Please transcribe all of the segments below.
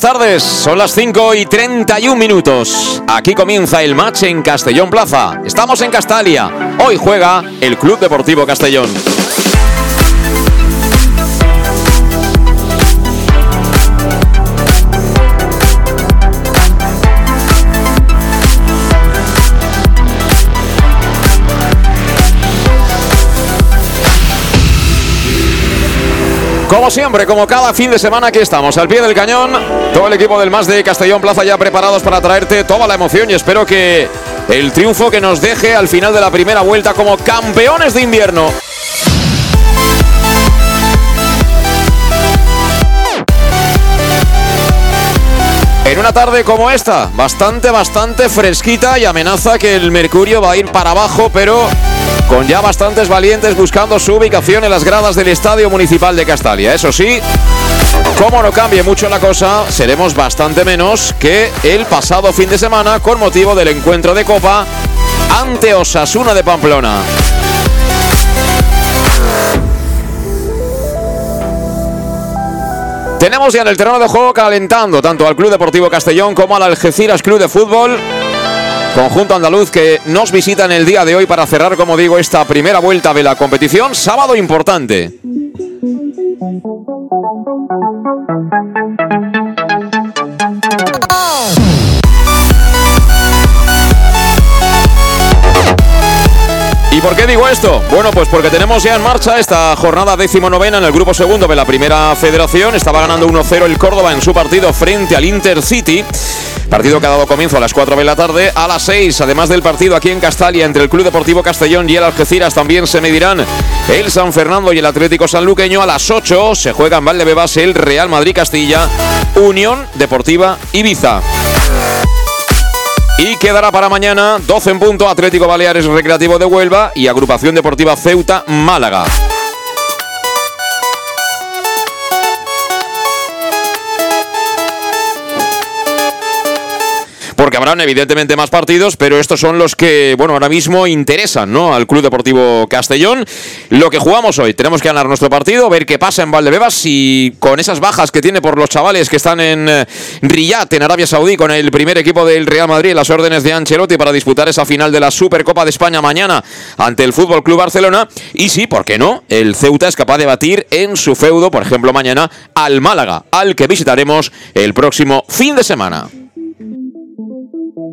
Buenas tardes. Son las 5 y 31 minutos. Aquí comienza el match en Castellón Plaza. Estamos en Castalia. Hoy juega el Club Deportivo Castellón. Como siempre, como cada fin de semana, aquí estamos al pie del cañón. Todo el equipo del Más de Castellón Plaza ya preparados para traerte toda la emoción y espero que el triunfo que nos deje al final de la primera vuelta como campeones de invierno. En una tarde como esta, bastante, bastante fresquita y amenaza que el Mercurio va a ir para abajo, pero con ya bastantes valientes buscando su ubicación en las gradas del Estadio Municipal de Castalia. Eso sí, como no cambie mucho la cosa, seremos bastante menos que el pasado fin de semana con motivo del encuentro de Copa ante Osasuna de Pamplona. Tenemos ya en el terreno de juego calentando tanto al Club Deportivo Castellón como al Algeciras Club de Fútbol. Conjunto andaluz que nos visita en el día de hoy para cerrar, como digo, esta primera vuelta de la competición. Sábado importante. ¿Y por qué digo esto? Bueno, pues porque tenemos ya en marcha esta jornada decimonovena en el grupo segundo de la primera federación. Estaba ganando 1-0 el Córdoba en su partido frente al Intercity. Partido que ha dado comienzo a las 4 de la tarde. A las 6, además del partido aquí en Castalia entre el Club Deportivo Castellón y el Algeciras, también se medirán el San Fernando y el Atlético Sanluqueño. A las 8 se juega en Valdebebas el Real Madrid Castilla, Unión Deportiva Ibiza. Y quedará para mañana 12 en punto Atlético Baleares Recreativo de Huelva y Agrupación Deportiva Ceuta Málaga. Habrán evidentemente más partidos, pero estos son los que, bueno, ahora mismo interesan, ¿no? Al Club Deportivo Castellón. Lo que jugamos hoy, tenemos que ganar nuestro partido, ver qué pasa en Valdebebas y con esas bajas que tiene por los chavales que están en eh, Riyadh, en Arabia Saudí, con el primer equipo del Real Madrid, las órdenes de Ancelotti para disputar esa final de la Supercopa de España mañana ante el Fútbol Club Barcelona. Y sí, ¿por qué no? El Ceuta es capaz de batir en su feudo, por ejemplo, mañana al Málaga, al que visitaremos el próximo fin de semana.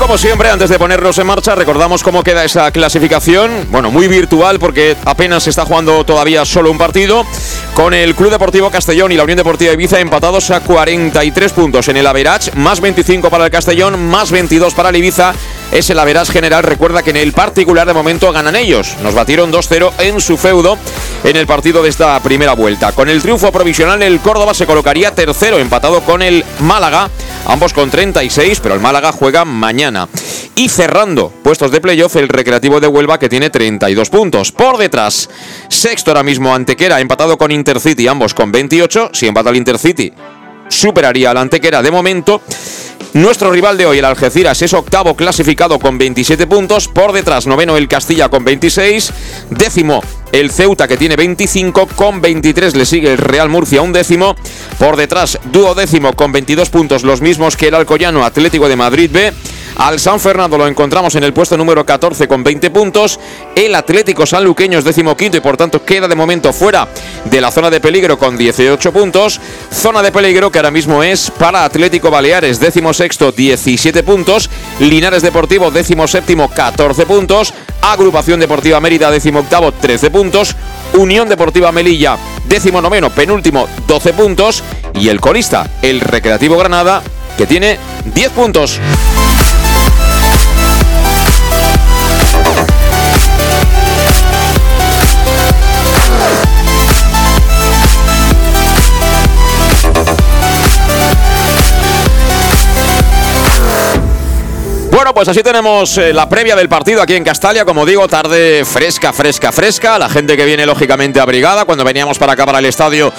Como siempre, antes de ponernos en marcha, recordamos cómo queda esa clasificación. Bueno, muy virtual porque apenas se está jugando todavía solo un partido. Con el Club Deportivo Castellón y la Unión Deportiva Ibiza empatados a 43 puntos en el Average, más 25 para el Castellón, más 22 para el Ibiza. Es el Average general. Recuerda que en el particular de momento ganan ellos. Nos batieron 2-0 en su feudo en el partido de esta primera vuelta. Con el triunfo provisional, el Córdoba se colocaría tercero, empatado con el Málaga, ambos con 36, pero el Málaga juega mañana. Y cerrando puestos de playoff, el Recreativo de Huelva que tiene 32 puntos. Por detrás, sexto ahora mismo Antequera, empatado con Intercity, ambos con 28. Si empata el Intercity, superaría al Antequera de momento. Nuestro rival de hoy, el Algeciras, es octavo clasificado con 27 puntos. Por detrás, noveno el Castilla con 26. Décimo el Ceuta que tiene 25 con 23 le sigue el Real Murcia un décimo. Por detrás, duodécimo con 22 puntos, los mismos que el Alcoyano Atlético de Madrid B. Al San Fernando lo encontramos en el puesto número 14 con 20 puntos. El Atlético Sanluqueño es decimoquinto y por tanto queda de momento fuera de la zona de peligro con 18 puntos. Zona de peligro que ahora mismo es para Atlético Baleares, décimo sexto, 17 puntos. Linares Deportivo, décimo séptimo, 14 puntos. Agrupación Deportiva Mérida, décimo octavo, 13 puntos. Unión Deportiva Melilla, décimo noveno, penúltimo, 12 puntos. Y el colista, el Recreativo Granada, que tiene 10 puntos. Pues así tenemos eh, la previa del partido aquí en Castalia. Como digo, tarde fresca, fresca, fresca. La gente que viene lógicamente abrigada. Cuando veníamos para acá, para el estadio,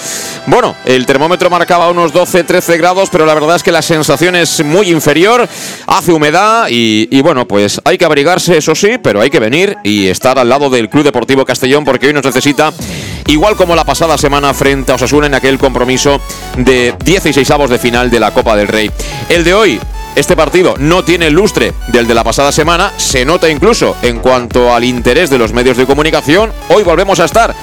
bueno, el termómetro marcaba unos 12, 13 grados, pero la verdad es que la sensación es muy inferior. Hace humedad y, y bueno, pues hay que abrigarse, eso sí, pero hay que venir y estar al lado del Club Deportivo Castellón porque hoy nos necesita igual como la pasada semana frente a Osasuna en aquel compromiso de 16 avos de final de la Copa del Rey. El de hoy este partido no tiene el lustre del de la pasada semana, se nota incluso en cuanto al interés de los medios de comunicación. Hoy volvemos a estar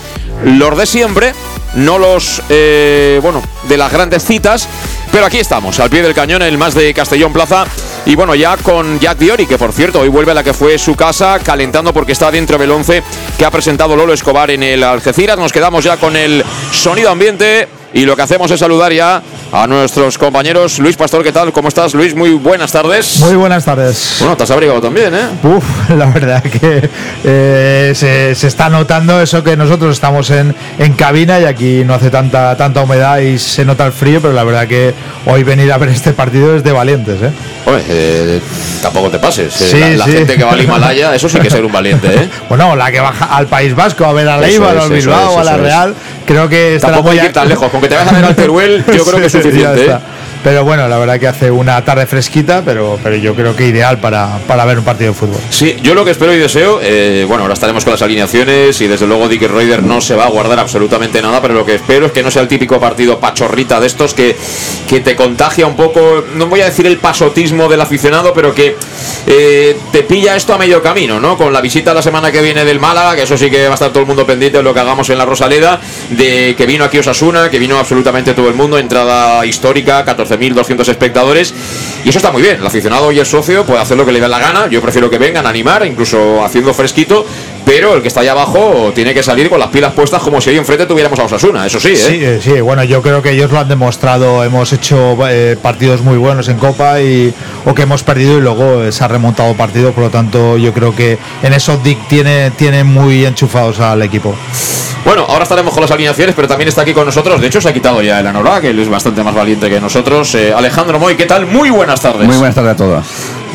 los de siempre, no los, eh, bueno, de las grandes citas, pero aquí estamos, al pie del cañón, el más de Castellón Plaza. Y bueno, ya con Jack Diori, que por cierto, hoy vuelve a la que fue su casa, calentando porque está dentro del 11 que ha presentado Lolo Escobar en el Algeciras. Nos quedamos ya con el sonido ambiente y lo que hacemos es saludar ya a nuestros compañeros. Luis Pastor, ¿qué tal? ¿Cómo estás, Luis? Muy buenas tardes. Muy buenas tardes. Bueno, te has abrigado también, ¿eh? Uf, la verdad que eh, se, se, está notando eso que nosotros estamos en, en, cabina y aquí no hace tanta, tanta humedad y se nota el frío, pero la verdad que hoy venir a ver este partido es de valientes, ¿eh? Hombre, eh, tampoco te pases. Sí, la, la sí. gente que va al Himalaya, eso sí que es ser un valiente, ¿eh? bueno, la que baja al País Vasco a ver a Leiva, al Bilbao, a la Real, creo que Tampoco hay que ir tan lejos, con que te vayas a ver al Teruel, yo creo que es suficiente. ¿eh? Pero bueno, la verdad que hace una tarde fresquita, pero, pero yo creo que ideal para, para ver un partido de fútbol. Sí, yo lo que espero y deseo, eh, bueno, ahora estaremos con las alineaciones y desde luego Dick Reuter no se va a guardar absolutamente nada, pero lo que espero es que no sea el típico partido pachorrita de estos que, que te contagia un poco, no voy a decir el pasotismo del aficionado, pero que eh, te pilla esto a medio camino, ¿no? Con la visita la semana que viene del Málaga, que eso sí que va a estar todo el mundo pendiente de lo que hagamos en la Rosaleda, de que vino aquí Osasuna, que vino absolutamente todo el mundo, entrada histórica, 14 12.200 espectadores y eso está muy bien. El aficionado y el socio puede hacer lo que le dé la gana. Yo prefiero que vengan a animar, incluso haciendo fresquito, pero el que está allá abajo tiene que salir con las pilas puestas como si ahí enfrente tuviéramos a Osasuna, eso sí. ¿eh? Sí, sí, bueno, yo creo que ellos lo han demostrado. Hemos hecho eh, partidos muy buenos en Copa y o que hemos perdido y luego se ha remontado partido, por lo tanto yo creo que en eso Dick tiene, tiene muy enchufados al equipo. Bueno, ahora estaremos con las alineaciones, pero también está aquí con nosotros. De hecho, se ha quitado ya el Anorak, que él es bastante más valiente que nosotros. Eh, Alejandro Moy, ¿qué tal? Muy buenas tardes. Muy buenas tardes a todos.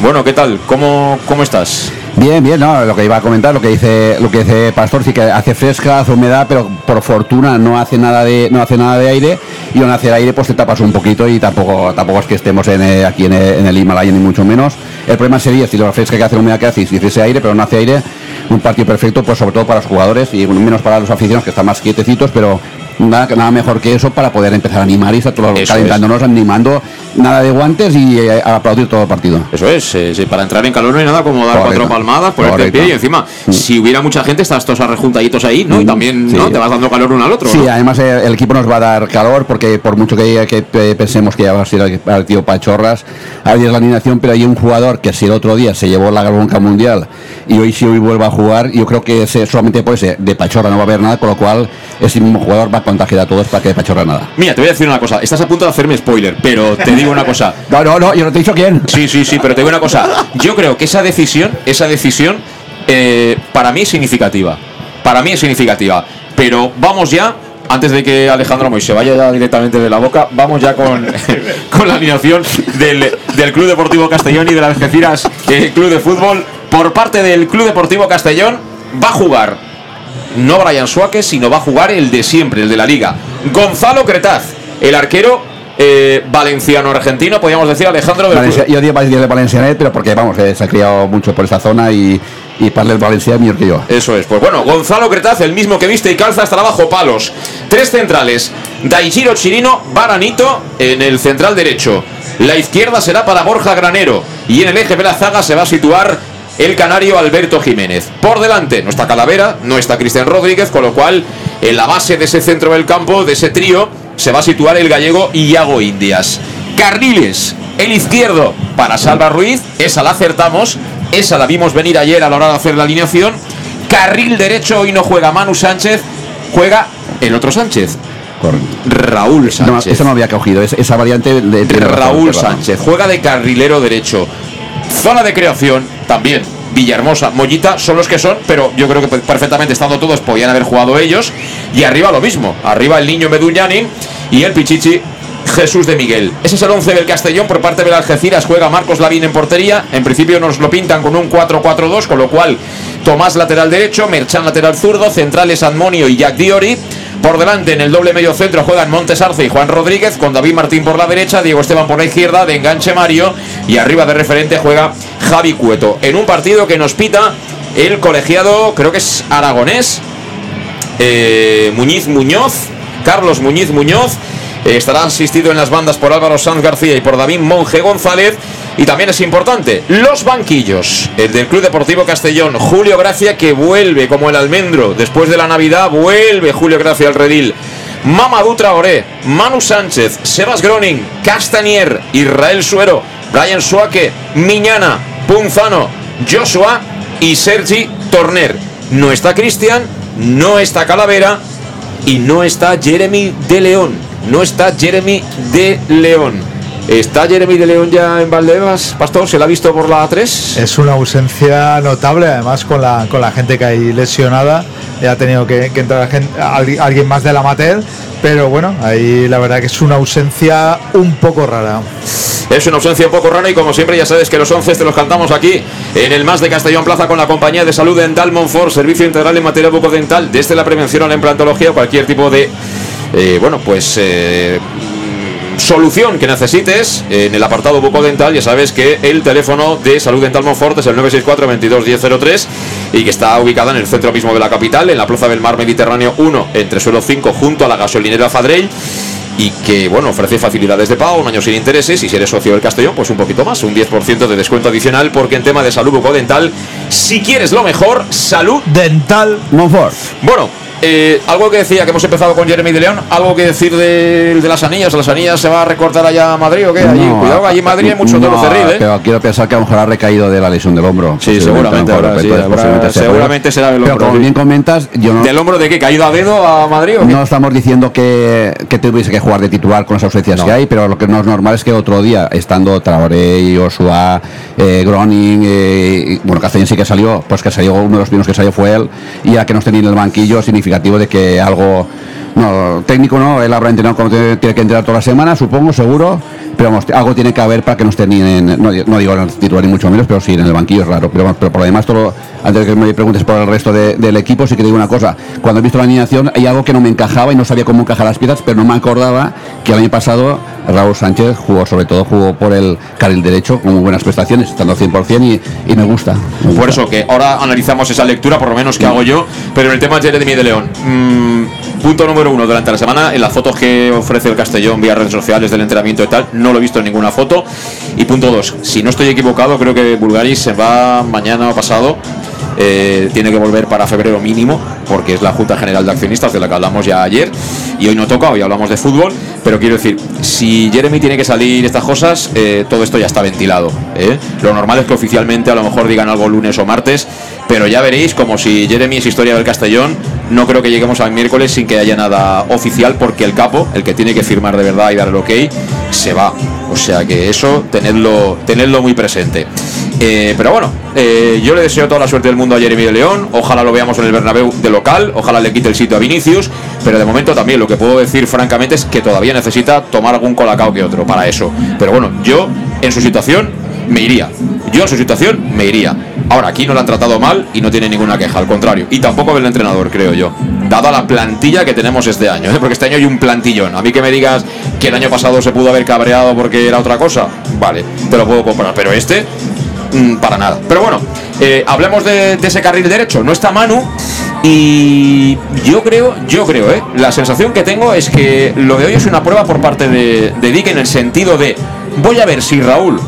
Bueno, ¿qué tal? ¿Cómo, cómo estás? Bien, bien, no, lo que iba a comentar, lo que dice, lo que dice Pastor, sí que hace fresca, hace humedad, pero por fortuna no hace nada de, no hace nada de aire, y aún hace aire pues te tapas un poquito y tampoco, tampoco es que estemos en, eh, aquí en en el, Himalaya ni mucho menos. El problema sería si lo fresca que hace humedad que hace si hace aire, pero no hace aire, un partido perfecto, pues sobre todo para los jugadores y menos para los aficionados que están más quietecitos, pero nada, nada mejor que eso para poder empezar a animar y estar todos eso calentándonos, es. animando, nada de guantes y eh, aplaudir todo el partido. Eso es, eh, sí, para entrar en calor no hay nada como dar Correcto. cuatro palmadas, ponerte en pie y encima, mm. si hubiera mucha gente, estás todos arrejuntaditos ahí, ¿no? Y también sí. ¿no? te vas dando calor uno al otro. Sí, ¿no? además eh, el equipo nos va a dar calor porque por mucho que, que pensemos que ya va a ser el partido Pachorras, la alineación, pero hay un jugador que si el otro día se llevó la bronca mundial y hoy si hoy vuelve a jugar, yo creo que ese, solamente por ese de Pachorra no va a haber nada, con lo cual ese mismo jugador va a contagiar a todos para que Pachorra nada. Mira, te voy a decir una cosa, estás a punto de hacerme spoiler, pero te digo una cosa. no, no, no, yo no te he dicho quién. Sí, sí, sí, pero te digo una cosa. Yo creo que esa decisión, esa decisión, eh, para mí es significativa. Para mí es significativa. Pero vamos ya antes de que Alejandro Moy se vaya ya directamente de la boca, vamos ya con, con la alineación del, del, Club Deportivo Castellón y de las Algeciras eh, Club de Fútbol. Por parte del Club Deportivo Castellón, va a jugar no Brian Suárez, sino va a jugar el de siempre, el de la liga. Gonzalo Cretaz, el arquero eh, valenciano-argentino, podríamos decir, Alejandro. Valencia, yo digo de Valencianet, pero porque vamos, se ha criado mucho por esta zona y, y para el Valencia es mejor que yo. Eso es, pues bueno, Gonzalo Cretaz, el mismo que viste y calza, estará bajo palos. Tres centrales, Daijiro Chirino, Baranito en el central derecho. La izquierda será para Borja Granero y en el eje de la zaga se va a situar el canario Alberto Jiménez. Por delante no está Calavera, no está Cristian Rodríguez, con lo cual en la base de ese centro del campo, de ese trío, se va a situar el gallego Iago Indias. Carriles, el izquierdo para Salva Ruiz, esa la acertamos, esa la vimos venir ayer a la hora de hacer la alineación. Carril derecho, hoy no juega Manu Sánchez, juega el otro Sánchez, Raúl No, Sánchez. esa no había cogido, esa, esa variante de, de Raúl Sánchez juega de carrilero derecho. Zona de creación también. Villahermosa, Mollita son los que son, pero yo creo que perfectamente estando todos podían haber jugado ellos. Y arriba lo mismo. Arriba el niño Meduñani y el Pichichi Jesús de Miguel. Ese es el 11 del Castellón por parte del Algeciras. Juega Marcos Lavín en portería. En principio nos lo pintan con un 4-4-2, con lo cual Tomás lateral derecho, Merchan lateral zurdo, centrales Admonio y Jack Diori. Por delante, en el doble medio centro juegan Montes Arce y Juan Rodríguez, con David Martín por la derecha, Diego Esteban por la izquierda, de enganche Mario, y arriba de referente juega Javi Cueto. En un partido que nos pita el colegiado, creo que es aragonés, eh, Muñiz Muñoz, Carlos Muñiz Muñoz. Estará asistido en las bandas por Álvaro Sanz García y por David Monje González. Y también es importante, los banquillos. El del Club Deportivo Castellón, Julio Gracia, que vuelve como el almendro. Después de la Navidad, vuelve Julio Gracia al redil. Mamadou Traoré, Manu Sánchez, Sebas Groning, Castanier, Israel Suero, Brian Suake, Miñana, Punzano, Joshua y Sergi Torner. No está Cristian, no está Calavera y no está Jeremy de León. No está Jeremy de León. ¿Está Jeremy de León ya en Valdebebas, Pastor? ¿Se la ha visto por la A3? Es una ausencia notable, además con la, con la gente que hay lesionada. Ya ha tenido que, que entrar alguien más del amateur, pero bueno, ahí la verdad que es una ausencia un poco rara. Es una ausencia un poco rara y como siempre ya sabes que los 11 te los cantamos aquí en el Más de Castellón Plaza con la compañía de salud dental Monfort, servicio integral en materia bucodental, desde la prevención a la implantología, cualquier tipo de, eh, bueno, pues... eh, solución que necesites en el apartado bucodental, ya sabes que el teléfono de Salud Dental Monfort es el 964 22 1003 y que está ubicada en el centro mismo de la capital, en la Plaza del Mar Mediterráneo 1, entre suelo 5, junto a la gasolinera Fadrell y que bueno ofrece facilidades de pago, un año sin intereses y si eres socio del Castellón pues un poquito más, un 10% de descuento adicional porque en tema de salud bucodental si quieres lo mejor, salud Dental, Monfort. bueno, eh, algo que decía que hemos empezado con Jeremy de León, algo que decir de, de las anillas. ¿Las anillas se va a recortar allá a Madrid o qué? Allí, No, cuidado, allí en Madrid hay mucho no, toro cerril, ¿eh? Pero quiero pensar que a lo mejor ha recaído de la lesión del hombro. Sí, seguramente a sí, seguramente será del Pero hombro, como sí. bien comentas, yo no, ¿Del hombro de qué? ¿Caído a dedo a Madrid o qué? no estamos diciendo que, que tuviese que jugar de titular con las ausencias No. que hay, pero lo que no es normal es que otro día, estando Traoré, Joshua, eh, Groning, eh, bueno, Castellón sí que salió, pues que salió, uno de los primeros que salió fue él, y ya que no esté ni en el banquillo, es de que algo, no, técnico no, él habrá entrenado como tiene, que entrenar toda la semana, supongo, seguro, pero vamos, algo tiene que haber para que no esté ni en, no, no digo en el titular ni mucho menos, pero sí en el banquillo es raro, pero, pero por lo demás, todo, antes de que me preguntes por el resto de- del equipo, sí que digo una cosa, cuando he visto la alineación hay algo que no me encajaba y no sabía cómo encajar las piezas, pero no me acordaba que el año pasado Raúl Sánchez jugó, sobre todo jugó por el carril derecho con muy buenas prestaciones, estando al 100% y, y me gusta. Por eso que ahora analizamos esa lectura, por lo menos que hago yo, pero en el tema de Jeremy de León. mm, punto número uno, durante la semana, en las fotos que ofrece el Castellón vía redes sociales del entrenamiento y tal, no lo he visto en ninguna foto. Y punto dos, si no estoy equivocado, creo que Bulgaris se va mañana o pasado. eh, tiene que volver para febrero mínimo, porque es la Junta General de Accionistas de la que hablamos ya ayer. Y hoy no toca, hoy hablamos de fútbol. Pero quiero decir, si Jeremy tiene que salir estas cosas, eh, todo esto ya está ventilado. ¿eh? Lo normal es que oficialmente a lo mejor digan algo lunes o martes, pero ya veréis como si Jeremy es historia del Castellón, no creo que lleguemos al miércoles sin que haya nada oficial, porque el capo, el que tiene que firmar de verdad y dar el ok, se va. O sea que eso, tenedlo, tenedlo muy presente. Eh, pero bueno, eh, yo le deseo toda la suerte del mundo a Jeremy de León. Ojalá lo veamos en el Bernabéu de local. Ojalá le quite el sitio a Vinicius. Pero de momento también lo que puedo decir francamente es que todavía necesita tomar algún colacao que otro para eso. Pero bueno, yo en su situación me iría. Yo en su situación me iría. Ahora, aquí no lo han tratado mal y no tiene ninguna queja, al contrario. Y tampoco el entrenador, creo yo. Dada la plantilla que tenemos este año, ¿eh? porque este año hay un plantillón. A mí que me digas que el año pasado se pudo haber cabreado porque era otra cosa, vale, te lo puedo comprar. Pero este, mm, para nada. Pero bueno, eh, hablemos de, de ese carril derecho. No está Manu. Y yo creo, yo creo, ¿eh? la sensación que tengo es que lo de hoy es una prueba por parte de, de Dick en el sentido de voy a ver si Raúl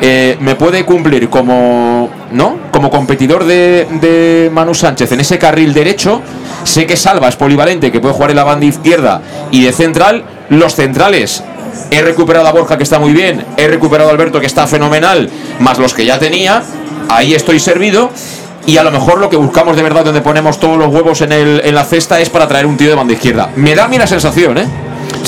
eh, me puede cumplir como no como competidor de, de Manu Sánchez en ese carril derecho. Sé que Salva es polivalente, que puede jugar en la banda izquierda y de central. Los centrales He recuperado a Borja que está muy bien, he recuperado a Alberto que está fenomenal, más los que ya tenía. Ahí estoy servido. Y a lo mejor lo que buscamos de verdad, donde ponemos todos los huevos en, el, en la cesta, es para traer un tío de banda izquierda. Me da a mí la sensación, ¿eh?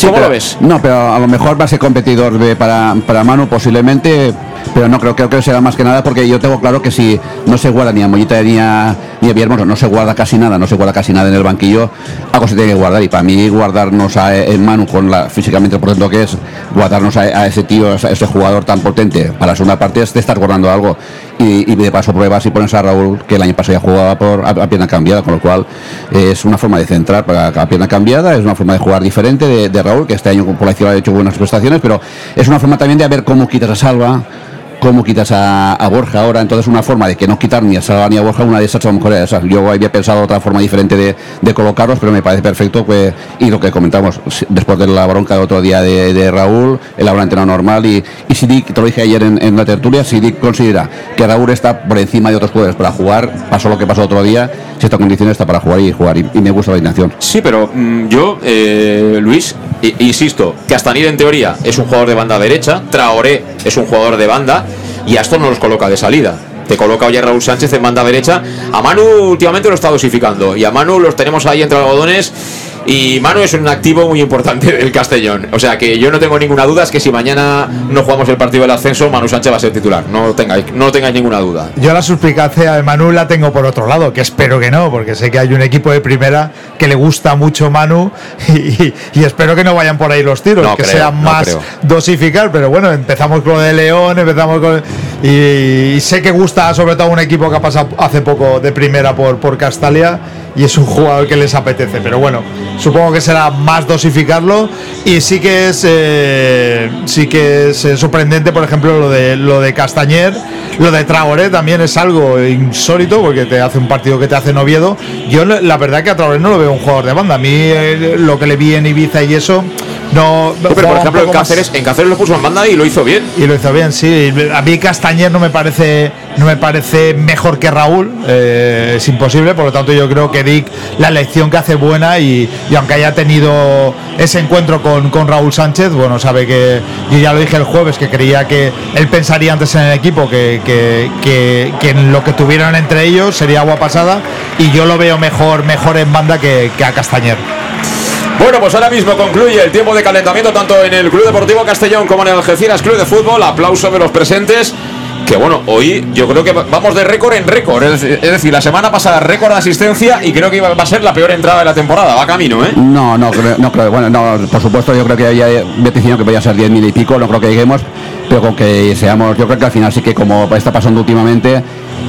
¿Cómo pero- lo ves? No, pero a lo mejor va a ser competidor de- para, para Manu posiblemente, pero no creo, creo que será más que nada porque yo tengo claro que si no se guarda ni a Mollita ni a, ni a no se guarda casi nada, no se guarda casi nada en el banquillo, algo se tiene que guardar y para mí guardarnos a en Manu con la físicamente por ejemplo que es, guardarnos a, a ese tío, a ese jugador tan potente para la segunda parte es de estar guardando algo y, de paso pruebas y pones a Raúl que el año pasado ya jugaba por, a, pierna cambiada, con lo cual es una forma de centrar para a pierna cambiada, es una forma de jugar diferente de, de Raúl, que este año por la izquierda ha hecho buenas prestaciones, pero es una forma también de ver cómo quitas a Salva, cómo quitas a, Borja ahora, entonces una forma de que no quitar ni a Salva ni a Borja, una de esas a lo. Yo había pensado otra forma diferente de, colocarlos, pero me parece perfecto pues, y lo que comentamos después de la bronca de otro día de, Raúl, el habrá entrenado normal y, y si Dick, te lo dije ayer en, la tertulia, si Dick considera que Raúl está por encima de otros jugadores para jugar, pasó lo que pasó otro día, si esta condición está para jugar y jugar y, me gusta la alineación. Sí, pero mm, yo, eh, Luis, insisto, Castanir en teoría es un jugador de banda derecha, Traoré es un jugador de banda y a estos no los coloca de salida. Te coloca hoy a Raúl Sánchez en banda derecha. A Manu últimamente lo está dosificando y a Manu los tenemos ahí entre algodones. Y Manu es un activo muy importante del Castellón. O sea que yo no tengo ninguna duda, es que si mañana no jugamos el partido del ascenso, Manu Sánchez va a ser titular. No tengáis, no tengáis ninguna duda. Yo la suspicacia de Manu la tengo por otro lado, que espero que no, porque sé que hay un equipo de primera que le gusta mucho Manu y, espero que no vayan por ahí los tiros, No que creo, sea más dosificar, pero bueno, empezamos con lo de León, empezamos con... Y, y sé que gusta sobre todo un equipo que ha pasado hace poco de primera por, por Castalia y es un jugador que les apetece, pero bueno, supongo que será más dosificarlo y sí que es eh, sí que es eh, sorprendente, por ejemplo, lo de lo de Castañer, lo de Traoré también es algo insólito porque te hace un partido que te hace Noviedo. Yo la verdad que a Traoré no lo veo un jugador de banda. A mí eh, lo que le vi en Ibiza y eso no pero por ejemplo en más- Cáceres, en Cáceres lo puso en banda y lo hizo bien. y lo hizo bien, sí. A mí Castañer no me parece, no me parece mejor que Raúl. eh, es imposible. Por lo tanto, yo creo que La elección que hace buena y, aunque haya tenido ese encuentro con, Raúl Sánchez, bueno, sabe que yo ya lo dije el jueves que creía que él pensaría antes en el equipo que, en lo que tuvieran entre ellos sería agua pasada y yo lo veo mejor, mejor en banda que, que a Castañer. Bueno, pues ahora mismo concluye el tiempo de calentamiento tanto en el Club Deportivo Castellón como en el Algeciras Club de Fútbol. Aplauso de los presentes. Que bueno, hoy yo creo que va- vamos de récord en récord. Es decir, la semana pasada récord de asistencia y creo que va a ser la peor entrada de la temporada. Va camino, ¿eh? No, no, creo- no creo. Bueno, no, por supuesto, yo creo que había vaticinio que podía ser 10 mil y pico, no creo que lleguemos, pero con que seamos, yo creo que al final sí que como está pasando últimamente,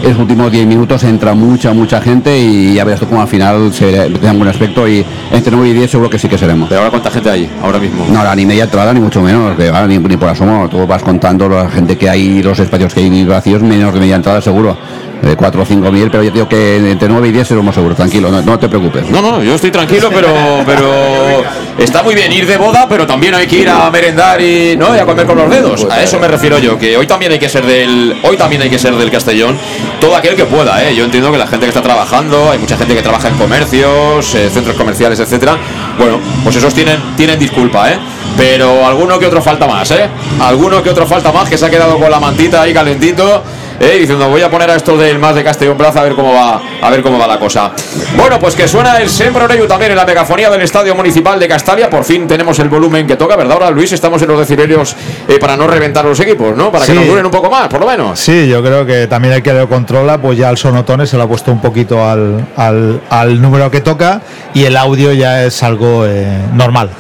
en los últimos 10 minutos entra mucha, mucha gente y ya verás tú como al final se tenga un buen aspecto y entre 9 y 10 seguro que sí que seremos. Pero ahora cuánta gente hay ahora mismo. No, ahora ni media entrada, ni mucho menos, que ni, ni por asomo, tú vas contando la gente que hay, los espacios que hay vacíos, menos de media entrada seguro, de 4 o 5 mil, pero yo digo que entre 9 y 10 seremos seguros, tranquilo, no, no te preocupes. No, no, yo estoy tranquilo, pero, pero está muy bien ir de boda, pero también hay que ir a merendar y, ¿no? a comer con los dedos. A eso me refiero yo, que hoy también hay que ser del, hoy también hay que ser del Castellón, todo aquel que pueda, ¿eh? Yo entiendo que la gente que está trabajando, hay mucha gente que trabaja en comercios, eh, centros comerciales, etcétera. Bueno, pues esos tienen, tienen disculpa, ¿eh? Pero alguno que otro falta más, ¿eh? Alguno que otro falta más que se ha quedado con la mantita ahí calentito. Eh, diciendo voy a poner a esto del más de Castellón Plaza a ver cómo va a ver cómo va la cosa. Bueno, pues que suena el Sembro Neyu también en la megafonía del Estadio Municipal de Castalia. Por fin tenemos el volumen que toca, ¿verdad? Ahora Luis, estamos en los decibelios eh, para no reventar los equipos, ¿no? Para que nos duren un poco más, por lo menos. Sí, yo creo que también el que lo controla, pues ya el sonotone se lo ha puesto un poquito al, al, al número que toca y el audio ya es algo eh, normal.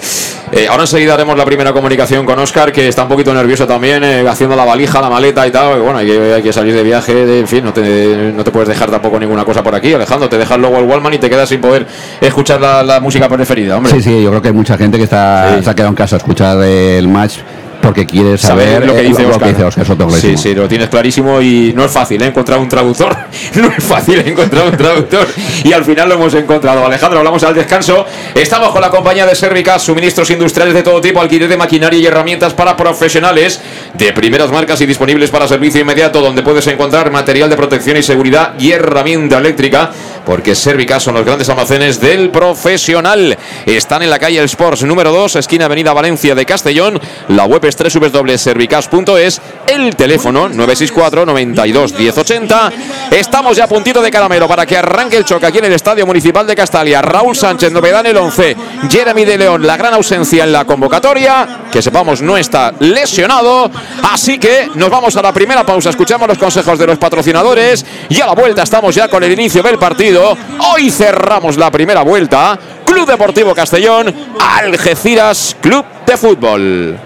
Eh, ahora enseguida haremos la primera comunicación con Oscar, que está un poquito nervioso también, eh, haciendo la valija, la maleta y tal. Bueno, hay que, hay que salir de viaje, en fin, no te, no te puedes dejar tampoco ninguna cosa por aquí, Alejandro. Te dejas luego el Wallman y te quedas sin poder escuchar la, la música preferida, hombre. Sí, sí, yo creo que hay mucha gente que está, Sí. se ha quedado en casa a escuchar el match porque quiere saber, lo que eh, dice Oscar. dice Oscar, eso tengo sí, sí, lo tienes clarísimo y no es fácil ¿eh? encontrar un traductor. No es fácil encontrar un traductor y al final lo hemos encontrado. Alejandro, hablamos al descanso. Estamos con la compañía de Servicas, suministros industriales de todo tipo, alquiler de maquinaria y herramientas para profesionales de primeras marcas y disponibles para servicio inmediato, donde puedes encontrar material de protección y seguridad y herramienta eléctrica, porque Servicas son los grandes almacenes del profesional. Están en la calle El Sports número 2, esquina Avenida Valencia de Castellón. La web es www.servicas.es, el teléfono 964 92 1080. Estamos ya a puntito de caramelo para que arranque el choque aquí en el Estadio Municipal de Castalia. Raúl Sánchez, novedad en el 11. Jeremy de León, la gran ausencia en la convocatoria. Que sepamos, no está lesionado. Así que nos vamos a la primera pausa. Escuchamos los consejos de los patrocinadores. Y a la vuelta estamos ya con el inicio del partido. Hoy cerramos la primera vuelta. Club Deportivo Castellón, Algeciras Club de Fútbol.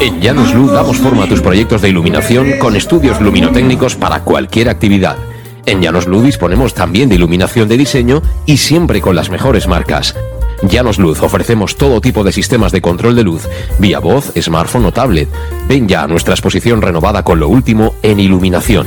En Llanos Luz damos forma a tus proyectos de iluminación con estudios luminotécnicos para cualquier actividad. En Llanos Luz disponemos también de iluminación de diseño y siempre con las mejores marcas. Llanos Luz ofrecemos todo tipo de sistemas de control de luz, vía voz, smartphone o tablet. Ven ya a nuestra exposición renovada con lo último en iluminación.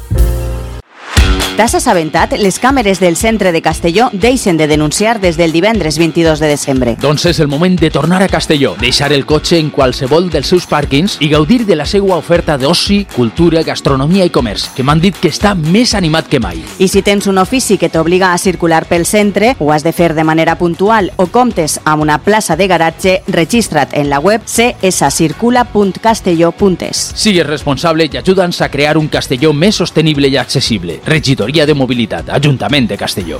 T'has assabentat? Les càmeres del centre de Castelló deixen de denunciar des del divendres 22 de desembre. Doncs és el moment de tornar a Castelló, deixar el cotxe en qualsevol dels seus pàrquings i gaudir de la seva oferta d'oci, cultura, gastronomia i comerç, que m'han dit que està més animat que mai. I si tens un ofici que t'obliga a circular pel centre, ho has de fer de manera puntual o comptes amb una plaça de garatge, registra't en la web cscircula.castelló.es. Sigues responsable i ajuda'ns a crear un Castelló més sostenible i accessible. Regidoria de Mobilitat, Ajuntament de Castelló.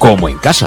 como en casa.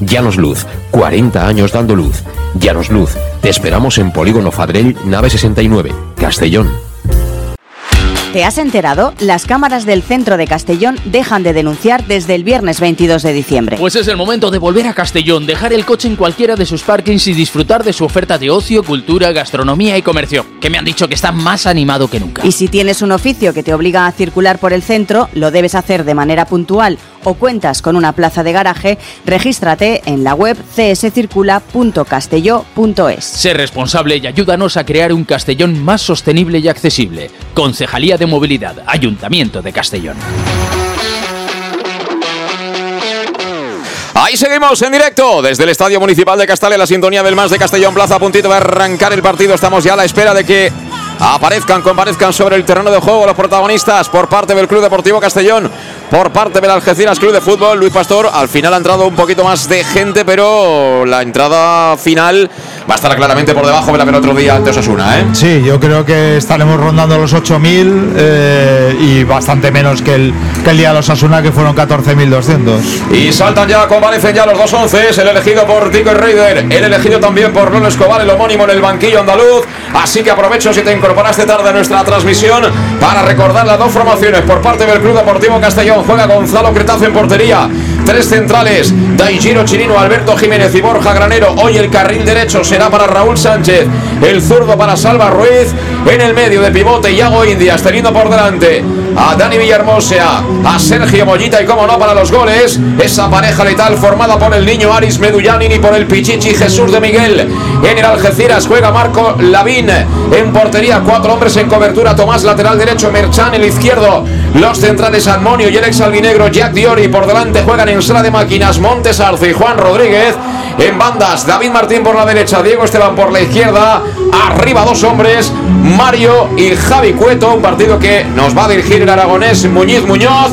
Llanos Luz, 40 años dando luz. Llanos Luz, te esperamos en Polígono Fadrell, nave 69, Castellón. ¿Te has enterado? Las cámaras del centro de Castellón dejan de denunciar desde el viernes 22 de diciembre. Pues es el momento de volver a Castellón, dejar el coche en cualquiera de sus parkings y disfrutar de su oferta de ocio, cultura, gastronomía y comercio, que me han dicho que está más animado que nunca. Y si tienes un oficio que te obliga a circular por el centro, lo debes hacer de manera puntual o cuentas con una plaza de garaje, regístrate en la web cscircula.castelló.es. Sé responsable y ayúdanos a crear un Castellón más sostenible y accesible. Concejalía de Movilidad, Ayuntamiento de Castellón. Ahí seguimos en directo desde el Estadio Municipal de Castale, la sintonía del Más de Castellón Plaza, a puntito de arrancar el partido. Estamos ya a la espera de que aparezcan, comparezcan sobre el terreno de juego los protagonistas por parte del Club Deportivo Castellón, por parte del Algeciras Club de Fútbol. Luis Pastor, al final ha entrado un poquito más de gente, pero la entrada final va a estar claramente por debajo de la que el otro día ante Osasuna. ¿eh? Sí, yo creo que estaremos rondando los 8.000 eh, y bastante menos que el, que el día de Osasuna, que fueron 14.200. Y saltan ya, comparecen ya los dos once, el elegido por Tico y Raider, el elegido también por Lolo Escobar, el homónimo en el banquillo andaluz. Así que aprovecho si te incorporaste tarde a nuestra transmisión para recordar las dos formaciones por parte del Club Deportivo Castellón. Juega Gonzalo Cretazo en portería. Tres centrales, Daigiro Chirino, Alberto Jiménez y Borja Granero. Hoy el carril derecho será para Raúl Sánchez, el zurdo para Salva Ruiz. En el medio de pivote, Iago Indias, teniendo por delante a Dani Villarmosea, a Sergio Mollita y como no para los goles, esa pareja letal formada por el niño Aris Medullanin y por el Pichichi Jesús de Miguel. En el Algeciras juega Marco Lavín en portería, cuatro hombres en cobertura, Tomás lateral derecho, Merchan el izquierdo, los centrales Almonio y el ex albinegro Jack Diori por delante juegan en sala de máquinas Montes Arce y Juan Rodríguez. En bandas, David Martín por la derecha, Diego Esteban por la izquierda. Arriba dos hombres, Mario y Javi Cueto. Un partido que nos va a dirigir el aragonés Muñiz Muñoz.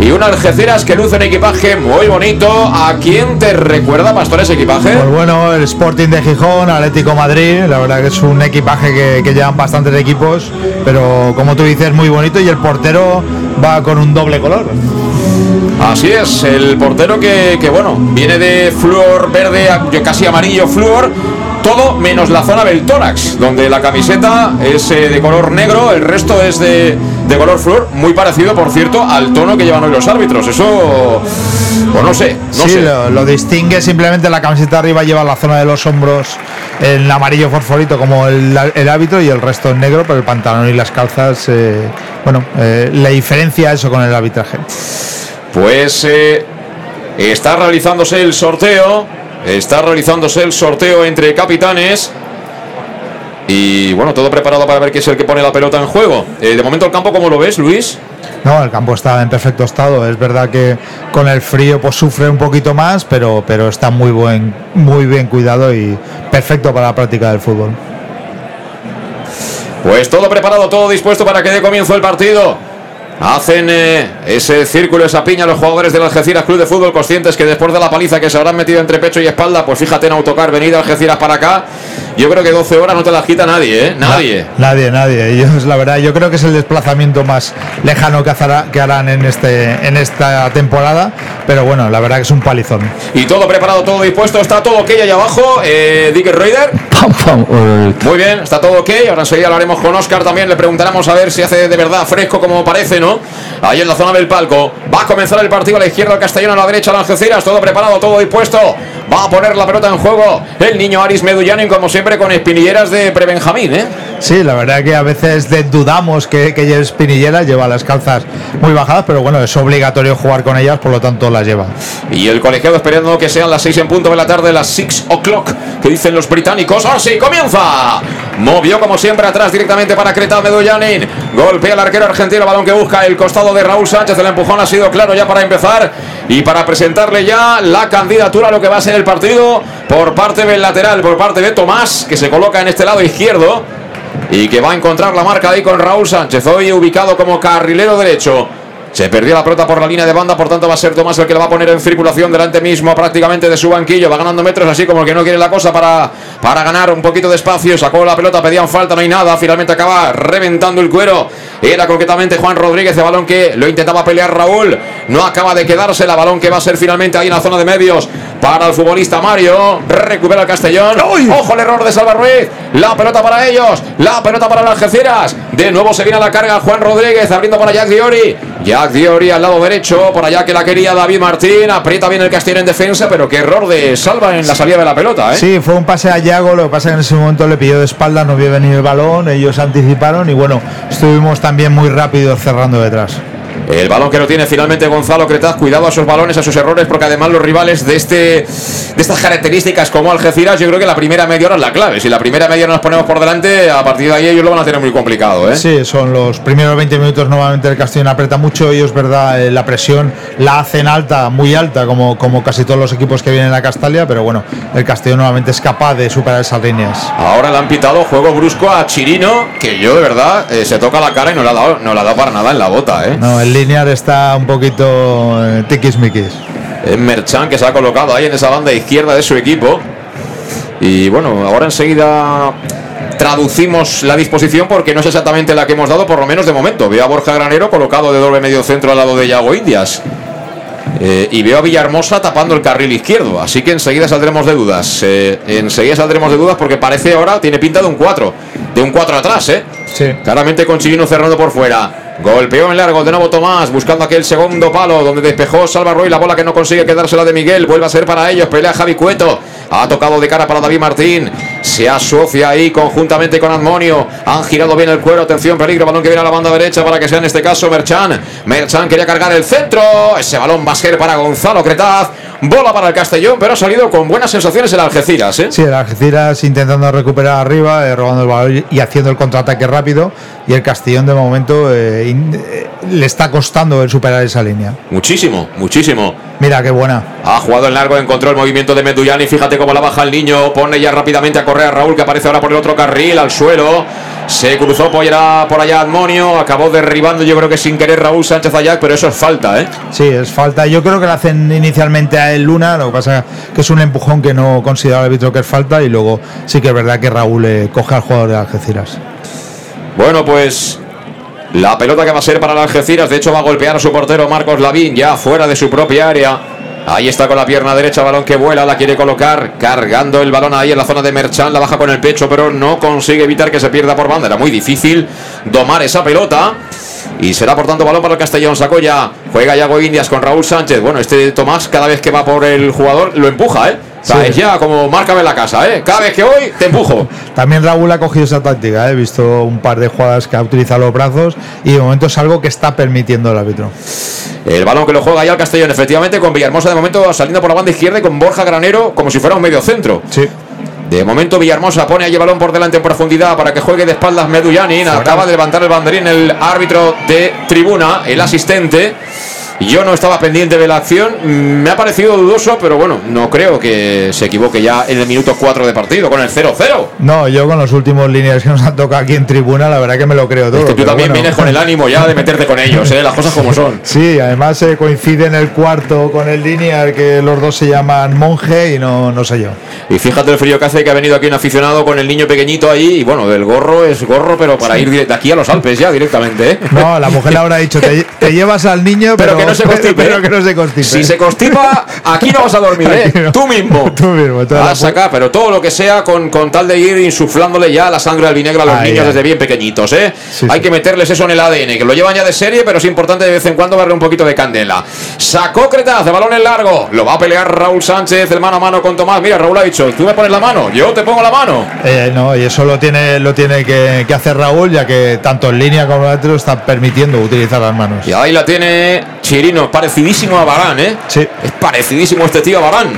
Y un Algeciras que luce un equipaje muy bonito. ¿A quién te recuerda, Pastor, ese equipaje? Pues bueno, el Sporting de Gijón, Atlético Madrid. La verdad que es un equipaje que, que llevan bastantes equipos. Pero como tú dices, muy bonito. Y el portero va con un doble color. Así es, el portero que, que, bueno, viene de flúor verde, casi amarillo flúor, todo menos la zona del tórax, donde la camiseta es eh, de color negro, el resto es de, de color flúor, muy parecido, por cierto, al tono que llevan hoy los árbitros. Eso, pues no sé, no sí, sé. Lo, lo distingue simplemente la camiseta arriba lleva la zona de los hombros en amarillo fosforito como el, el hábito y el resto en negro, pero el pantalón y las calzas, eh, bueno, eh, le diferencia eso con el arbitraje. Pues eh, está realizándose el sorteo. Está realizándose el sorteo entre capitanes. Y bueno, todo preparado para ver quién es el que pone la pelota en juego. Eh, de momento el campo, ¿cómo lo ves, Luis? No, el campo está en perfecto estado. Es verdad que con el frío pues sufre un poquito más, pero, pero está muy buen, muy bien cuidado y perfecto para la práctica del fútbol. Pues todo preparado, todo dispuesto para que dé comienzo el partido. Hacen eh, ese círculo, esa piña los jugadores del Algeciras Club de Fútbol, conscientes que después de la paliza que se habrán metido entre pecho y espalda, pues fíjate en autocar, venida Algeciras para acá. yo creo que 12 horas no te las quita nadie, ¿eh? Nadie. Nadie, nadie. Ellos, la verdad, yo creo que es el desplazamiento más lejano que, que harán en, este, en esta temporada. Pero bueno, la verdad que es un palizón. Y todo preparado, todo dispuesto, está todo ok ahí abajo. Eh, Dick Raider. Muy bien, está todo ok. Ahora enseguida hablaremos con Oscar también. Le preguntaremos a ver si hace de verdad fresco como parece, ¿no? Ahí en la zona del palco. Va a comenzar el partido a la izquierda, el Castellón a la derecha, el Algeciras. Todo preparado, todo dispuesto. Va a poner la pelota en juego el niño Aris Medullanin, como siempre, con espinilleras de Prebenjamín, ¿eh? Sí, la verdad que a veces dudamos que, que lleve espinillera, lleva las calzas muy bajadas, pero bueno, es obligatorio jugar con ellas, por lo tanto las lleva. Y el colegiado esperando que sean las 6 en punto de la tarde, las 6 o'clock, que dicen los británicos. ¡Ahora sí, comienza! Movió como siempre atrás directamente para Creta Medullanin. Golpea al arquero argentino, balón que busca el costado de Raúl Sánchez. El empujón ha sido claro ya para empezar y para presentarle ya la candidatura a lo que va a ser el partido por parte del lateral, por parte de Tomás, que se coloca en este lado izquierdo y que va a encontrar la marca ahí con Raúl Sánchez, hoy ubicado como carrilero derecho. Se perdió la pelota por la línea de banda, por tanto va a ser Tomás el que la va a poner en circulación delante mismo prácticamente de su banquillo. Va ganando metros así como el que no quiere la cosa para, para ganar un poquito de espacio. Sacó la pelota, pedían falta, no hay nada. Finalmente acaba reventando el cuero. Era concretamente Juan Rodríguez, el balón que lo intentaba pelear Raúl. No acaba de quedarse la balón que va a ser finalmente ahí en la zona de medios para el futbolista Mario. Recupera el Castellón. Ojo el error de Salva Ruiz. La pelota para ellos. La pelota para las Algeciras. De nuevo se viene a la carga Juan Rodríguez abriendo para Jack Diori. Jack Diori al lado derecho. Por allá que la quería David Martín. Aprieta bien el Castellón en defensa. Pero qué error de Salva en la salida de la pelota. ¿eh? Sí, fue un pase a Yago, lo que pasa es que en ese momento le pilló de espalda, no vio venir el balón, ellos anticiparon y bueno, estuvimos también muy rápidos cerrando detrás. El balón que lo tiene finalmente Gonzalo Cretaz. Cuidado a sus balones, a sus errores, porque además los rivales de este de estas características como Algeciras, yo creo que la primera media hora es la clave. Si la primera media hora nos ponemos por delante, a partir de ahí ellos lo van a tener muy complicado. ¿eh? Sí, son los primeros 20 minutos normalmente el Castellón aprieta mucho, ellos verdad, eh, la presión la hacen alta, muy alta, como, como casi todos los equipos que vienen a Castalia, pero bueno, el Castellón normalmente es capaz de superar esas líneas. Ahora le han pitado juego brusco a Chirino, que yo de verdad eh, se toca la cara y no le ha dado, no le ha dado para nada en la bota. ¿eh? No, el linear está un poquito eh, tiquismiquis. Es Merchan que se ha colocado ahí en esa banda izquierda de su equipo. Y bueno, ahora enseguida traducimos la disposición porque no es exactamente la que hemos dado, por lo menos de momento. Veo a Borja Granero colocado de doble medio centro al lado de Yago Indias. Eh, y veo a Villahermosa tapando el carril izquierdo. Así que enseguida saldremos de dudas. Eh, enseguida saldremos de dudas porque parece ahora, tiene pinta de un 4. De un 4 atrás, ¿eh? Sí. Claramente con Chirino cerrando por fuera. Golpeó en largo de nuevo Tomás, buscando aquel segundo palo donde despejó Salva Roy la bola que no consigue quedársela de Miguel. Vuelve a ser para ellos. Pelea Javi Cueto. Ha tocado de cara para David Martín. Se asocia ahí conjuntamente con Admonio. Han girado bien el cuero. Atención, peligro. Balón que viene a la banda derecha para que sea en este caso Merchan. Merchan quería cargar el centro. Ese balón va a ser para Gonzalo Cretaz. Bola para el Castellón, pero ha salido con buenas sensaciones el Algeciras. ¿eh? Sí, el Algeciras intentando recuperar arriba, eh, robando el balón y haciendo el contraataque rápido. Y el Castellón de momento eh, eh, le está costando el superar esa línea. Muchísimo, muchísimo. Mira qué buena. Ha jugado en largo, encontró el movimiento de Meduyani. Fíjate cómo la baja el niño. Pone ya rápidamente a correr a Raúl, que aparece ahora por el otro carril, al suelo. Se cruzó por allá, por allá Admonio. Acabó derribando, yo creo que sin querer Raúl Sánchez Ayac, pero eso es falta, ¿eh? Sí, es falta. Yo creo que le hacen inicialmente a él Luna, lo que pasa que es un empujón que no considera el árbitro que es falta y luego sí que es verdad que Raúl eh, coge al jugador de Algeciras. Bueno, pues la pelota que va a ser para el Algeciras. De hecho, va a golpear a su portero Marcos Lavín, ya fuera de su propia área. Ahí está con la pierna derecha, balón que vuela, la quiere colocar, cargando el balón ahí en la zona de Merchan, la baja con el pecho, pero no consigue evitar que se pierda por banda. Era muy difícil domar esa pelota. Y será por tanto balón para el Castellón. Sacó ya, juega Yago Indias con Raúl Sánchez. Bueno, este Tomás, cada vez que va por el jugador, lo empuja, ¿eh? O sea, Sí. es ya como márcame la casa, ¿eh? Cada vez que voy, te empujo. También Raúl ha cogido esa táctica, eh, he visto un par de jugadas que ha utilizado los brazos y de momento es algo que está permitiendo el árbitro. El balón que lo juega ya el Castellón, efectivamente, con Villahermosa de momento saliendo por la banda izquierda y con Borja Granero como si fuera un medio centro. Sí. De momento Villahermosa pone ahí el balón por delante en profundidad para que juegue de espaldas Medullanin. Acaba de levantar el banderín el árbitro de tribuna, el asistente. Yo no estaba pendiente de la acción, mm, me ha parecido dudoso, pero bueno, no creo que se equivoque ya en el minuto 4 de partido con el 0-0. No, yo con los últimos líneas que nos han tocado aquí en tribuna, la verdad que me lo creo todo. Es que tú también bueno. vienes con el ánimo ya de meterte con ellos, ¿eh? las cosas como son. Sí, además eh, coincide en el cuarto con el lineal que los dos se llaman monje y no, no sé yo. Y fíjate el frío que hace que ha venido aquí un aficionado con el niño pequeñito ahí y bueno, del gorro es gorro, pero para ir de aquí a los Alpes ya directamente, ¿eh? No, la mujer le habrá dicho, te, te llevas al niño, Pero pero, que no se constipe, Pero ¿eh? que no se constipe. Si se constipa, aquí no vas a dormir, ¿eh? No. Tú mismo. Tú mismo. Vas a sacar, pero todo lo que sea con, con tal de ir insuflándole ya la sangre al vinegro a los Ahí, niños desde bien pequeñitos, ¿eh? Sí, Hay sí. que meterles eso en el ADN, que lo llevan ya de serie, pero es importante de vez en cuando darle un poquito de candela. Sacó Cretaz, de balón en largo. Lo va a pelear Raúl Sánchez, el mano a mano con Tomás. Mira, Raúl ha dicho, tú me pones la mano, yo te pongo la mano. Eh, no, y eso lo tiene, lo tiene que, que hacer Raúl, ya que tanto en línea como en otro están permitiendo utilizar las manos. Y ahí la tiene Chirino, parecidísimo a Barán, ¿eh? Sí. Es parecidísimo este tío a Barán.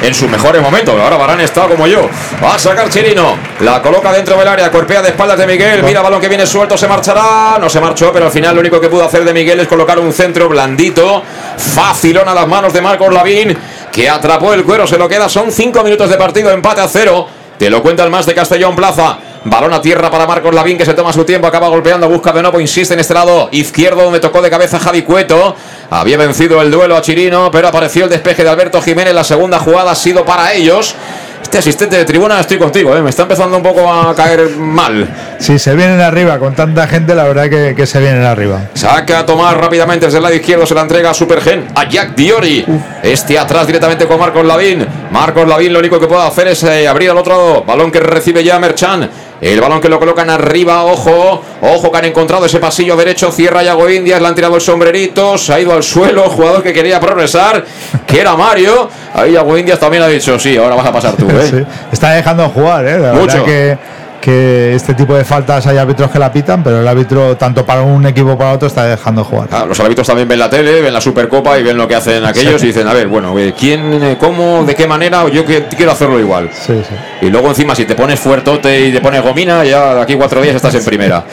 En sus mejores momentos. Ahora Barán está como yo. Va a sacar Chirino. La coloca dentro del área. Cuerpea de espaldas de Miguel. Mira, balón que viene suelto. Se marchará. No se marchó, pero al final lo único que pudo hacer de Miguel es colocar un centro blandito. Facilón a las manos de Marcos Lavín. Que atrapó el cuero. Se lo queda. Son cinco minutos de partido. Empate a cero. Te lo cuenta el más de Castellón Plaza. Balón a tierra para Marcos Lavín que se toma su tiempo, acaba golpeando, busca de nuevo, insiste en este lado izquierdo donde tocó de cabeza Javi Cueto. Había vencido el duelo a Chirino, pero apareció el despeje de Alberto Jiménez. La segunda jugada ha sido para ellos. Este asistente de tribuna, estoy contigo, ¿eh? me está empezando un poco a caer mal. Si se vienen arriba con tanta gente, la verdad que, que se vienen arriba. Saca a tomar rápidamente desde el lado izquierdo, se la entrega a Supergen, a Jack Diori. Este atrás directamente con Marcos Lavín. Marcos Lavín lo único que puede hacer es eh, abrir al otro lado. Balón que recibe ya Merchan. El balón que lo colocan arriba, ojo, ojo que han encontrado ese pasillo derecho, cierra Yago Indias, le han tirado el sombrerito, se ha ido al suelo, jugador que quería progresar, que era Mario. Ahí Yago Indias también ha dicho, sí, ahora vas a pasar tú, ¿eh? Sí, Está dejando jugar, ¿eh? La Mucho. verdad que, que este tipo de faltas hay árbitros que la pitan, pero el árbitro, tanto para un equipo como para otro, está dejando jugar. Ah, los árbitros también ven la tele, ven la Supercopa y ven lo que hacen aquellos y dicen, a ver, bueno, eh, ¿quién, eh, cómo, de qué manera? Yo quiero hacerlo igual. Sí, sí. Y luego encima si te pones fuertote y te pones gomina, ya de aquí cuatro días estás en primera.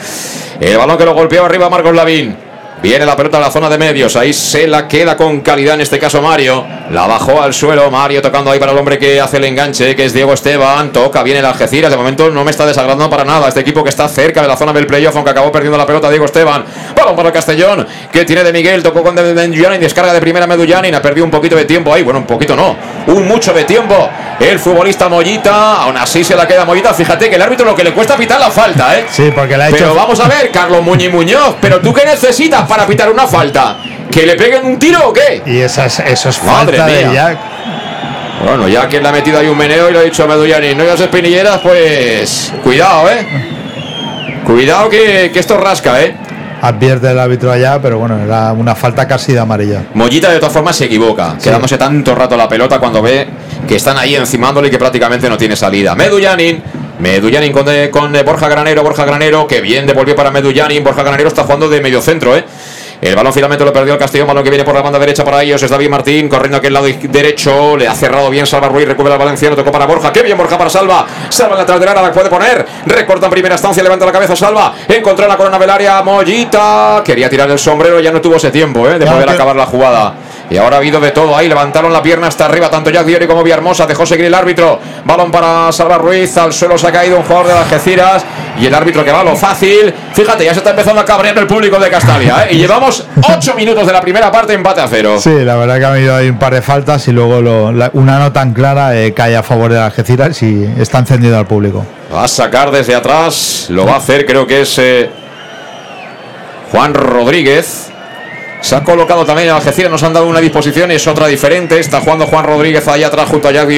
El balón que lo golpeó arriba Marcos Lavín. Viene la pelota a la zona de medios, ahí se la queda con calidad en este caso Mario. La bajó al suelo, Mario tocando ahí para el hombre que hace el enganche, que es Diego Esteban. Toca, viene el Algeciras, de momento no me está desagradando para nada. Este equipo que está cerca de la zona del playoff, aunque acabó perdiendo la pelota Diego Esteban. Balón para el Castellón, que tiene de Miguel, tocó con Medullanin, descarga de primera Medullanin, ha perdido un poquito de tiempo ahí, bueno, un poquito no, un mucho de tiempo. El futbolista Mollita, aún así se la queda Mollita. Fíjate que el árbitro lo que le cuesta pitar la falta, ¿eh? Sí, porque la ha Pero hecho. vamos a ver, Carlos Muñiz Muñoz, ¿pero tú qué necesitas para pitar una falta? ¿Que le peguen un tiro o qué? Y esa es, eso es Madre falta de mía. Jack. Bueno, ya que le ha metido ahí un meneo y le ha dicho a Medullani, no llevas espinilleras, pues cuidado, ¿eh? Cuidado que, que esto rasca, ¿eh? Advierte el árbitro allá, pero bueno, era una falta casi de amarilla. Mollita de todas formas se equivoca, quedándose tanto rato la pelota cuando ve que están ahí encimándole y que prácticamente no tiene salida. Medullanin, Medullanin con, de- con eh, Borja Granero, Borja Granero, que bien devolvió para Medullanin, Borja Granero está jugando de medio centro, ¿eh? El balón finalmente lo perdió el Castellón, balón que viene por la banda derecha para ellos, es David Martín, corriendo aquí al lado derecho, le ha cerrado bien Salva Ruiz, recupera el valenciano, tocó para Borja, qué bien Borja para Salva, Salva en la trasera, la puede poner, recorta en primera instancia, levanta la cabeza Salva, encontró la corona del área, Mollita, quería tirar el sombrero, ya no tuvo ese tiempo, ¿eh? de poder acabar la jugada. Y ahora ha habido de todo ahí, levantaron la pierna hasta arriba, tanto Jack Diori como Villahermosa, dejó seguir el árbitro, balón para Salva Ruiz, al suelo se ha caído un jugador de las Algeciras, y el árbitro que va lo fácil, fíjate, ya se está empezando a cabrear el público de Castalia, ¿eh? y llevamos 8 minutos de la primera parte, empate a cero. Sí, la verdad que ha habido ahí un par de faltas y luego lo- la- una no tan clara eh, cae a favor de Algeciras y está encendido al público. Va a sacar desde atrás, lo va a hacer, creo que es eh, Juan Rodríguez. Se ha colocado también en Algeciras, nos han dado una disposición, es otra diferente. Está jugando Juan Rodríguez allá atrás junto a Jack.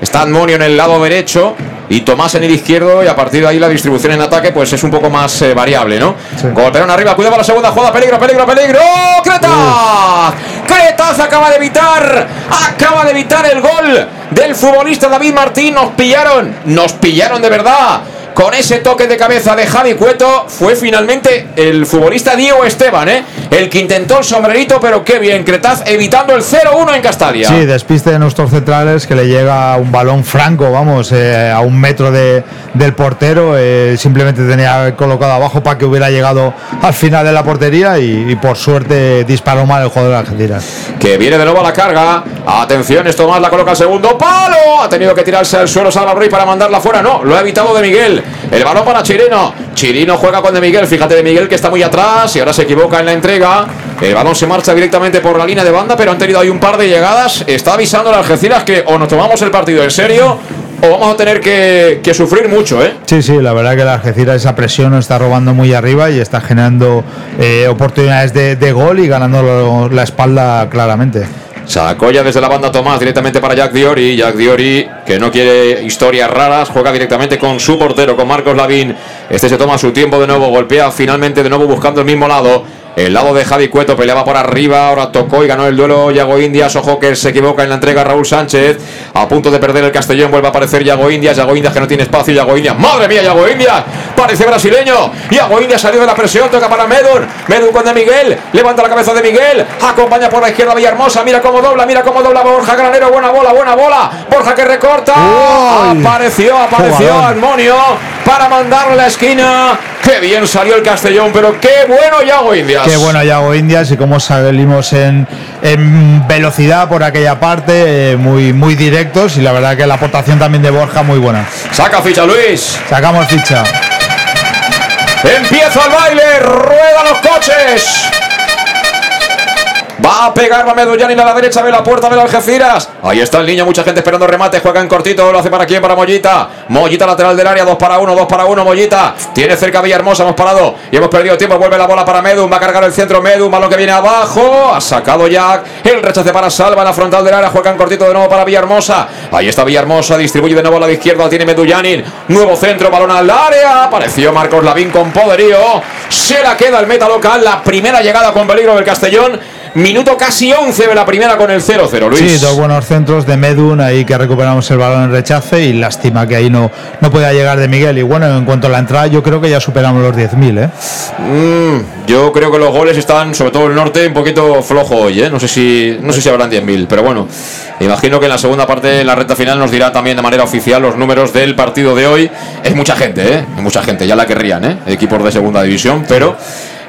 Está Anmonio en el lado derecho y Tomás en el izquierdo. Y a partir de ahí la distribución en ataque pues es un poco más eh, variable, ¿no? Golpearon arriba, cuidado para la segunda jugada. Peligro, peligro, peligro. ¡Cretaz! Cretaz acaba de evitar, acaba de evitar el gol del futbolista David Martín. Nos pillaron, nos pillaron de verdad con ese toque de cabeza de Javi Cueto, fue finalmente el futbolista Diego Esteban, ¿eh? el que intentó el sombrerito, pero qué bien, Cretaz evitando el 0-1 en Castalia. Sí, despiste de nuestros centrales que le llega un balón franco, vamos, eh, a un metro de, del portero. eh, simplemente tenía colocado abajo para que hubiera llegado al final de la portería y, y por suerte disparó mal el jugador de Algeciras. Que viene de nuevo a la carga. Atención, esto más la coloca al segundo palo. Ha tenido que tirarse al suelo Salva Ruiz para mandarla fuera. No, lo ha evitado de Miguel. El balón para Chirino. Chirino juega con de Miguel. Fíjate de Miguel que está muy atrás y ahora se equivoca en la entrega. El balón se marcha directamente por la línea de banda, pero han tenido ahí un par de llegadas. Está avisando a Algeciras que o nos tomamos el partido en serio o vamos a tener que, sufrir mucho, ¿eh? Sí, sí, la verdad que la Algeciras esa presión nos está robando muy arriba y está generando eh, oportunidades de, de gol y ganando la espalda claramente. Sacó ya desde la banda Tomás directamente para Jack Diori. Jack Diori, que no quiere historias raras, juega directamente con su portero, con Marcos Lavín. Este se toma su tiempo de nuevo, golpea finalmente de nuevo buscando el mismo lado. El lado de Javi Cueto peleaba por arriba, ahora tocó y ganó el duelo Yago Indias. Ojo que se equivoca en la entrega Raúl Sánchez. A punto de perder el Castellón, vuelve a aparecer Yago Indias. Yago Indias que no tiene espacio. Yago Indias, madre mía, Yago Indias. Parece brasileño. Yago Indias salió de la presión, toca para Medun. Medun con de Miguel, levanta la cabeza de Miguel. Acompaña por la izquierda Villahermosa. Mira cómo dobla, mira cómo dobla Borja Granero. Buena bola, buena bola. Borja que recorta. Uy. Apareció, apareció Jugador. Almonio para mandarle la esquina. Qué bien salió el Castellón, pero qué bueno Yago Indias. Qué bueno Yago Indias y cómo salimos en, en velocidad por aquella parte, eh, muy, muy directos y la verdad que la aportación también de Borja muy buena. Saca ficha Luis. Sacamos ficha. Empieza el baile, ruedan los coches. Va a pegar la Medullani a la derecha de la puerta de la Algeciras. Ahí está el niño, mucha gente esperando remate. Juega en cortito, lo hace para quién, para Mollita. Mollita lateral del área, 2 para 1, 2 para 1. Mollita tiene cerca a Villahermosa. Hemos parado y hemos perdido tiempo. Vuelve la bola para Medun. Va a cargar el centro Medun. Balón que viene abajo. Ha sacado Jack. El rechace para Salva en la frontal del área. Juega en cortito de nuevo para Villahermosa. Ahí está Villahermosa. Distribuye de nuevo a la izquierda. Tiene Medullanin. Nuevo centro, balón al área. Apareció Marcos Lavín con poderío. Se la queda el meta local. La primera llegada con peligro del Castellón. Minuto casi 11 de la primera con el 0-0, Luis. Sí, dos buenos centros de Medun, ahí que recuperamos el balón en rechace y lástima que ahí no, no pueda llegar de Miguel. Y bueno, en cuanto a la entrada, yo creo que ya superamos los 10.000, ¿eh? Mm, yo creo que los goles están, sobre todo el norte, un poquito flojo hoy. ¿eh? No sé si no sé si habrán 10.000, pero bueno, imagino que en la segunda parte, en la recta final, nos dirá también de manera oficial los números del partido de hoy. Es mucha gente, ¿eh? Es mucha gente, ya la querrían, ¿eh? Equipos de segunda división, pero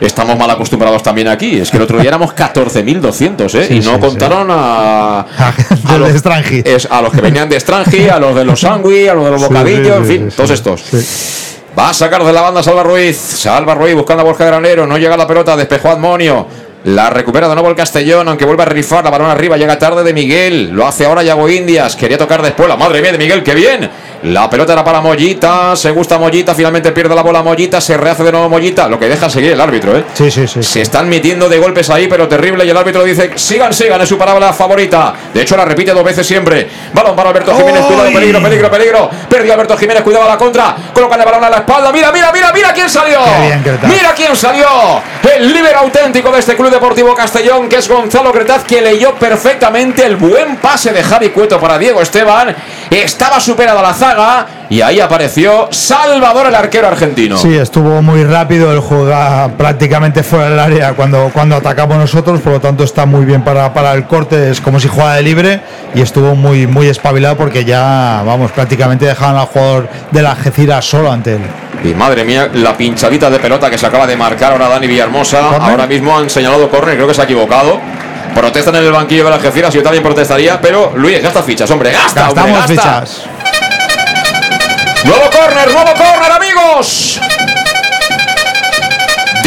estamos mal acostumbrados también aquí. Es que el otro día éramos 14.200, ¿eh? Sí, y no sí, contaron a, Del los, de Strangi. es a los que venían de Strangi, a los de los Sangui, a los de los Bocadillos, en fin, todos estos. Va a sacar de la banda Salva Ruiz. Salva Ruiz buscando a Borja Granero. No llega la pelota. Despejó Admonio. La recupera de nuevo el Castellón, aunque vuelve a rifar la balón arriba. Llega tarde de Miguel. Lo hace ahora Yago Indias. Quería tocar después. La madre mía de Miguel, qué bien. La pelota era para Mollita. Se gusta Mollita. Finalmente pierde la bola Mollita. Se rehace de nuevo Mollita. Lo que deja seguir el árbitro, ¿eh? Sí, sí, sí. Se están metiendo de golpes ahí, pero terrible. Y el árbitro dice: sigan, sigan, es su palabra favorita. De hecho, la repite dos veces siempre. Balón para Alberto Jiménez, cuidado, peligro, peligro, peligro. Perdió Alberto Jiménez, cuidado a la contra. Colocan el balón a la espalda. Mira, mira, mira, mira quién salió. Qué bien, Cretaz. Mira quién salió. El líder auténtico de este Club Deportivo Castellón, que es Gonzalo Cretaz, que leyó perfectamente el buen pase de Javi Cueto para Diego Esteban. Estaba superada la zaga y ahí apareció Salvador, el arquero argentino. Sí, estuvo muy rápido, el juega prácticamente fuera del área cuando, cuando atacamos nosotros, por lo tanto está muy bien para, para el corte, es como si jugara de libre y estuvo muy, muy espabilado porque ya, vamos, prácticamente dejaban al jugador de la Algeciras solo ante él. Y madre mía, la pinchadita de pelota que se acaba de marcar ahora Dani Villahermosa. ¿Córner? Ahora mismo han señalado córner, creo que se ha equivocado. Protestan en el banquillo de la Algeciras, yo también protestaría, pero Luis, gasta fichas, hombre, gasta, hombre, Gastamos gasta. fichas. Nuevo córner, nuevo córner, amigos.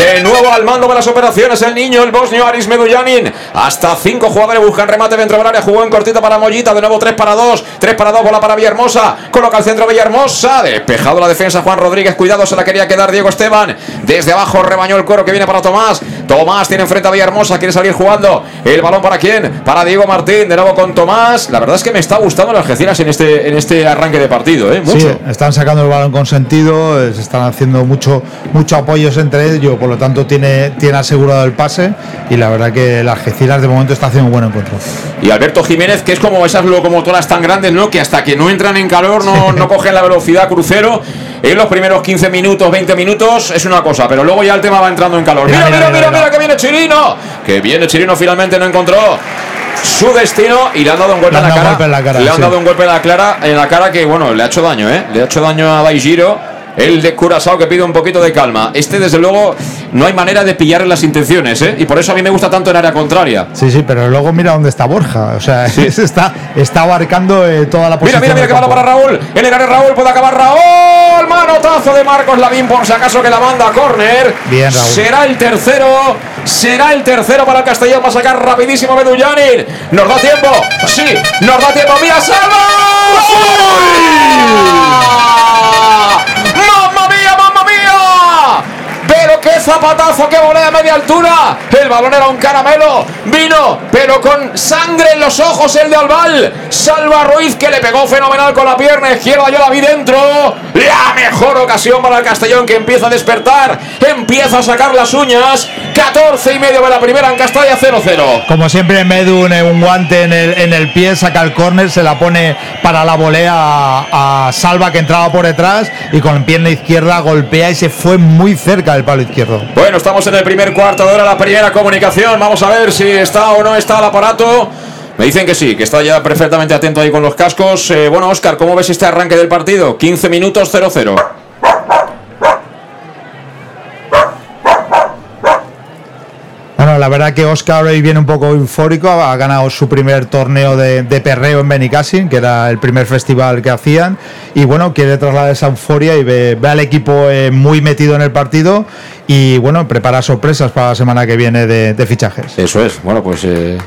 De nuevo al mando de las operaciones el niño, el bosnio Aris Medullanin. Hasta cinco jugadores buscan remate dentro del área. Jugó en cortita para Mollita. De nuevo 3 para 2. 3 para 2. Bola para Villahermosa. Coloca el centro Villahermosa. Despejado la defensa Juan Rodríguez. Cuidado, se la quería quedar Diego Esteban. Desde abajo rebañó el cuero que viene para Tomás. Tomás tiene enfrente a Villahermosa. Quiere salir jugando. El balón para quién? Para Diego Martín. De nuevo con Tomás. La verdad es que me está gustando las Algeciras en este, en este arranque de partido. ¿eh? Mucho. Sí, están sacando el balón con sentido, eh, se están haciendo mucho, mucho apoyos entre ellos, por lo tanto tiene, tiene asegurado el pase y la verdad que la Algeciras de momento está haciendo un buen encuentro. Y Alberto Jiménez, que es como esas locomotoras tan grandes, ¿no? Que hasta que no entran en calor no, no cogen la velocidad crucero. En los primeros 15 minutos, 20 minutos es una cosa, pero luego ya el tema va entrando en calor. Mira, mira, mira, mira, que viene Chirino. Que viene Chirino, finalmente no encontró su destino y le han dado un golpe, en, la cara. golpe en la cara, Le han sí. dado un golpe en la, clara, en la cara que, bueno, le ha hecho daño, ¿eh? Le ha hecho daño a Daijiro. El de Curazao que pide un poquito de calma. Este, desde luego, no hay manera de pillarle las intenciones, ¿eh? Y por eso a mí me gusta tanto en área contraria. Sí, sí, pero luego mira dónde está Borja. O sea, está, está abarcando eh, toda la Mira, posición. mira, mira del que bala para Raúl. En el área Raúl puede acabar Raúl. Manotazo de Marcos Lavín por si acaso que la manda a córner. Bien, Raúl. Será el tercero. Será el tercero para el Castellón. Va a sacar rapidísimo Bedullanin. Nos da tiempo. Sí, nos da tiempo. Mira, salva. ¡Mamma qué zapatazo, qué volea a media altura. El balón era un caramelo. Vino, pero con sangre en los ojos el de Albal. Salva Ruiz que le pegó fenomenal con la pierna izquierda. Yo la vi dentro. La mejor ocasión para el Castellón que empieza a despertar. Empieza a sacar las uñas. 14 y medio de la primera en Castalla 0-0. Como siempre, Medu un, guante en el, en el pie, saca el córner, se la pone para la volea a, a Salva que entraba por detrás y con pierna izquierda golpea y se fue muy cerca del palo. Bueno, estamos en el primer cuarto de hora, la primera comunicación. Vamos a ver si está o no está el aparato. Me dicen que sí, que está ya perfectamente atento ahí con los cascos. Eh, bueno, Oscar, ¿cómo ves este arranque del partido? 15 minutos 0-0. Bueno, la verdad que Oscar hoy viene un poco eufórico, ha ganado su primer torneo de, de perreo en Benicassin, que era el primer festival que hacían, y bueno, quiere trasladar esa euforia y ve, ve al equipo eh, muy metido en el partido y bueno, prepara sorpresas para la semana que viene de, fichajes. Eso es, bueno, pues eh,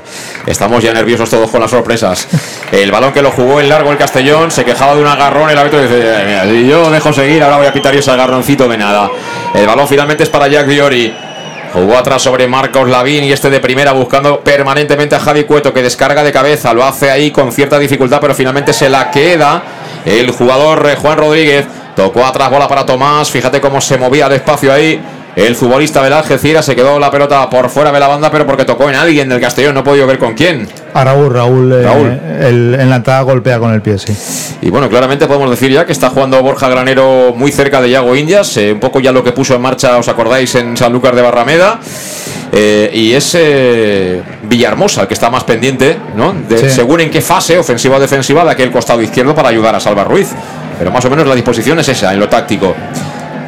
estamos ya nerviosos todos con las sorpresas. El balón que lo jugó en largo el Castellón se quejaba de un agarrón. El árbitro dice: "Eh, mira, yo dejo seguir, ahora voy a pitar ese agarroncito de nada. El balón finalmente es para Jack Diori. Jugó atrás sobre Marcos Lavín y este de primera buscando permanentemente a Javi Cueto que descarga de cabeza. Lo hace ahí con cierta dificultad, pero finalmente se la queda el jugador eh, Juan Rodríguez. Tocó atrás bola para Tomás. Fíjate cómo se movía despacio ahí. El futbolista del Algeciras se quedó la pelota por fuera de la banda, pero porque tocó en alguien del Castellón. No he podido ver con quién. A Raúl, Raúl, eh, el- en la entrada golpea con el pie, sí. Y bueno, claramente podemos decir ya que está jugando Borja Granero muy cerca de Yago Indias, eh, un poco ya lo que puso en marcha, os acordáis, en Sanlúcar de Barrameda. Eh, y es Villahermosa el que está más pendiente, ¿no? De- Sí. Según en qué fase, ofensiva o defensiva, de aquel costado izquierdo para ayudar a Salva Ruiz. Pero más o menos la disposición es esa, en lo táctico.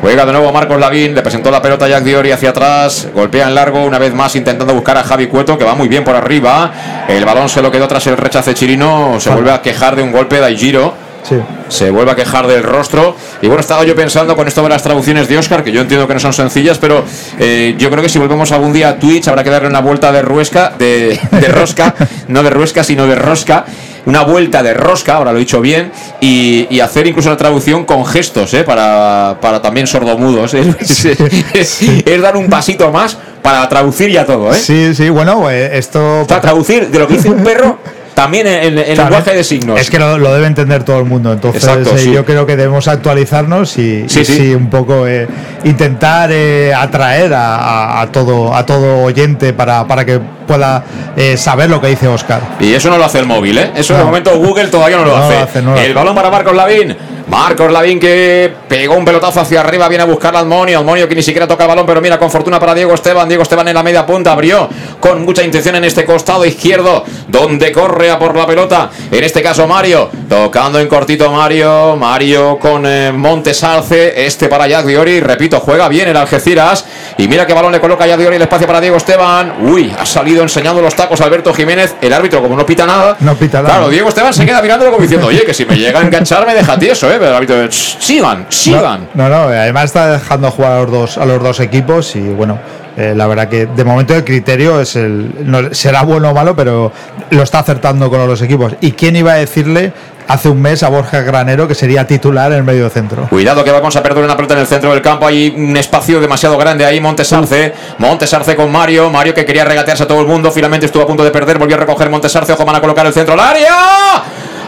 Juega de nuevo Marcos Lavín, le presentó la pelota a Jack Diori hacia atrás, golpea en largo una vez más intentando buscar a Javi Cueto que va muy bien por arriba. El balón se lo quedó tras el rechace Chirino, se vuelve a quejar de un golpe de Aigiro. Sí. Se vuelve a quejar del rostro. Y bueno, estaba yo pensando con esto de las traducciones de Oscar, que yo entiendo que no son sencillas, pero eh, yo creo que si volvemos algún día a Twitch habrá que darle una vuelta de ruesca, de, de rosca, no de ruesca, sino de rosca. Una vuelta de rosca, ahora lo he dicho bien, y, y hacer incluso la traducción con gestos, ¿eh? para, para también sordomudos. ¿eh? Es, es dar un pasito más para traducir ya todo. ¿eh? Sí, sí, bueno, esto... Para traducir de lo que dice un perro también en, en- en Claro, lenguaje de signos. Es que lo, lo debe entender todo el mundo. Entonces, Exacto, eh, sí. yo creo que debemos actualizarnos y, Sí, y sí. un poco eh, intentar eh, atraer a, a- todo a todo oyente para, para que pueda eh, saber lo que dice Oscar. Y eso no lo hace el móvil, ¿eh? Eso de No. momento Google todavía no lo No lo hace. hace, no lo el hace. balón para Marcos Lavín. Marcos Lavín que pegó un pelotazo hacia arriba, viene a buscar a Almonio. Almonio que ni siquiera toca el balón, pero mira, con fortuna para Diego Esteban. Diego Esteban en la media punta abrió con mucha intención en este costado izquierdo, donde corre a por la pelota. En este caso, Mario, tocando en cortito Mario. Mario con eh, Montes Arce, este para Jack Diori. Repito, juega bien el Algeciras. Y mira qué balón le coloca Jack Diori el espacio para Diego Esteban. Uy, ha salido enseñando los tacos Alberto Jiménez. El árbitro, como no pita nada, No pita nada. Claro, Diego Esteban se queda mirándolo como diciendo, oye, que si me llega a enganchar me deja tieso, ¿eh? Pero el árbitro, "Shh, sigan, sigan. No, no, además está dejando jugar a los dos, a los dos equipos y bueno, eh, la verdad que de momento el criterio es el no, será bueno o malo, pero lo está acertando con los dos equipos. ¿Y quién iba a decirle hace un mes a Borja Granero que sería titular en el medio centro? Cuidado que vamos a perder una pelota en el centro del campo. Hay un espacio demasiado grande ahí. Montesarce. Montesarce con Mario. Mario que quería regatearse a todo el mundo. Finalmente estuvo a punto de perder. Volvió a recoger Montesarce. Ojo, van a colocar el centro al área.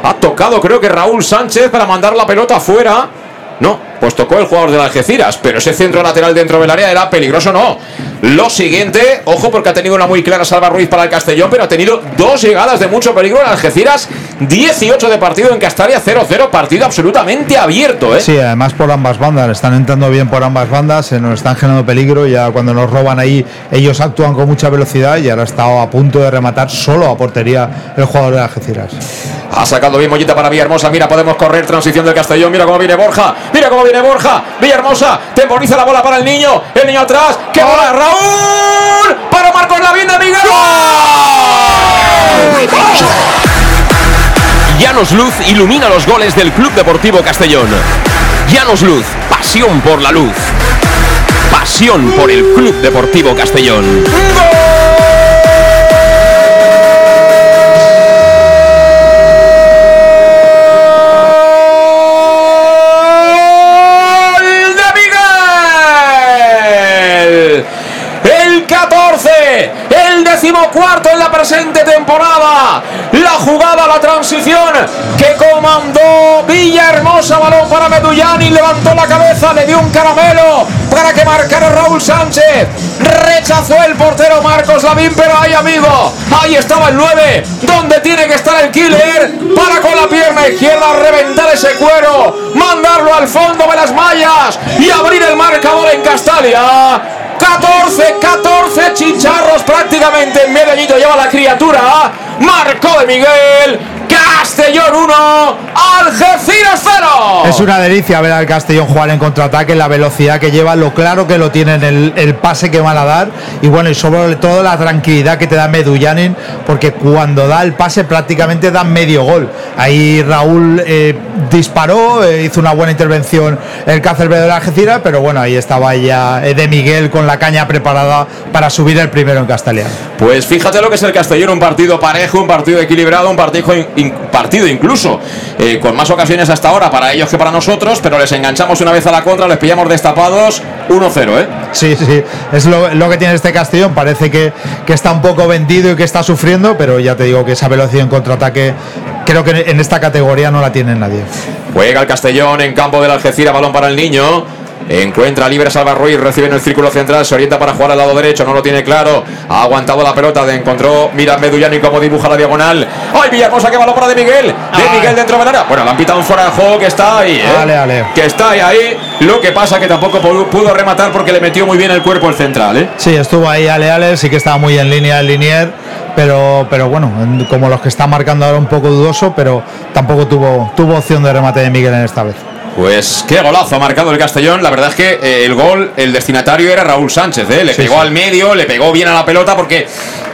Ha tocado, creo que Raúl Sánchez para mandar la pelota afuera. No, pues tocó el jugador del Algeciras, pero ese centro lateral dentro del área era peligroso, no. lo siguiente. Ojo, porque ha tenido una muy clara Salva Ruiz para el Castellón, pero ha tenido dos llegadas de mucho peligro en Algeciras. 18 de partido en Castalia, 0-0. Partido absolutamente abierto, ¿eh? Sí, además por ambas bandas, están entrando bien por ambas bandas, se nos están generando peligro. Ya cuando nos roban ahí, ellos actúan con mucha velocidad y ahora ha estado a punto de rematar solo a portería el jugador de Algeciras. Ha sacado bien Mollita para Villahermosa. Mira, podemos correr. Transición del Castellón. Mira cómo viene Borja. Mira cómo viene Borja. Villahermosa. Temporiza la bola para el niño. El niño atrás. ¡Qué bola! Raúl. Para Marcos Lavín de Miguel. Llanos Luz ilumina los goles del Club Deportivo Castellón. Llanos Luz, pasión por la luz. Pasión por el Club Deportivo Castellón. Presente temporada. La jugada, la transición que comandó Villahermosa, balón para Medullani, levantó la cabeza, le dio un caramelo para que marcara Raúl Sánchez. Rechazó el portero Marcos Lavín, pero ahí amigo, ahí estaba el 9, donde tiene que estar el killer, para con la pierna izquierda reventar ese cuero, mandarlo al fondo de las mallas y abrir el marcador en Castalia. 14, 14 chicharros prácticamente en medio añito lleva la criatura. Marcó de Miguel. Castellón 1, Algeciras 0. Es una delicia ver al Castellón jugar en contraataque, la velocidad que lleva, lo claro que lo tienen, el, el pase que van a dar y bueno, y sobre todo la tranquilidad que te da Medullanin, porque cuando da el pase prácticamente da medio gol. Ahí Raúl eh, disparó, eh, hizo una buena intervención el Cáceres de la Algeciras, pero bueno, ahí estaba ya de Miguel con la caña preparada para subir el primero en Castellón. Pues fíjate lo que es el Castellón, un partido parejo, un partido equilibrado, un partido, partido incluso eh, con más ocasiones hasta ahora para ellos que para nosotros, pero les enganchamos una vez a la contra, les pillamos destapados 1-0, ¿eh? Sí, sí, es lo, lo que tiene este Castellón. Parece que, que está un poco vendido y que está sufriendo, pero ya te digo que esa velocidad en contraataque creo que en esta categoría no la tiene nadie. Juega el Castellón en campo del Algeciras, balón para el niño. Encuentra libre Salva Ruiz, recibe en el círculo central, se orienta para jugar al lado derecho, no lo tiene claro. Ha aguantado la pelota, de encontró, mira Medullani cómo dibuja la diagonal. ¡Ay, Villahermosa, que balón para de Miguel! De Ay. Miguel dentro del área. Bueno, le han pitado un fuera de juego que está ahí, ¿eh? Ale, ale. Que está ahí, ahí. Lo que pasa que tampoco pudo, rematar porque le metió muy bien el cuerpo el central, ¿eh? Sí, estuvo ahí Ale Ale, sí que estaba muy en línea el linier, pero, pero bueno, en- como los que están marcando ahora un poco dudoso, pero tampoco tuvo, tuvo opción de remate de Miguel en esta vez. Pues qué golazo ha marcado el Castellón. La verdad es que eh, el gol, el destinatario era Raúl Sánchez. ¿eh? Le Sí, pegó sí. al medio, le pegó bien a la pelota porque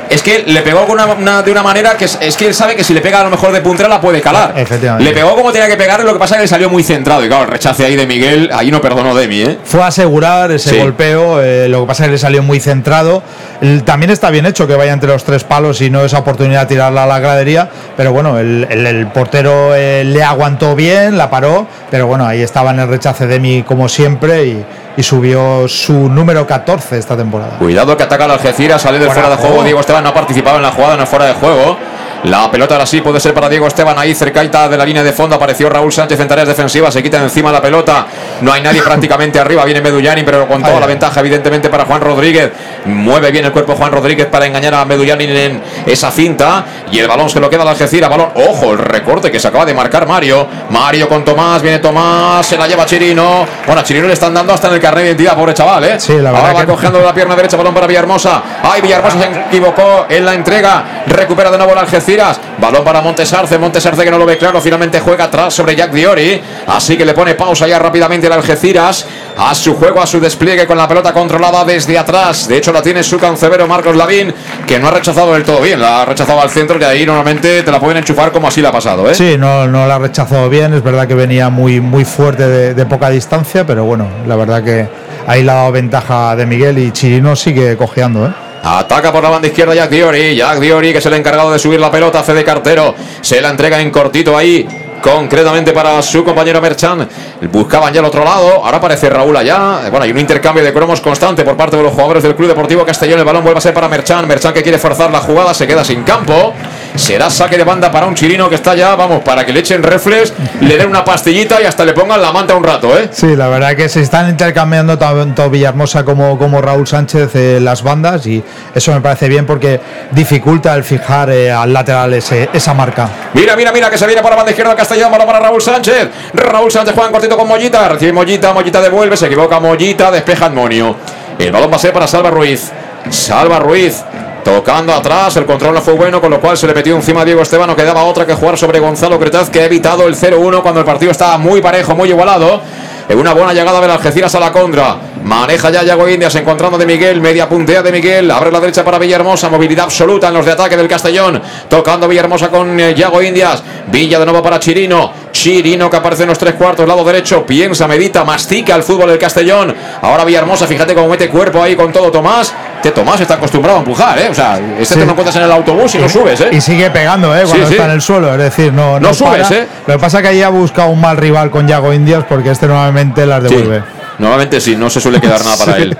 es que le pegó con una- una- de una manera que es, es que él sabe que si le pega a lo mejor de puntera la puede calar. Efectivamente. Le pegó como tenía que pegar, lo que pasa es que le salió muy centrado. Y claro, el rechace ahí de Miguel, ahí no perdonó Demi, ¿eh? Fue a asegurar ese Sí. golpeo, eh, lo que pasa es que le salió muy centrado. El- también está bien hecho que vaya entre los tres palos y no esa oportunidad de tirarla a la gradería, pero bueno, el, el- el portero eh, le aguantó bien, la paró, pero bueno, ahí estaba en el rechace de mí como siempre y, y subió su número 14 esta temporada. Cuidado que ataca al Algeciras, sale del Fuera de de juego. juego. Diego Esteban no ha participado en la jugada, no es fuera de juego. La pelota ahora sí puede ser para Diego Esteban ahí cercaita de la línea de fondo. Apareció Raúl Sánchez en tareas defensivas, se quita encima la pelota. No hay nadie prácticamente arriba. Viene Medullani, pero con toda la ventaja, evidentemente, para Juan Rodríguez. Mueve bien el cuerpo Juan Rodríguez para engañar a Medullani en esa cinta. Y el balón se lo queda al Algeciras. Balón, ojo, el recorte que se acaba de marcar Mario. Mario con Tomás, viene Tomás, se la lleva Chirino. Bueno, a Chirino le están dando hasta en el carnet de identidad, pobre chaval, ¿eh? Sí, la Ahora va que- cogiendo la pierna derecha, balón para Villahermosa. Ay, Villahermosa se equivocó en la entrega. Recupera de nuevo el Algeciras. Balón para Montesarce. Montesarce que no lo ve claro. Finalmente juega atrás sobre Jack Diori. Así que le pone pausa ya rápidamente el Algeciras. A su juego, a su despliegue con la pelota controlada desde atrás. De hecho, la tiene su cancebero Marcos Lavín, que no ha rechazado del todo bien. La ha rechazado al centro, que ahí normalmente te la pueden enchufar como así le ha pasado, ¿eh? Sí, no, no la rechazó bien, es verdad que venía muy, muy fuerte de, de poca distancia, pero bueno, la verdad que ahí la ha dado ventaja de Miguel y Chirino sigue cojeando, ¿eh? Ataca por la banda izquierda Jack Diori. Jack Diori, que es el encargado de subir la pelota, hace de cartero. Se la entrega en cortito ahí. Concretamente para su compañero Merchan. Buscaban ya al otro lado. Ahora aparece Raúl allá. Bueno, hay un intercambio de cromos constante por parte de los jugadores del Club Deportivo Castellón. El balón vuelve a ser para Merchan. Merchan que quiere forzar la jugada. Se queda sin campo. Será saque de banda para un chilino que está ya, vamos, para que le echen reflex, le den una pastillita y hasta le pongan la manta un rato, ¿eh? Sí, la verdad que se están intercambiando tanto Villahermosa como, como Raúl Sánchez eh, las bandas y eso me parece bien porque dificulta el fijar eh, al lateral ese- esa marca. Mira, mira, mira, que se viene por la banda izquierda Castellón, balón para Raúl Sánchez. Raúl Sánchez juega en cortito con Mollita, recibe Mollita, Mollita devuelve, se equivoca Mollita, despeja Admonio. El balón va a ser para Salva Ruiz. Salva Ruiz. Tocando atrás, el control no fue bueno, con lo cual se le metió encima a Diego Esteban. No quedaba otra que jugar sobre Gonzalo Cretaz, que ha evitado el 0-1 cuando el partido estaba muy parejo, muy igualado. En una buena llegada de Algeciras a la contra. Maneja ya Yago Indias encontrando de Miguel. Media puntea de Miguel. Abre la derecha para Villahermosa. Movilidad absoluta en los de ataque del Castellón. Tocando Villahermosa con eh, Yago Indias. Villa de nuevo para Chirino. Chirino que aparece en los tres cuartos, lado derecho. Piensa, medita, mastica el fútbol del Castellón. Ahora Villahermosa, fíjate cómo mete cuerpo ahí con todo Tomás. Este Tomás está acostumbrado a empujar, ¿eh? O sea, este Sí. te lo encuentras en el autobús y no subes, ¿eh? Y sigue pegando, ¿eh? Cuando Sí, sí. está en el suelo. Es decir, no, No subes, para. ¿eh? Lo que pasa es que ahí ha buscado un mal rival con Yago Indias porque este normalmente las devuelve. Normalmente sí, no se suele quedar nada para él.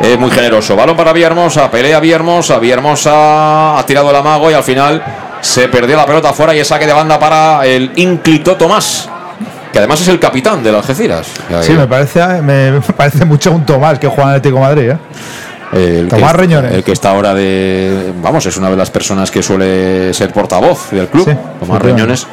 Es muy generoso. Balón para Villahermosa, pelea Villahermosa. Villahermosa ha tirado el amago y al final se perdió la pelota fuera y es saque de banda para el ínclito Tomás, que además es el capitán del Algeciras. Sí, me parece, me, parece mucho un Tomás que juega en el Atlético de Madrid, ¿eh? El Tomás que, Reñones. El que está ahora de. Vamos, es una de las personas que suele ser portavoz del club. Sí, Tomás. Reñones.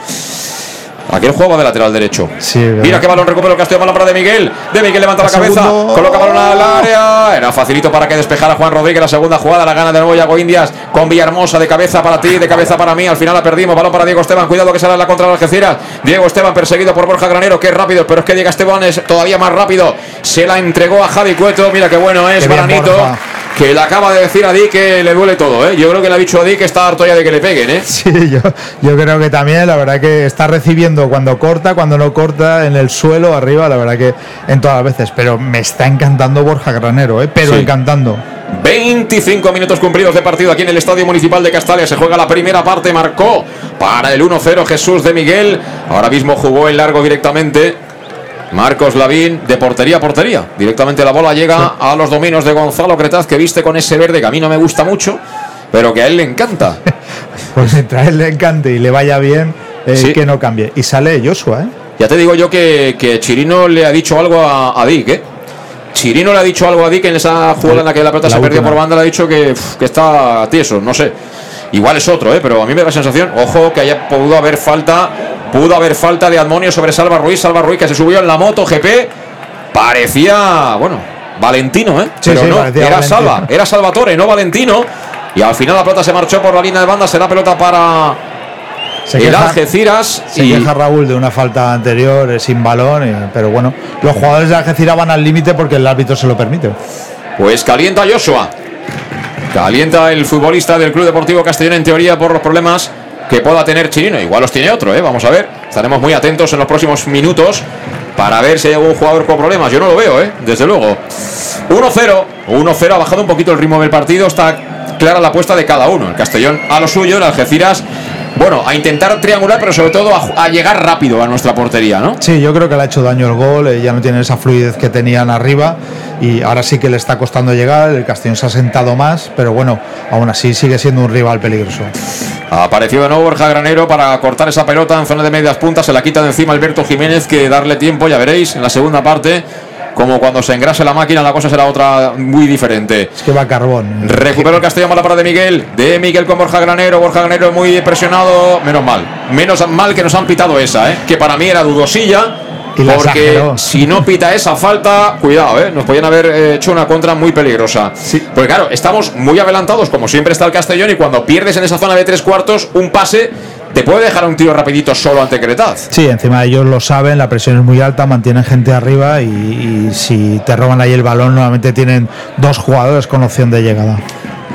Aquel juego de lateral derecho. Sí, Mira qué balón recupera el Castillo, balón para De Miguel. De Miguel levanta la cabeza, coloca balón al área. Era facilito para que despejara Juan Rodríguez. La segunda jugada la gana de nuevo Yago Indias con Villahermosa de cabeza para ti, de cabeza para mí. Al final la perdimos. Balón para Diego Esteban. Cuidado que sale la contra de Algeciras. Diego Esteban perseguido por Borja Granero, es rápido, pero es que Diego Esteban es todavía más rápido. Se la entregó a Javi Cueto. Mira qué bueno es, Qué bien, Baranito. Borja. Que le acaba de decir a Di que le duele todo, ¿eh? Yo creo que le ha dicho a Di que está harto ya de que le peguen, ¿eh? Sí, yo, yo creo que también, la verdad que está recibiendo cuando corta, cuando no corta, en el suelo, arriba, la verdad que en todas las veces. Pero me está encantando Borja Granero, ¿eh? Pero Sí. encantando. 25 minutos cumplidos de partido aquí en el Estadio Municipal de Castalia. Se juega la primera parte, marcó para el 1-0 Jesús de Miguel. Ahora mismo jugó en largo directamente. Marcos Lavín de portería a portería. Directamente la bola llega a los dominios de Gonzalo Cretaz, que viste con ese verde que a mí no me gusta mucho, pero que a él le encanta. Pues mientras él le encante y le vaya bien, eh, Sí. que no cambie. Y sale Joshua, ¿eh? Ya te digo yo que, que Chirino le ha dicho algo a, a Dick, ¿eh? Chirino le ha dicho algo a Dick en esa jugada en la que la pelota La se perdió por banda, le ha dicho que, uf, que está tieso, no sé. Igual es otro, ¿eh? pero a mí me da la sensación, ojo, que haya pudo haber falta, pudo haber falta de Admonio sobre Salva Ruiz, Salva Ruiz que se subió en la moto GP, parecía, bueno, Valentino, ¿eh? Sí, pero sí, no, era Valentino. Salva, era Salvatore, no Valentino. Y al final la pelota se marchó por la línea de banda, será pelota para Se el queja- Algeciras. Se y- queja Raúl de una falta anterior eh, sin balón, eh, pero bueno, los jugadores de Algeciras van al límite porque el árbitro se lo permite. Pues calienta Joshua. Calienta el futbolista del Club Deportivo Castellón en teoría por los problemas que pueda tener Chirino. Igual los tiene otro, ¿eh? Vamos a ver. Estaremos muy atentos en los próximos minutos para ver si hay algún jugador con problemas. Yo no lo veo, ¿eh? Desde luego. 1-0. 1-0. Ha bajado un poquito el ritmo del partido. Está clara la apuesta de cada uno. El Castellón a lo suyo, el Algeciras. Bueno, a intentar triangular, pero sobre todo a, llegar rápido a nuestra portería, ¿no? Sí, yo creo que le ha hecho daño el gol, eh, ya no tiene esa fluidez que tenían arriba y ahora sí que le está costando llegar, el Castellón se ha sentado más, pero bueno, aún así sigue siendo un rival peligroso. Apareció de nuevo Borja Granero para cortar esa pelota en zona de medias puntas. Se la quita de encima Alberto Jiménez, que darle tiempo, ya veréis, en la segunda parte. Como cuando se engrase la máquina, la cosa será otra muy diferente. Es que va carbón. Recupera el Castellón para la para de Miguel. De Miguel con Borja Granero. Borja Granero muy presionado. Menos mal. Menos mal que nos han pitado esa, ¿eh? que para mí era dudosilla. Y Porque si no pita esa falta, cuidado, ¿eh? nos podían haber eh, hecho una contra muy peligrosa. Porque claro, estamos muy adelantados, como siempre está el Castellón, y cuando pierdes en esa zona de tres cuartos, un pase te puede dejar un tío rapidito solo ante Cretaz. Sí, encima ellos lo saben, la presión es muy alta, mantienen gente arriba y, si te roban ahí el balón, normalmente tienen dos jugadores con opción de llegada.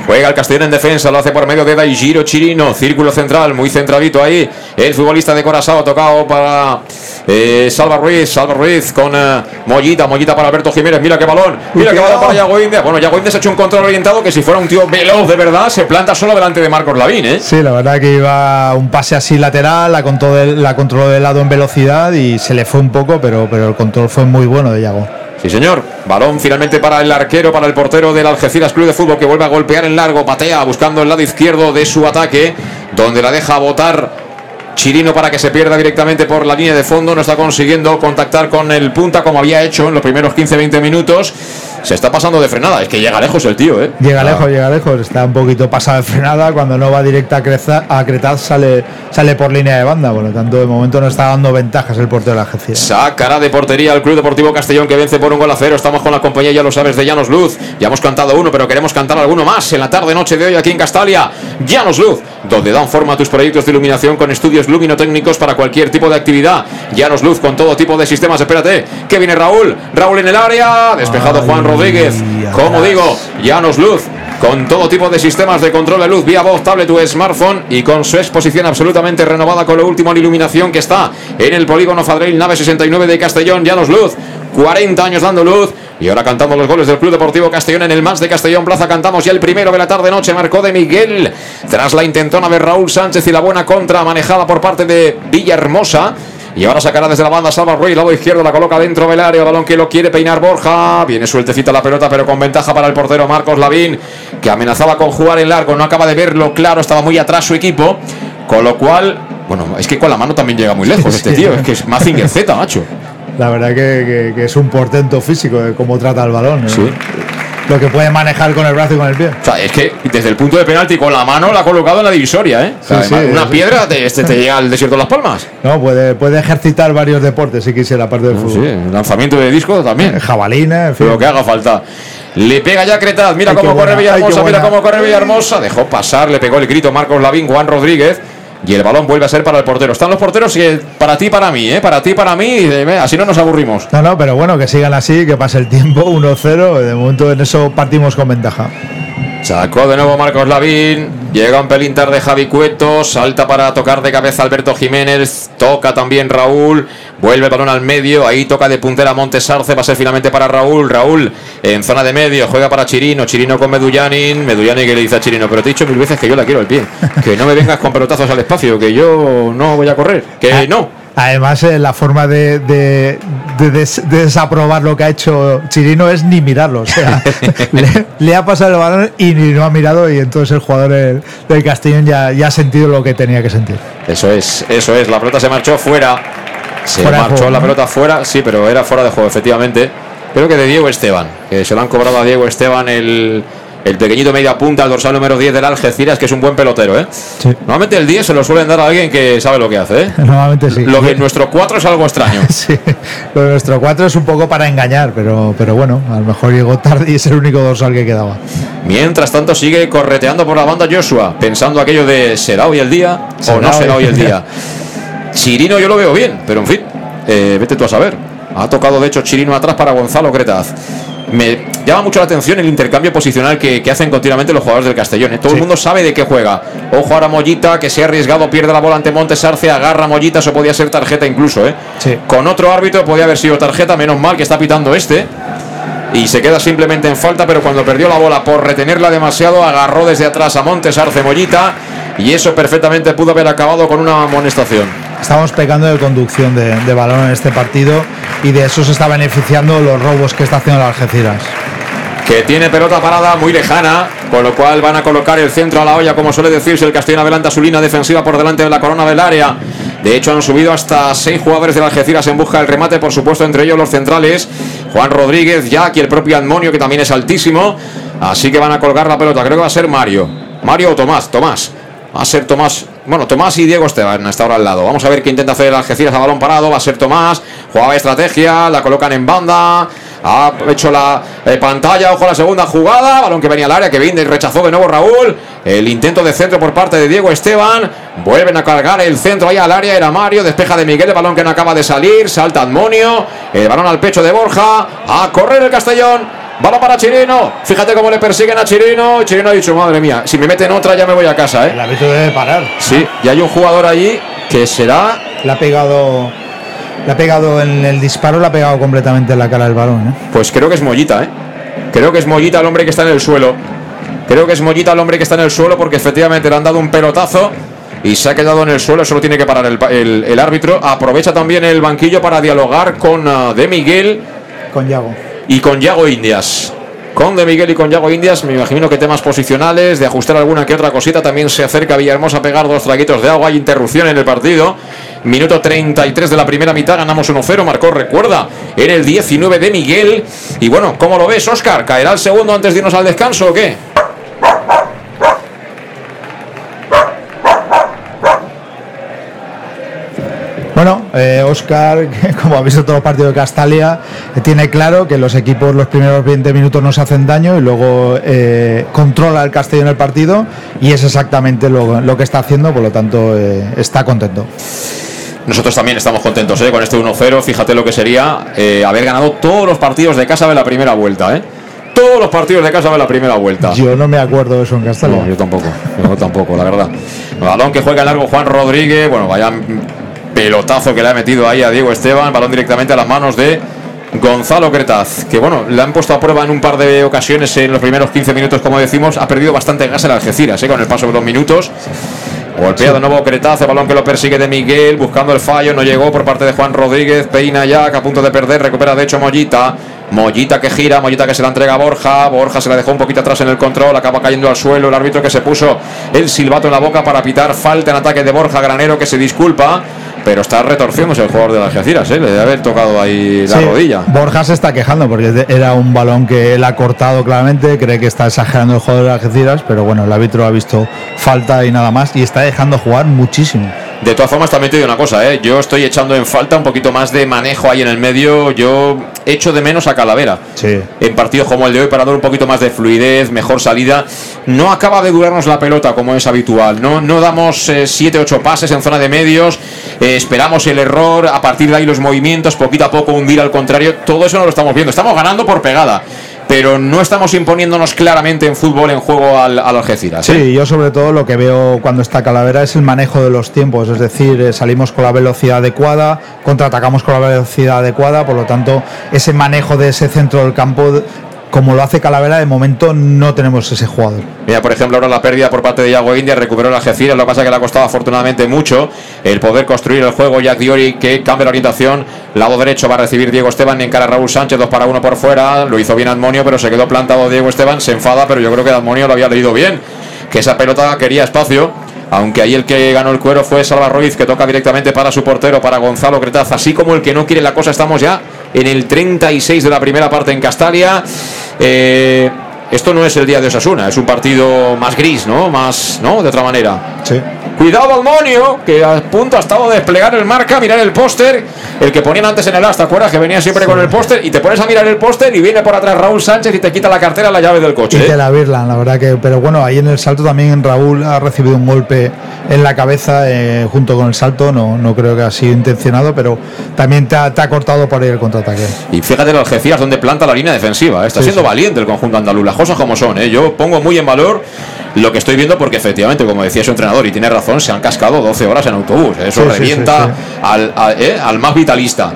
Juega el Castellón en defensa, lo hace por medio de Daigiro Chirino, círculo central, muy centradito ahí. El futbolista de Corazao tocado para eh, Salva Ruiz, Salva Ruiz con eh, Mollita, Mollita para Alberto Jiménez. Mira qué balón, mira qué balón para Yago India. Bueno, Yago India se ha hecho un control orientado que si fuera un tío veloz de verdad, se planta solo delante de Marcos Lavín, ¿eh? Sí, la verdad que iba un pase así lateral, la controló la controló de lado en velocidad y se le fue un poco, pero, pero el control fue muy bueno de Yago. Sí, señor. Balón finalmente para el arquero, para el portero del Algeciras Club de Fútbol que vuelve a golpear en largo, patea buscando el lado izquierdo de su ataque. donde la deja botar Chirino para que se pierda directamente por la línea de fondo. No está consiguiendo contactar con el punta como había hecho en los primeros 15-20 minutos. Se está pasando de frenada. Es que llega lejos el tío, ¿eh? Llega Ah. lejos, llega lejos. Está un poquito pasado de frenada. Cuando no va directa a, a Cretaz sale, sale por línea de banda. Por lo tanto, de momento no está dando ventajas el portero de la Algeciras. Sacará de portería al Club Deportivo Castellón que vence por un gol a cero. Estamos con la compañía, ya lo sabes, de Llanos Luz. Ya hemos cantado uno, pero queremos cantar alguno más en la tarde-noche de hoy aquí en Castalia. Llanos Luz, donde dan forma a tus proyectos de iluminación con estudios luminotécnicos para cualquier tipo de actividad. Llanos Luz con todo tipo de sistemas. Espérate, que viene Raúl. Raúl en el área. Despejado Juan Rodríguez. Como digo, Llanos Luz. Con todo tipo de sistemas de control de luz vía voz, tablet o smartphone y con su exposición absolutamente renovada con lo último en iluminación que está en el polígono Fadril Nave 69 de Castellón, Llanos Luz. 40 años dando luz y ahora cantando los goles del Club Deportivo Castellón en el más de Castellón Plaza. Cantamos ya el primero de la tarde-noche, marcó de Miguel tras la intentona de Raúl Sánchez y la buena contra manejada por parte de Villahermosa. Y ahora sacará desde la banda Salva Ruiz, lado izquierdo, la coloca dentro del área, balón que lo quiere peinar Borja. Viene sueltecita la pelota, pero con ventaja para el portero Marcos Lavín, que amenazaba con jugar en largo, no acaba de verlo claro, estaba muy atrás su equipo. Con lo cual, bueno, es que con la mano también llega muy lejos este tío, es que es Mazinger Z, macho. La verdad que, que- que es un portento físico de cómo trata el balón. ¿eh? Sí. Lo que puede manejar con el brazo y con el pie. O sea, es que desde el punto de penalti con la mano la ha colocado en la divisoria, ¿eh? O sea, Sí, sí, además, una sí. piedra te, este te llega al desierto de las palmas. No, puede, puede ejercitar varios deportes si quisiera, aparte del Sí, fútbol. lanzamiento de disco también. Jabalina, en fin. Lo que haga falta. Le pega ya Cretaz, mira Ay, cómo corre buena, ay, Villahermosa, qué mira cómo corre Villahermosa. Dejó pasar, le pegó el grito Marcos Lavín, Juan Rodríguez. Y el balón vuelve a ser para el portero. Están los porteros que para ti, para mí, ¿eh? Para ti, para mí. Así no nos aburrimos. No, no, pero bueno, que sigan así, que pase el tiempo, 1-0. De momento en eso partimos con ventaja. Sacó de nuevo Marcos Lavín. Llega un pelín tarde Javi Cueto. Salta para tocar de cabeza Alberto Jiménez. Toca también Raúl. Vuelve el balón al medio. Ahí toca de puntera Montes Arce. Va a ser finalmente para Raúl. Raúl en zona de medio. Juega para Chirino. Chirino con Medullanin. Medullanin que le dice a Chirino. Pero te he dicho mil veces que yo la quiero al pie. Que no me vengas con pelotazos al espacio. Que yo no voy a correr. Que no. Además, eh, la forma de, de- de des- de desaprobar lo que ha hecho Chirino es ni mirarlo. O sea, le, le ha pasado el balón y ni lo ha mirado. Y entonces el jugador del, del Castellón ya, ya ha sentido lo que tenía que sentir. Eso es, eso es. La pelota se marchó fuera. Se Fuera marchó juego, la ¿no? pelota fuera, sí, pero era fuera de juego, efectivamente. Creo que de Diego Esteban, que se lo han cobrado a Diego Esteban el, el pequeñito media punta, el dorsal número 10 del Algeciras, que es un buen pelotero, ¿eh? Normalmente el 10 se lo suelen dar a alguien que sabe lo que hace, ¿eh? Normalmente sí. Lo que en nuestro 4 es algo extraño. Sí, lo de nuestro 4 es un poco para engañar, pero, pero bueno, a lo mejor llegó tarde y es el único dorsal que quedaba. Mientras tanto sigue correteando por la banda Joshua, pensando aquello de ¿será hoy el día o ¿Será no será hoy el día? Chirino yo lo veo bien, pero en fin, eh, vete tú a saber. Ha tocado de hecho Chirino atrás para Gonzalo Cretaz. Me llama mucho la atención el intercambio posicional que, que hacen continuamente los jugadores del Castellón. ¿eh? Todo el mundo sabe de qué juega. Ojo ahora Mollita, que se ha arriesgado, pierde la bola ante Montes Arce, agarra a Mollita, eso podía ser tarjeta incluso. ¿eh? Con otro árbitro podía haber sido tarjeta, menos mal que está pitando este. Y se queda simplemente en falta, pero cuando perdió la bola por retenerla demasiado, agarró desde atrás a Montes Arce Mollita. Y eso perfectamente pudo haber acabado con una amonestación. Estamos pecando de conducción de, balón en este partido y de eso se está beneficiando los robos que está haciendo el Algeciras. que tiene pelota parada muy lejana, con lo cual van a colocar el centro a la olla, como suele decirse, el Castellón adelanta su línea defensiva por delante de la corona del área. De hecho, han subido hasta seis jugadores del Algeciras en busca del remate, por supuesto, entre ellos los centrales, Juan Rodríguez, Jack y el propio Admonio, que también es altísimo. Así que van a colgar la pelota, creo que va a ser Mario. Mario o Tomás, Tomás. Va a ser Tomás, bueno, Tomás y Diego Esteban hasta ahora al lado. Vamos a ver qué intenta hacer el Algeciras a balón parado. Va a ser Tomás, jugaba estrategia, la colocan en banda. Ha hecho la eh, pantalla, ojo a la segunda jugada, balón que venía al área, que viene, rechazó de nuevo Raúl. El intento de centro por parte de Diego Esteban. Vuelven a cargar el centro ahí al área, era Mario, despeja de Miguel, el balón que no acaba de salir, salta Admonio, el balón al pecho de Borja, a correr el Castellón. Balón para Chirino. Fíjate cómo le persiguen a Chirino. Chirino ha dicho, madre mía, si me meten otra ya me voy a casa, ¿eh? El árbitro debe parar. Sí, y hay un jugador allí que será. Le ha pegado. Le ha pegado en el disparo, le ha pegado completamente en la cara del balón. ¿eh? Pues creo que es Mollita, ¿eh? Creo que es Mollita el hombre que está en el suelo. Creo que es Mollita el hombre que está en el suelo porque efectivamente le han dado un pelotazo y se ha quedado en el suelo. Solo tiene que parar el, el- el árbitro. Aprovecha también el banquillo para dialogar con ah, De Miguel Con Yago. Y con Yago Indias. con De Miguel y con Yago Indias. Me imagino que temas posicionales, de ajustar alguna que otra cosita. También se acerca Villahermosa a pegar dos traguitos de agua. Hay interrupción en el partido. Minuto 33 de la primera mitad, ganamos 1-0. Marcó, recuerda, en el 19 de Miguel. Y bueno, ¿cómo lo ves, Oscar? ¿Caerá el segundo antes de irnos al descanso o qué? Bueno, eh, Oscar, como ha visto todo el partido de Castalia, eh, tiene claro que los equipos los primeros 20 minutos no se hacen daño y luego eh, controla el Castellón el partido y es exactamente lo, lo que está haciendo, por lo tanto eh, está contento. Nosotros también estamos contentos ¿eh? con este 1-0. Fíjate lo que sería eh, haber ganado todos los partidos de casa de la primera vuelta. ¿eh? Todos los partidos de casa de la primera vuelta. Yo no me acuerdo de eso en Castalia. No, yo tampoco, yo tampoco, la verdad. Balón que juega en largo Juan Rodríguez. Bueno, vaya pelotazo que le ha metido ahí a Diego Esteban. Balón directamente a las manos de Gonzalo Cretaz. Que bueno, le han puesto a prueba en un par de ocasiones en los primeros 15 minutos, como decimos. Ha perdido bastante gas en Algeciras ¿eh? con el paso de los minutos. Golpea de nuevo Cretaz, el balón que lo persigue de Miguel, buscando el fallo, no llegó por parte de Juan Rodríguez, peina ya, a punto de perder, recupera de hecho Mollita, Mollita que gira, Mollita que se la entrega a Borja, Borja se la dejó un poquito atrás en el control, acaba cayendo al suelo, el árbitro que se puso el silbato en la boca para pitar falta en ataque de Borja Granero que se disculpa, pero está retorciéndose el jugador de las Algeciras, ¿eh? le debe haber tocado ahí la Sí, rodilla. Borja se está quejando porque era un balón que él ha cortado claramente, cree que está exagerando el jugador de Algeciras, pero bueno, el árbitro ha visto falta y nada más y está dejando jugar muchísimo. De todas formas, también te digo una cosa, ¿eh? yo estoy echando en falta un poquito más de manejo ahí en el medio. Yo echo de menos a Calavera. Sí. En partidos como el de hoy, para dar un poquito más de fluidez, mejor salida. No acaba de durarnos la pelota como es habitual. No, no damos 7-8 pases en zona de medios. eh, esperamos el error. A partir de ahí, los movimientos, poquito a poco hundir al contrario. Todo eso no lo estamos viendo. Estamos ganando por pegada. Pero no estamos imponiéndonos claramente en fútbol en juego al, al Algeciras. ¿eh? Sí, yo sobre todo lo que veo cuando está Calavera es el manejo de los tiempos, es decir, eh, salimos con la velocidad adecuada, contraatacamos con la velocidad adecuada, por lo tanto, ese manejo de ese centro del campo, como lo hace Calavera, de momento no tenemos ese jugador. Mira, por ejemplo, ahora la pérdida por parte de Yago India, recuperó la Algeciras, lo que pasa que le ha costado afortunadamente mucho el poder construir el juego. Jack Diori que cambia la orientación, lado derecho va a recibir Diego Esteban en cara Raúl Sánchez, dos para uno por fuera, lo hizo bien Admonio, pero se quedó plantado Diego Esteban, se enfada, pero yo creo que Admonio lo había leído bien, que esa pelota quería espacio. Aunque ahí el que ganó el cuero fue Salva Ruiz, que toca directamente para su portero, para Gonzalo Cretaz. Así como el que no quiere la cosa, estamos ya en el 36 de la primera parte en Castalia. Eh, esto no es el día de Osasuna, es un partido más gris, ¿no? Más, ¿no? De otra manera. Sí. Cuidado Almonio, que a punto ha estado de desplegar el marca, mirar el póster, el que ponían antes en el asta, ¿te acuerdas? Que venía siempre con el póster y te pones a mirar el póster y viene por atrás Raúl Sánchez y te quita la cartera, la llave del Y coche. te ¿eh? la virlan, la verdad que. Pero bueno, ahí en el salto también Raúl ha recibido un golpe en la cabeza eh, junto con el salto. No, no creo que ha sido intencionado, pero también te ha, te ha cortado por ahí el contraataque. Y fíjate el Algeciras donde planta la línea defensiva. ¿eh? Está Sí, siendo sí. valiente el conjunto andaluz. Las cosas como son. ¿eh? Yo pongo muy en valor lo que estoy viendo porque efectivamente, como decía su entrenador, y tiene razón, se han cascado 12 horas en autobús. Eso Sí, revienta sí, Al, a- ¿eh? al más vitalista.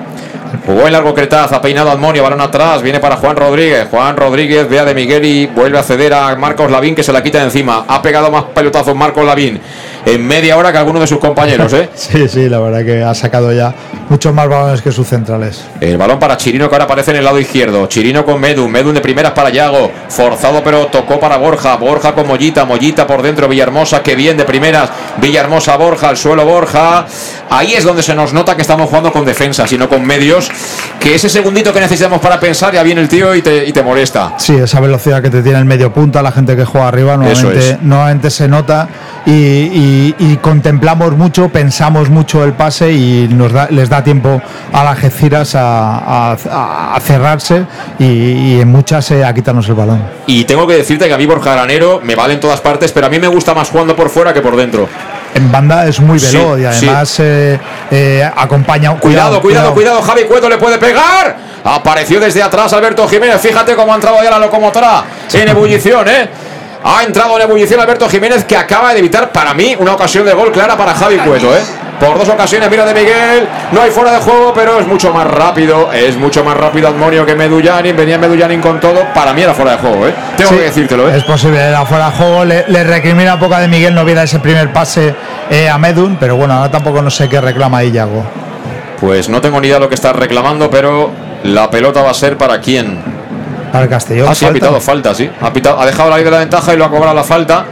Jugó en largo Cretaz, ha peinado Admonio, balón atrás, viene para Juan Rodríguez. Juan Rodríguez ve a de Miguel y vuelve a ceder a Marcos Lavín que se la quita de encima. Ha pegado más pelotazos Marcos Lavín en media hora que alguno de sus compañeros. ¿eh? Sí, sí, la verdad que ha sacado ya muchos más balones que sus centrales. El balón para Chirino que ahora aparece en el lado izquierdo. Chirino con Medun. Medun de primeras para Yago. Forzado pero tocó para Borja. Borja con Mollita. Mollita por dentro. Villahermosa que bien de primeras. Villahermosa Borja. Al suelo Borja. Ahí es donde se nos nota que estamos jugando con defensa, sino con medios. Que ese segundito que necesitamos para pensar ya viene el tío y te, y te molesta. Sí, esa velocidad que te tiene el medio punta, la gente que juega arriba, nuevamente, es. nuevamente se nota y, y- y contemplamos mucho, pensamos mucho el pase y nos da, les da tiempo a las Algeciras a, a- a cerrarse y, y en muchas eh, a quitarnos el balón. Y tengo que decirte que a mí Borja Granero me vale en todas partes, pero a mí me gusta más jugando por fuera que por dentro. En banda es muy Sí, veloz y sí. además eh, eh, acompaña. Cuidado, cuidado, cuidado, Javi Cueto le puede pegar. Apareció desde atrás Alberto Jiménez. Fíjate cómo ha entrado ya la locomotora en ebullición, ¿eh? Ha entrado en ebullición Alberto Jiménez que acaba de evitar para mí una ocasión de gol clara para Javi Cueto, ¿eh? Por dos ocasiones, mira de Miguel. No hay fuera de juego, pero es mucho más rápido. Es mucho más rápido Admonio que Medullanin. Venía Medullanin con todo. Para mí era fuera de juego, ¿eh? Tengo Sí, que decírtelo, ¿eh? Es posible, era fuera de juego. Le, le recrimina poco a de Miguel no viera ese primer pase eh, a Medun, pero bueno, ahora tampoco no sé qué reclama ahí Yago. Pues no tengo ni idea de lo que está reclamando, pero la pelota va a ser para quién. El Castellón. Ah, sí, ha pitado falta, sí. Ha, pitado- ha dejado la ley de la ventaja y lo ha cobrado la falta.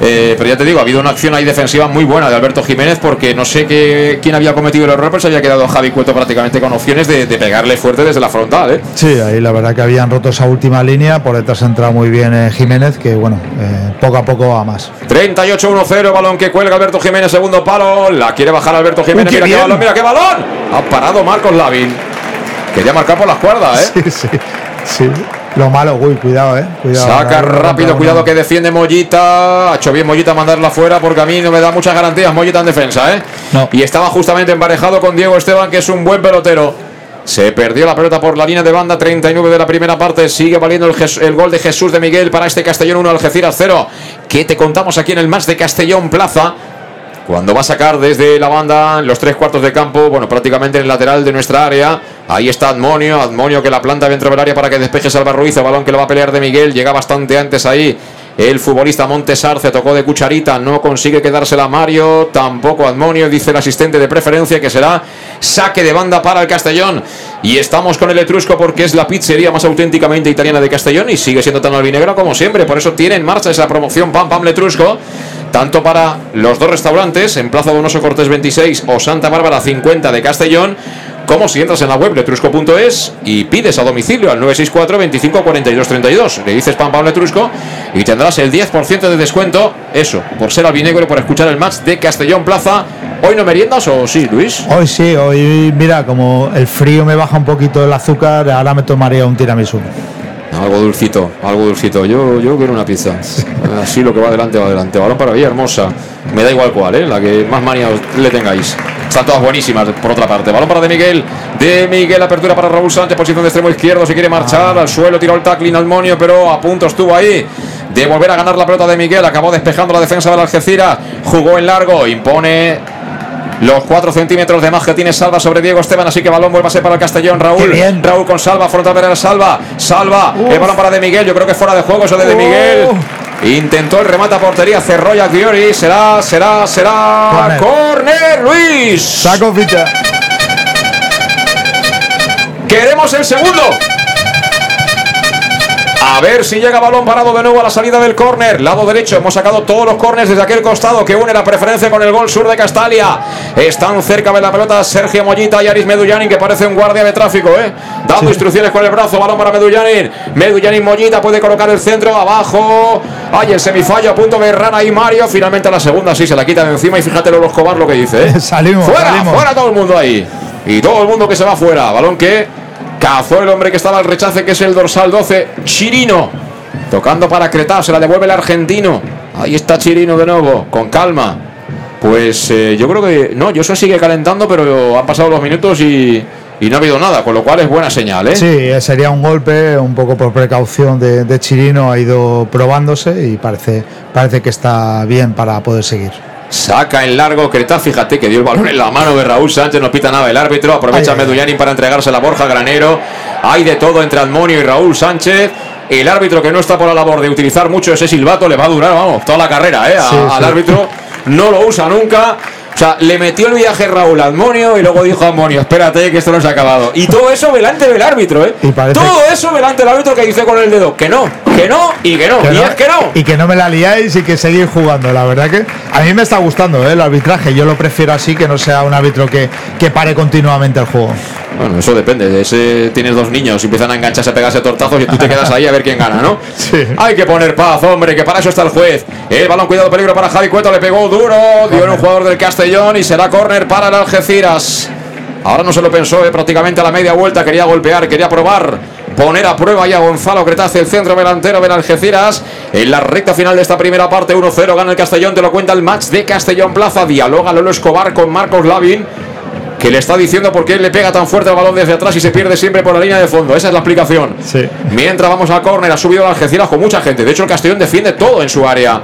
Eh, pero ya te digo, ha habido una acción ahí defensiva muy buena de Alberto Jiménez porque no sé qué, quién había cometido el error, pero se había quedado Javi Cueto prácticamente con opciones de, de pegarle fuerte desde la frontal. ¿eh? Sí, ahí la verdad que habían roto esa última línea, por detrás ha entrado muy bien eh, Jiménez, que bueno, eh, poco a poco va más. 38-1-0, balón que cuelga Alberto Jiménez, segundo palo. La quiere bajar Alberto Jiménez. Qué mira qué balón, mira qué balón. Ha parado Marcos Lavin. Quería marcar por las cuerdas, ¿eh? Sí, sí, sí. Lo malo, uy, cuidado, eh. Cuidado, Saca rápido, cuidado que defiende Mollita. Ha hecho bien Mollita mandarla fuera porque a mí no me da muchas garantías Mollita en defensa, ¿eh? No. Y estaba justamente emparejado con Diego Esteban, que es un buen pelotero. Se perdió la pelota por la línea de banda 39 de la primera parte. Sigue valiendo el, gol de Jesús de Miguel para este Castellón 1 Algeciras 0. Que te contamos aquí en el match de Castellón Plaza. Cuando va a sacar desde la banda los tres cuartos de campo, bueno, prácticamente en el lateral de nuestra área. Ahí está Admonio, Admonio que la planta dentro del área para que despeje Salva Ruiz, el balón que lo va a pelear de Miguel, llega bastante antes ahí. El futbolista Montesarce tocó de cucharita, no consigue quedársela Mario, tampoco Admonio, dice el asistente de preferencia que será saque de banda para el Castellón. Y estamos con el Etrusco porque es la pizzería más auténticamente italiana de Castellón y sigue siendo tan albinegra como siempre, por eso tiene en marcha esa promoción Pam Pam Letrusco tanto para los dos restaurantes en Plaza Donoso Cortés 26 o Santa Bárbara 50 de Castellón, como si entras en la web letrusco.es y pides a domicilio al 964 25 42 32. Le dices Pam Pam Letrusco y tendrás el 10% de descuento, eso, por ser albinegro y por escuchar el match de Castellón Plaza. ¿Hoy no meriendas o sí, Luis? Hoy sí, hoy mira, como el frío me baja un poquito el azúcar, ahora me tomaría un tiramisú. Algo dulcito, algo dulcito. Yo, yo quiero una pizza. Así lo que va adelante, va adelante. Balón para Villahermosa. Me da igual cuál, ¿eh? la que más manía le tengáis. Están todas buenísimas, por otra parte. Balón para De Miguel. De Miguel, apertura para Raúl Sánchez, posición de extremo izquierdo. Si quiere marchar al suelo, tiró el tackling al Monio, pero a punto estuvo ahí de volver a ganar la pelota de Miguel. Acabó despejando la defensa del Algeciras. Jugó en largo, impone los 4 centímetros de más que tiene Salva sobre Diego Esteban, así que balón vuelve a ser para el Castellón. Raúl, bien. Raúl con Salva, frontal para Salva, Salva, el balón para De Miguel, yo creo que fuera de juego eso de De Miguel. Intentó el remate a portería, cerró ya Giori, será, será, será. Corner, Luis. Saco ficha. Queremos el segundo. A ver si llega balón parado de nuevo a la salida del córner. Lado derecho. Hemos sacado todos los córners desde aquel costado que une la preferencia con el gol sur de Castalia. Están cerca de la pelota Sergio Mollita y Aris Medullanin, que parece un guardia de tráfico, ¿eh? Dando instrucciones con el brazo. Balón para Medullanin. Medullanin Mollita puede colocar el centro abajo. Hay el semifallo a punto de Rana y Mario. Finalmente la segunda sí se la quita de encima. Y fíjate los Escobar lo que dice, ¿eh? Salimos, Fuera, salimos. fuera todo el mundo ahí. Y todo el mundo que se va fuera. Balón que cazó el hombre que estaba al rechace, que es el dorsal 12, Chirino. Tocando para Cretá, se la devuelve el argentino. Ahí está Chirino de nuevo, con calma. Pues eh, yo creo que. No, Joshua sigue calentando, pero han pasado los minutos y, y no ha habido nada, con lo cual es buena señal, ¿eh? Sí, eh, sería un golpe, un poco por precaución de, de Chirino, ha ido probándose y parece, parece que está bien para poder seguir. Saca en largo Cretá, fíjate que dio el balón en la mano de Raúl Sánchez, no pita nada el árbitro, aprovecha Medullanin para entregarse la Borja Granero. Hay de todo entre Admonio y Raúl Sánchez. El árbitro que no está por la labor de utilizar mucho ese silbato le va a durar, vamos, toda la carrera, ¿eh? A- Sí, al árbitro no lo usa nunca. O sea, le metió el viaje Raúl a Admonio y luego dijo a Admonio, espérate que esto no se ha acabado. Y todo eso delante del árbitro, ¿eh? Y Todo eso delante del árbitro que dice con el dedo, que no, que no y que no. Que y no- es que no. Y que no me la liáis y que seguir jugando. La verdad que a mí me está gustando ¿eh? el arbitraje. Yo lo prefiero así, que no sea un árbitro que, que pare continuamente el juego. Bueno, eso depende. de Ese, tienes dos niños y empiezan a engancharse, a pegarse tortazos y tú te quedas ahí a ver quién gana, ¿no? Sí. Hay que poner paz, hombre, que para eso está el juez. El balón, cuidado, peligro para Javi Cueto, le pegó duro, dio en un jugador del Castellón y será córner para el Algeciras. Ahora no se lo pensó, eh, prácticamente a la media vuelta, quería golpear, quería probar. Poner a prueba ya Gonzalo Cretace, el centro delantero del Algeciras. En la recta final de esta primera parte, 1-0, gana el Castellón, te lo cuenta el match de Castellón Plaza. Dialoga Lolo Escobar con Marcos Lavin que le está diciendo por qué le pega tan fuerte el balón desde atrás y se pierde siempre por la línea de fondo. Esa es la explicación. Sí. Mientras vamos al córner, ha subido el Algeciras con mucha gente. De hecho, el Castellón defiende todo en su área.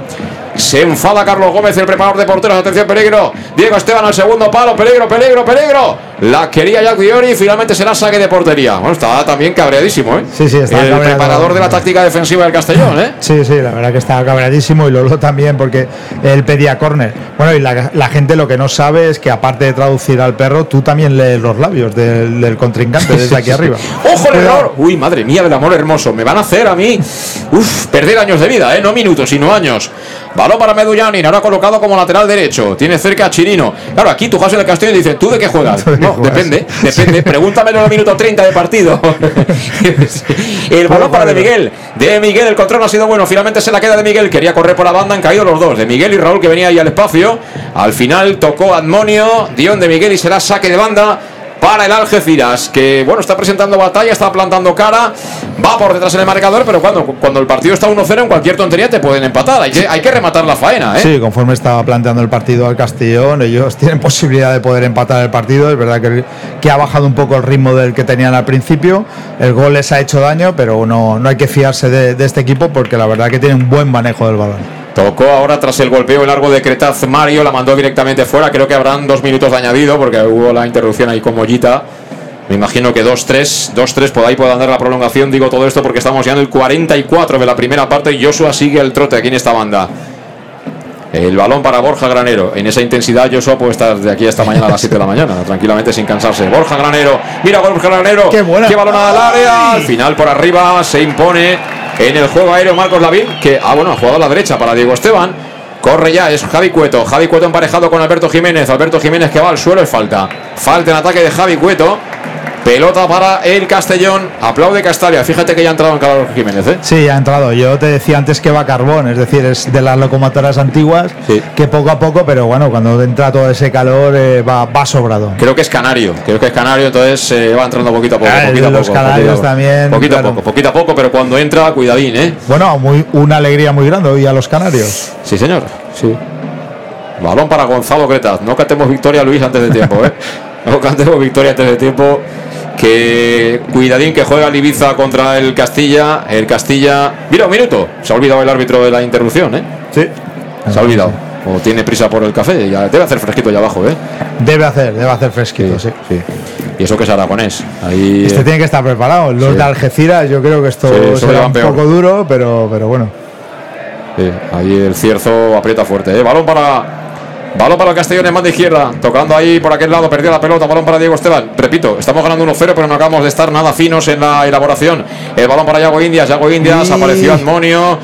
Se enfada Carlos Gómez, el preparador de porteros. Atención, peligro. Diego Esteban al segundo palo. Peligro, peligro, peligro. La quería Jack Diori y finalmente será saque de portería. Bueno, está también cabreadísimo, ¿eh? Sí, sí, está El preparador de la táctica defensiva del Castellón, ¿eh? Sí, sí, la verdad que estaba cabreadísimo y Lolo también porque él pedía córner. Bueno, y la, la gente lo que no sabe es que aparte de traducir al perro, tú también lees los labios del, del contrincante desde aquí arriba. ¡Ojo el error! Uy, madre mía del amor hermoso. Me van a hacer a mí, uf, perder años de vida, ¿eh? No minutos, sino años. Balón para Medullanin, ahora colocado como lateral derecho. Tiene cerca a Chirino. Claro, aquí tú juegas en el Castellón y dices, ¿tú de qué juegas? No, depende, depende. Pregúntamelo en el minuto 30 de partido. el balón para De Miguel. De Miguel, el control no ha sido bueno. Finalmente se la queda de Miguel. Quería correr por la banda, han caído los dos. De Miguel y Raúl que venía ahí al espacio. Al final tocó Admonio, Dion de Miguel y será saque de banda para el Algeciras, que bueno, está presentando batalla, está plantando cara, va por detrás en el marcador, pero cuando, cuando el partido está 1-0, en cualquier tontería te pueden empatar. Hay que, rematar la faena, ¿eh? Sí, conforme estaba planteando el partido al Castellón, ellos tienen posibilidad de poder empatar el partido. Es verdad que, que ha bajado un poco el ritmo del que tenían al principio. El gol les ha hecho daño, pero no, no hay que fiarse de, de este equipo porque la verdad que tiene un buen manejo del balón. Tocó ahora tras el golpeo largo de Cretaz Mario, la mandó directamente fuera. Creo que habrán dos minutos de añadido porque hubo la interrupción ahí con Mollita. Me imagino que 2-3, 2-3 por ahí puede andar la prolongación. Digo todo esto porque estamos ya en el 44 de la primera parte y Joshua sigue el trote aquí en esta banda. El balón para Borja Granero. En esa intensidad, Joshua puede estar de aquí hasta mañana a las 7 de la mañana, tranquilamente sin cansarse. Borja Granero, mira Borja Granero. Qué buena. balón al área. Al final por arriba se impone en el juego aéreo Marcos Lavín, que, ah, bueno, ha jugado a la derecha para Diego Esteban. Corre ya, es Javi Cueto. Javi Cueto emparejado con Alberto Jiménez. Alberto Jiménez que va al suelo y falta. Falta en ataque de Javi Cueto. Pelota para el Castellón. Aplaude Castalia. Fíjate que ya ha entrado en Carlos Jiménez, ¿eh? Sí, ha entrado. Yo te decía antes que va carbón, es decir, es de las locomotoras antiguas, que poco a poco, pero bueno, cuando entra todo ese calor eh, va, va sobrado. Creo que es canario, creo que es canario, entonces eh, va entrando poquito a poco. Ah, poquito a los poco, canarios poquito también, Poquito claro. a poco, poquito a poco, pero cuando entra, cuidadín, ¿eh? Bueno, muy, una alegría muy grande hoy a los canarios. Sí, señor. Sí. Balón para Gonzalo Cretaz. No cantemos victoria, Luis, antes de tiempo, ¿eh? No cantemos victoria antes de tiempo. Que cuidadín que juega el Ibiza contra el Castilla. El Castilla. Mira, un minuto. Se ha olvidado el árbitro de la interrupción, ¿eh? Sí. Se ha olvidado. O tiene prisa por el café. Ya debe hacer fresquito allá abajo, ¿eh? Debe hacer, debe hacer fresquito, sí. Y eso que es aragonés. Ahí. Este tiene que estar preparado. Los Sí. de Algeciras, yo creo que esto será un peor. poco duro, pero, pero bueno. Ahí el cierzo aprieta fuerte. ¿eh? Balón para. Balón para el Castellón en banda izquierda. Tocando ahí por aquel lado, perdió la pelota. Balón para Diego Esteban. Repito, estamos ganando 1-0, pero no acabamos de estar nada finos en la elaboración. El balón para Yago Indias. Yago Indias. Sí. Apareció Admonio.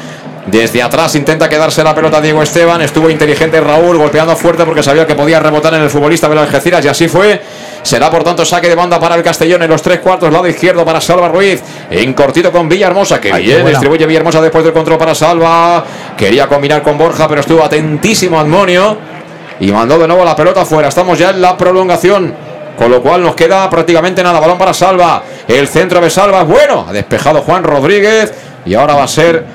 Desde atrás intenta quedarse la pelota Diego Esteban. Estuvo inteligente Raúl, golpeando fuerte porque sabía que podía rebotar en el futbolista de las Algeciras y así fue. Será por tanto saque de banda para el Castellón en los tres cuartos, lado izquierdo para Salva Ruiz. En cortito con Villahermosa, que Ay, bien distribuye Villahermosa después del control para Salva. Quería combinar con Borja, pero estuvo atentísimo Admonio. Y mandó de nuevo la pelota fuera. Estamos ya en la prolongación. Con lo cual nos queda prácticamente nada. Balón para Salva. El centro de Salva es bueno. Ha despejado Juan Rodríguez. Y ahora va a ser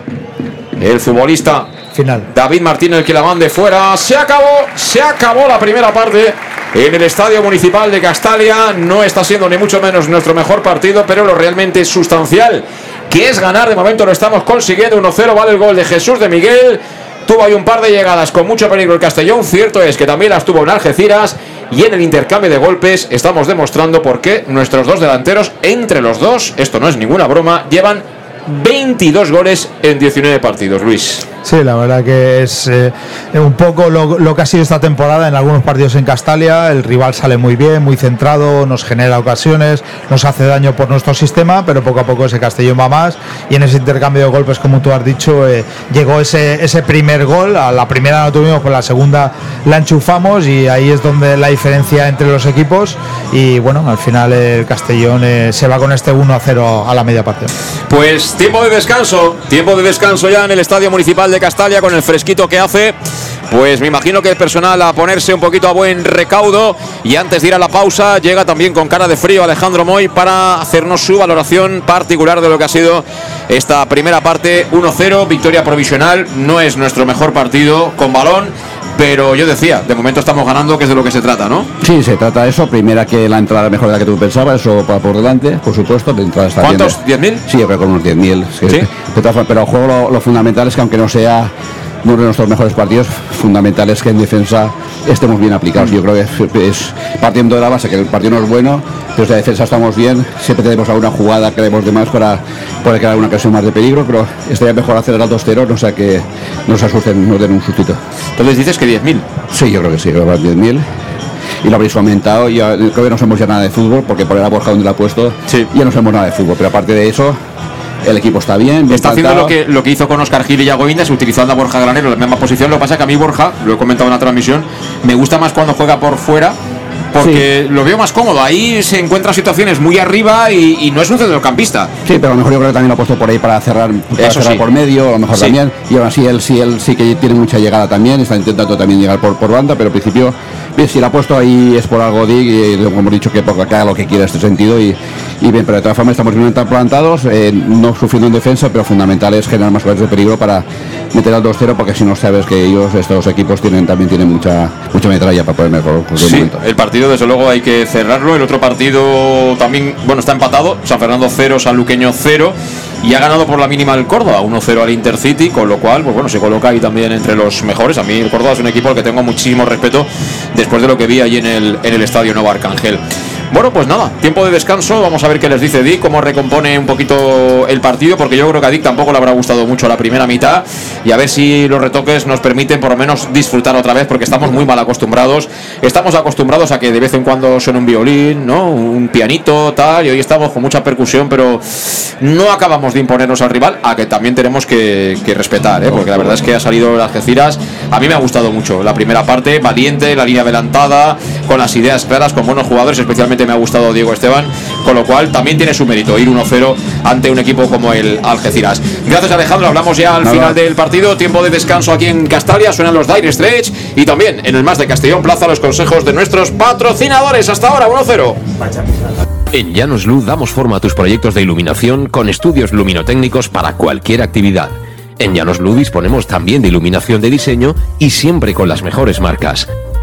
el futbolista Final. David Martínez el que la mande fuera. Se acabó, se acabó la primera parte en el Estadio Municipal de Castalia. No está siendo ni mucho menos nuestro mejor partido, pero lo realmente sustancial, que es ganar, de momento lo estamos consiguiendo. 1-0 vale el gol de Jesús de Miguel. Tuvo ahí un par de llegadas con mucho peligro el Castellón. Cierto es que también las tuvo en Algeciras. Y en el intercambio de golpes estamos demostrando por qué nuestros dos delanteros, entre los dos, esto no es ninguna broma, llevan 22 goles en 19 partidos, Luis. Sí, la verdad que es eh, un poco lo, lo que ha sido esta temporada en algunos partidos en Castalia. El rival sale muy bien, muy centrado, nos genera ocasiones, nos hace daño por nuestro sistema, pero poco a poco ese Castellón va más. Y en ese intercambio de golpes, como tú has dicho, eh, llegó ese, ese primer gol. A la primera no tuvimos, pues la segunda la enchufamos y ahí es donde la diferencia entre los equipos. Y bueno, al final el Castellón eh, se va con este 1 a 0 a la media parte. Pues tiempo de descanso, tiempo de descanso ya en el Estadio Municipal de Castalia con el fresquito que hace. Pues me imagino que el personal a ponerse un poquito a buen recaudo. Y antes de ir a la pausa llega también con cara de frío Alejandro Moy para hacernos su valoración particular de lo que ha sido esta primera parte 1-0, victoria provisional, no es nuestro mejor partido con balón, pero yo decía, de momento estamos ganando, que es de lo que se trata, ¿no? Sí, se trata de eso. Primera que la entrada mejor de la que tú pensabas, eso para por delante, por supuesto. De entrada está bien. ¿Cuántos? ¿10.000? Sí, yo creo que unos 10.000. Es que- ¿Sí? todas formas, pero el juego lo, lo fundamental es que aunque no sea uno de nuestros mejores partidos, fundamental es que en defensa estemos bien aplicados. Yo creo que es, partiendo de la base que el partido no es bueno, pero si la defensa estamos bien, siempre tenemos alguna jugada que debemos de más para poder crear una ocasión más de peligro, pero estaría mejor hacer el 2-0, no sea que nos asusten, nos den un sustito. Entonces dices que 10.000. Sí, yo creo que sí, creo que 10.000 y lo habréis aumentado. Y creo que no sabemos ya nada de fútbol, porque por la Borja donde lo ha puesto, ya no sabemos nada de fútbol. Pero aparte de eso, el equipo está bien. está haciendo lo que, lo que hizo con Oscar Gil y Yago Indas, utilizando a Borja Granero en la misma posición. Lo que pasa es que a mí Borja, lo he comentado en la transmisión, me gusta más cuando juega por fuera porque lo veo más cómodo. Ahí se encuentra situaciones muy arriba y, no es un centrocampista. Sí, pero a lo mejor yo creo que también lo ha puesto por ahí para cerrar, para cerrar por medio, a lo mejor también. Y aún así él sí, él sí que tiene mucha llegada también, está intentando también llegar por, por banda, pero al principio, bien, si lo ha puesto ahí es por algo Dig y como hemos dicho que porque lo que quiera este sentido y, y bien, pero de todas formas estamos bien plantados, eh, no sufriendo en defensa, pero fundamental es generar más lugares de peligro para meter al 2-0 porque si no sabes que ellos, estos equipos tienen también tienen mucha mucha metralla para poder mejor. Sí, el partido desde luego hay que cerrarlo. El otro partido también, bueno, está empatado. San Fernando 0, San Luqueño 0. Y ha ganado por la mínima el Córdoba, 1-0 al Intercity, con lo cual, pues bueno, se coloca ahí también entre los mejores. A mí el Córdoba es un equipo al que tengo muchísimo respeto después de lo que vi allí en el, en el Estadio Nuevo Arcángel. Bueno, pues nada, tiempo de descanso. Vamos a ver qué les dice Dick, cómo recompone un poquito el partido, porque yo creo que a Dick tampoco le habrá gustado mucho la primera mitad. Y a ver si los retoques nos permiten por lo menos disfrutar otra vez, porque estamos muy mal acostumbrados. Estamos acostumbrados a que de vez en cuando suene un violín, ¿no? Un pianito, tal, y hoy estamos con mucha percusión, pero no acabamos de imponernos al rival, a que también tenemos que, respetar, ¿eh? porque la verdad es que ha salido las Algeciras. A mí me ha gustado mucho la primera parte, valiente, la línea adelantada, con las ideas claras, con buenos jugadores, especialmente me ha gustado Diego Esteban, con lo cual también tiene su mérito ir 1-0 ante un equipo como el Algeciras. Gracias Alejandro, hablamos ya al final del partido, tiempo de descanso aquí en Castalia, suenan los Dire Stretch y también en el Más de Castellón Plaza los consejos de nuestros patrocinadores. Hasta ahora, 1-0. En Llanos Luz damos forma a tus proyectos de iluminación con estudios luminotécnicos para cualquier actividad. En Llanos Luz disponemos también de iluminación de diseño y siempre con las mejores marcas.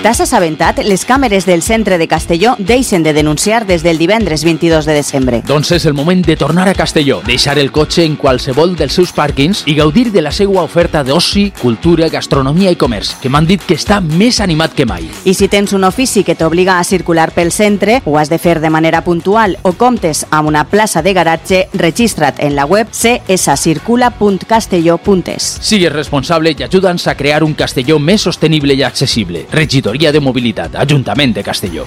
T'has assabentat? Les càmeres del centre de Castelló deixen de denunciar des del divendres 22 de desembre. Doncs és el moment de tornar a Castelló, deixar el cotxe en qualsevol dels seus pàrquings i gaudir de la seva oferta d'oci, cultura, gastronomia i comerç, que m'han dit que està més animat que mai. I si tens un ofici que t'obliga a circular pel centre, ho has de fer de manera puntual o comptes amb una plaça de garatge, registra't en la web cscircula.castelló.es. Sigues responsable i ajuda'ns a crear un Castelló més sostenible i accessible. Regidor De Mobilitat, Ajuntament de Castelló.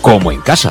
como en casa.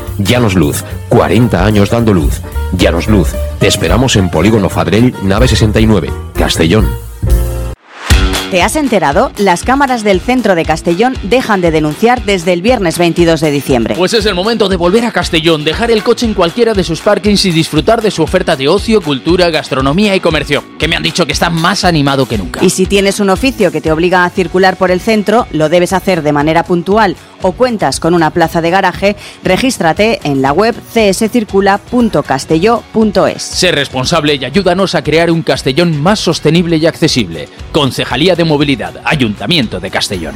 Llanos Luz, 40 años dando luz. Llanos Luz, te esperamos en Polígono Fadrell, nave 69, Castellón. ¿Te has enterado? Las cámaras del centro de Castellón dejan de denunciar desde el viernes 22 de diciembre. Pues es el momento de volver a Castellón, dejar el coche en cualquiera de sus parkings y disfrutar de su oferta de ocio, cultura, gastronomía y comercio, que me han dicho que está más animado que nunca. Y si tienes un oficio que te obliga a circular por el centro, lo debes hacer de manera puntual o cuentas con una plaza de garaje, regístrate en la web cscircula.castelló.es. Sé responsable y ayúdanos a crear un Castellón más sostenible y accesible. Concejalía de Movilidad, Ayuntamiento de Castellón.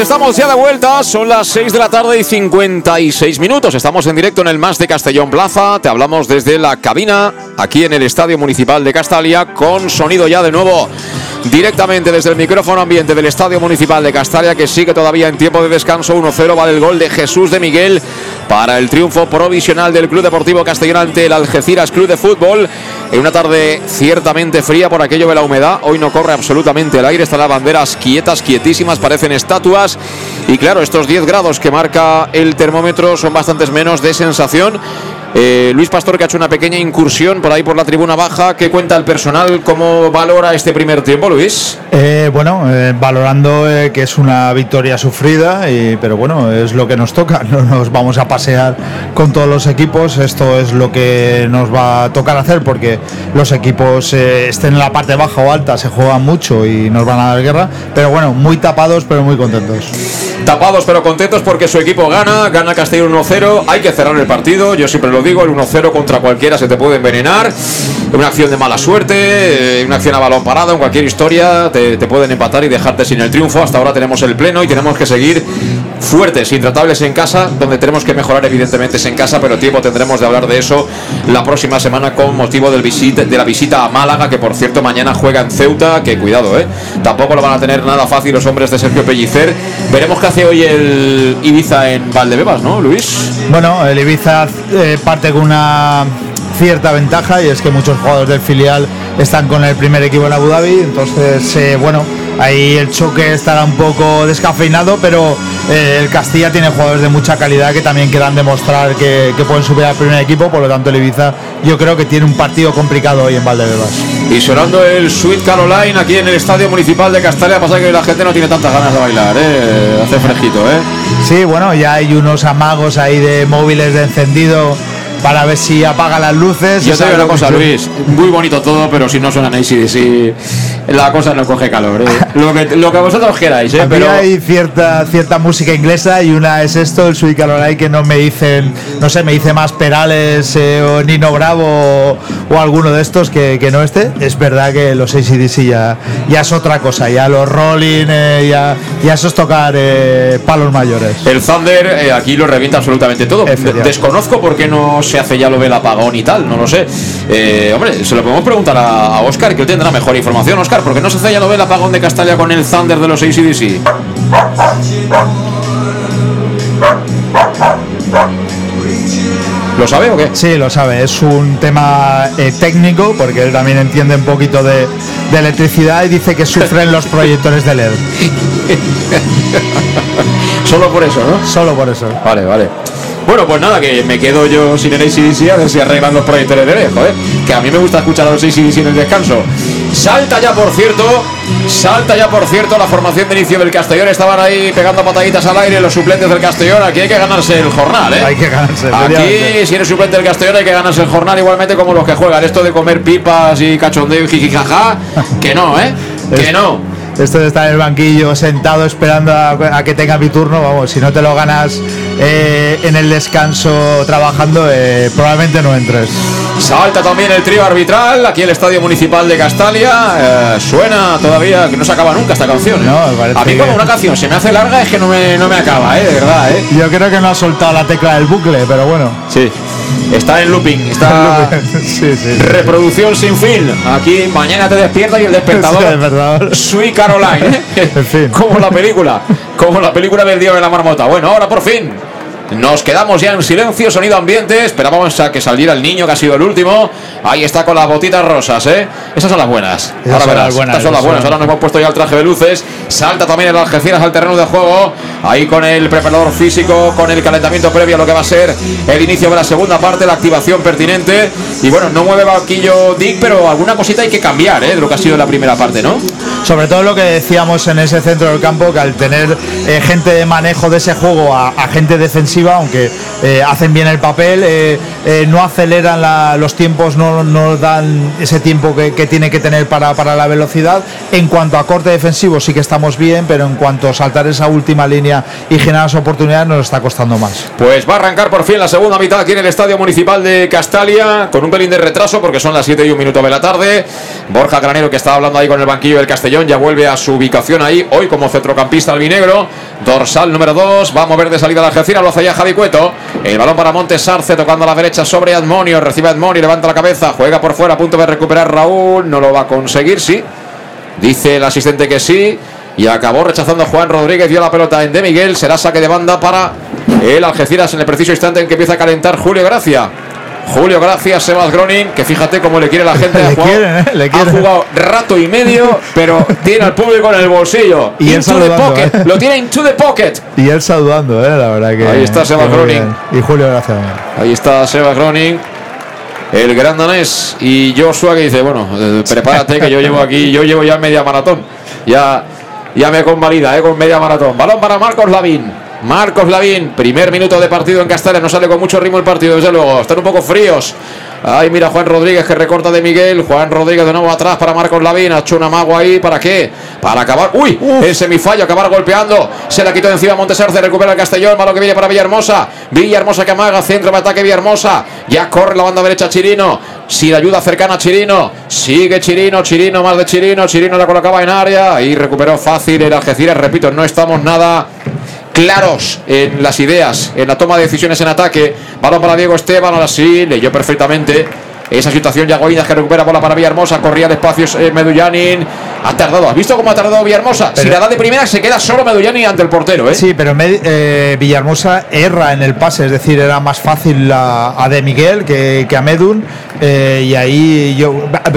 Estamos ya de vuelta, son las 6 de la tarde y 56 minutos. Estamos en directo en el Más de Castellón Plaza, te hablamos desde la cabina, aquí en el Estadio Municipal de Castalia, con sonido ya de nuevo directamente desde el micrófono ambiente del Estadio Municipal de Castalia, que sigue todavía en tiempo de descanso 1-0, vale el gol de Jesús de Miguel para el triunfo provisional del Club Deportivo Castellón ante el Algeciras Club de Fútbol. En una tarde ciertamente fría por aquello de la humedad, hoy no corre absolutamente el aire, están las banderas quietas, quietísimas, parecen estatuas. Y claro, estos 10 grados que marca el termómetro son bastantes menos de sensación. Eh, Luis Pastor que ha hecho una pequeña incursión por ahí por la tribuna baja. ¿Qué cuenta el personal? ¿Cómo valora este primer tiempo, Luis? Eh, bueno, eh, valorando que es una victoria sufrida, y, pero bueno, es lo que nos toca. No nos vamos a pasear con todos los equipos. Esto es lo que nos va a tocar hacer porque los equipos estén en la parte baja o alta, se juegan mucho y nos van a dar guerra. Pero bueno, muy tapados, pero muy contentos. Tapados pero contentos porque su equipo gana, gana Castellón 1-0. Hay que cerrar el partido, yo siempre lo digo, el 1-0 contra cualquiera se te puede envenenar. Una acción de mala suerte, eh, una acción a balón parado, en cualquier historia te pueden empatar y dejarte sin el triunfo. Hasta ahora tenemos el pleno y tenemos que seguir fuertes, intratables en casa, donde tenemos que mejorar evidentemente es en casa, pero tiempo tendremos de hablar de eso la próxima semana con motivo de la visita a Málaga, que por cierto mañana juega en Ceuta, que cuidado, ¿eh? Tampoco lo van a tener nada fácil los hombres de Sergio Pellicer. Veremos qué hace hoy el Ibiza en Valdebebas, ¿no, Luis? Bueno, el Ibiza eh, parte con una cierta ventaja y es que muchos jugadores del filial están con el primer equipo en Abu Dhabi, entonces eh, bueno, ahí el choque estará un poco descafeinado, pero eh, el Castilla tiene jugadores de mucha calidad que también quieran demostrar que, que pueden subir al primer equipo, por lo tanto el Ibiza yo creo que tiene un partido complicado hoy en Valdebebas. Y sonando el Sweet Caroline aquí en el Estadio Municipal de Castalia, pasa que la gente no tiene tantas ganas de bailar, ¿eh? hace fresquito, ¿eh? Sí, bueno, ya hay unos amagos ahí de móviles de encendido para ver si apaga las luces. Yo te digo una cosa, Luis, muy bonito todo, pero si no suenan ACDC, la cosa no coge calor. ¿eh? Lo, que, lo que vosotros queráis, ¿eh? Pero hay cierta, cierta música inglesa y una es esto, el Sweet Caroline, que no me dicen, no sé, me dice más Perales eh, o Nino Bravo o, o alguno de estos que, que no este. Es verdad que los ACDC ya, ya es otra cosa, ya los Rolling, eh, ya, ya eso es tocar eh, palos mayores. el Thunder eh, aquí lo revienta absolutamente todo. Desconozco por qué no se hace ya lo del apagón y tal, no lo sé. Eh, hombre, se lo podemos preguntar a, a Oscar, que tendrá mejor información. Oscar, ¿por qué no se hace ya lo del apagón de Castalia con el Thunder de los ACDC? ¿Lo sabe o qué? Sí, lo sabe, es un tema eh, técnico porque él también entiende un poquito de, de electricidad y dice que sufren los proyectores de LED. Solo por eso, ¿no? Solo por eso. Vale, vale. Bueno, pues nada, que me quedo yo sin el ACDC a ver si arreglan los proyectores de LED, joder. Que a mí me gusta escuchar a los ACDC en el descanso. Salta ya, por cierto, salta ya, por cierto, la formación de inicio del Castellón. Estaban ahí pegando pataditas al aire los suplentes del Castellón. Aquí hay que ganarse el jornal, ¿eh? Hay que ganarse. Aquí, si eres suplente del Castellón, hay que ganarse el jornal igualmente como los que juegan. Esto de comer pipas y cachondeo y jijijaja, que no, ¿eh? Que no. Esto de estar en el banquillo sentado esperando a, a que tenga mi turno, vamos, si no te lo ganas eh, en el descanso trabajando, eh, probablemente no entres. Salta también el trío arbitral aquí en el Estadio Municipal de Castalia. Eh, suena todavía, que no se acaba nunca esta canción. a mí que- como una canción se me hace larga es que no me, no me acaba, ¿eh? de verdad. ¿eh? Yo creo que no ha soltado la tecla del bucle, pero bueno. Sí, está en looping, está sí, sí. reproducción sin fin. Aquí mañana te despierta y el despertador. Sweet Caroline. En fin. como la película, como la película del Día de la Marmota. Bueno, ahora por fin. Nos quedamos ya en silencio, sonido ambiente. Esperábamos a que saliera el niño, que ha sido el último. Ahí está con las botitas rosas, ¿eh? Esas son las buenas. Esas ahora verás. las buenas, Estas son las buenas. Ahora nos hemos puesto ya el traje de luces. Salta también el Algeciras al terreno de juego. Ahí con el preparador físico, con el calentamiento previo a lo que va a ser el inicio de la segunda parte, la activación pertinente. Y bueno, no mueve banquillo Dick, pero alguna cosita hay que cambiar, ¿eh? De lo que ha sido la primera parte, ¿no? Sobre todo lo que decíamos en ese centro del campo, que al tener eh, gente de manejo de ese juego a, a gente defensiva, aunque eh, hacen bien el papel, eh, eh, no aceleran la- los tiempos, no, no dan ese tiempo que, que tiene que tener para, para la velocidad. En cuanto a corte defensivo sí que estamos bien, pero en cuanto a saltar esa última línea y generar las oportunidades nos está costando más. Pues va a arrancar por fin la segunda mitad aquí en el Estadio Municipal de Castalia, con un pelín de retraso porque son las 7 y un minuto de la tarde. Borja Granero, que estaba hablando ahí con el banquillo del Castellón, ya vuelve a su ubicación ahí, hoy como centrocampista albinegro. Dorsal número 2, va a mover de salida a la Algeciras, lo hace Javi Cueto. El balón para Montes Arce, tocando a la derecha sobre Admonio, recibe Admonio, levanta la cabeza, juega por fuera, a punto de recuperar Raúl, no lo va a conseguir, sí. Dice el asistente que sí. Y acabó rechazando Juan Rodríguez. Dio la pelota en De Miguel. Será saque de banda para el Algeciras en el preciso instante en que empieza a calentar Julio Gracia. Julio Gracia, Sebas Gronin, que fíjate cómo le quiere la gente. Le ha jugado, quieren, ¿eh? Le ha jugado rato y medio, pero tiene al público en el bolsillo. Y él into the saludando, pocket. ¿eh? Lo tiene into the pocket. Y él saludando, ¿eh? la verdad que. Ahí está Seba que muy Groning. Y Julio, gracias. Ahí está Sebas Gronin. El gran danés y Joshua que dice, bueno, eh, prepárate que yo llevo aquí, yo llevo ya media maratón. Ya, ya me convalida, eh, con media maratón. Balón para Marcos Lavín. Marcos Lavín, primer minuto de partido en Castalia, no sale con mucho ritmo el partido, desde luego, están un poco fríos. Ahí mira Juan Rodríguez que recorta de Miguel. Juan Rodríguez de nuevo atrás para Marcos Lavín. Ha hecho un amago ahí. ¿Para qué? Para acabar. ¡Uy! El semifallo. Acabar golpeando. Se la quitó encima Montesarce. Recupera el Castellón. Malo que viene para Villahermosa. Villahermosa que amaga. Centro de ataque Villahermosa. Ya corre la banda derecha Chirino. Sin ayuda cercana Chirino. Sigue Chirino. Chirino más de Chirino. Chirino la colocaba en área. Y recuperó fácil el Algeciras. Repito, no estamos nada claros en las ideas, en la toma de decisiones en ataque. Balón para Diego Esteban, ahora sí, leyó perfectamente esa situación. Yago Indas que recupera bola para Villahermosa, corría despacio eh, Medullanin. Ha tardado, ¿has visto cómo ha tardado Villahermosa? si la da de primera se queda solo Medullanin ante el portero, ¿eh? Sí, pero Med- eh, Villahermosa erra en el pase, es decir, era más fácil a, a De Miguel que, que a Medun. eh, y ahí yo,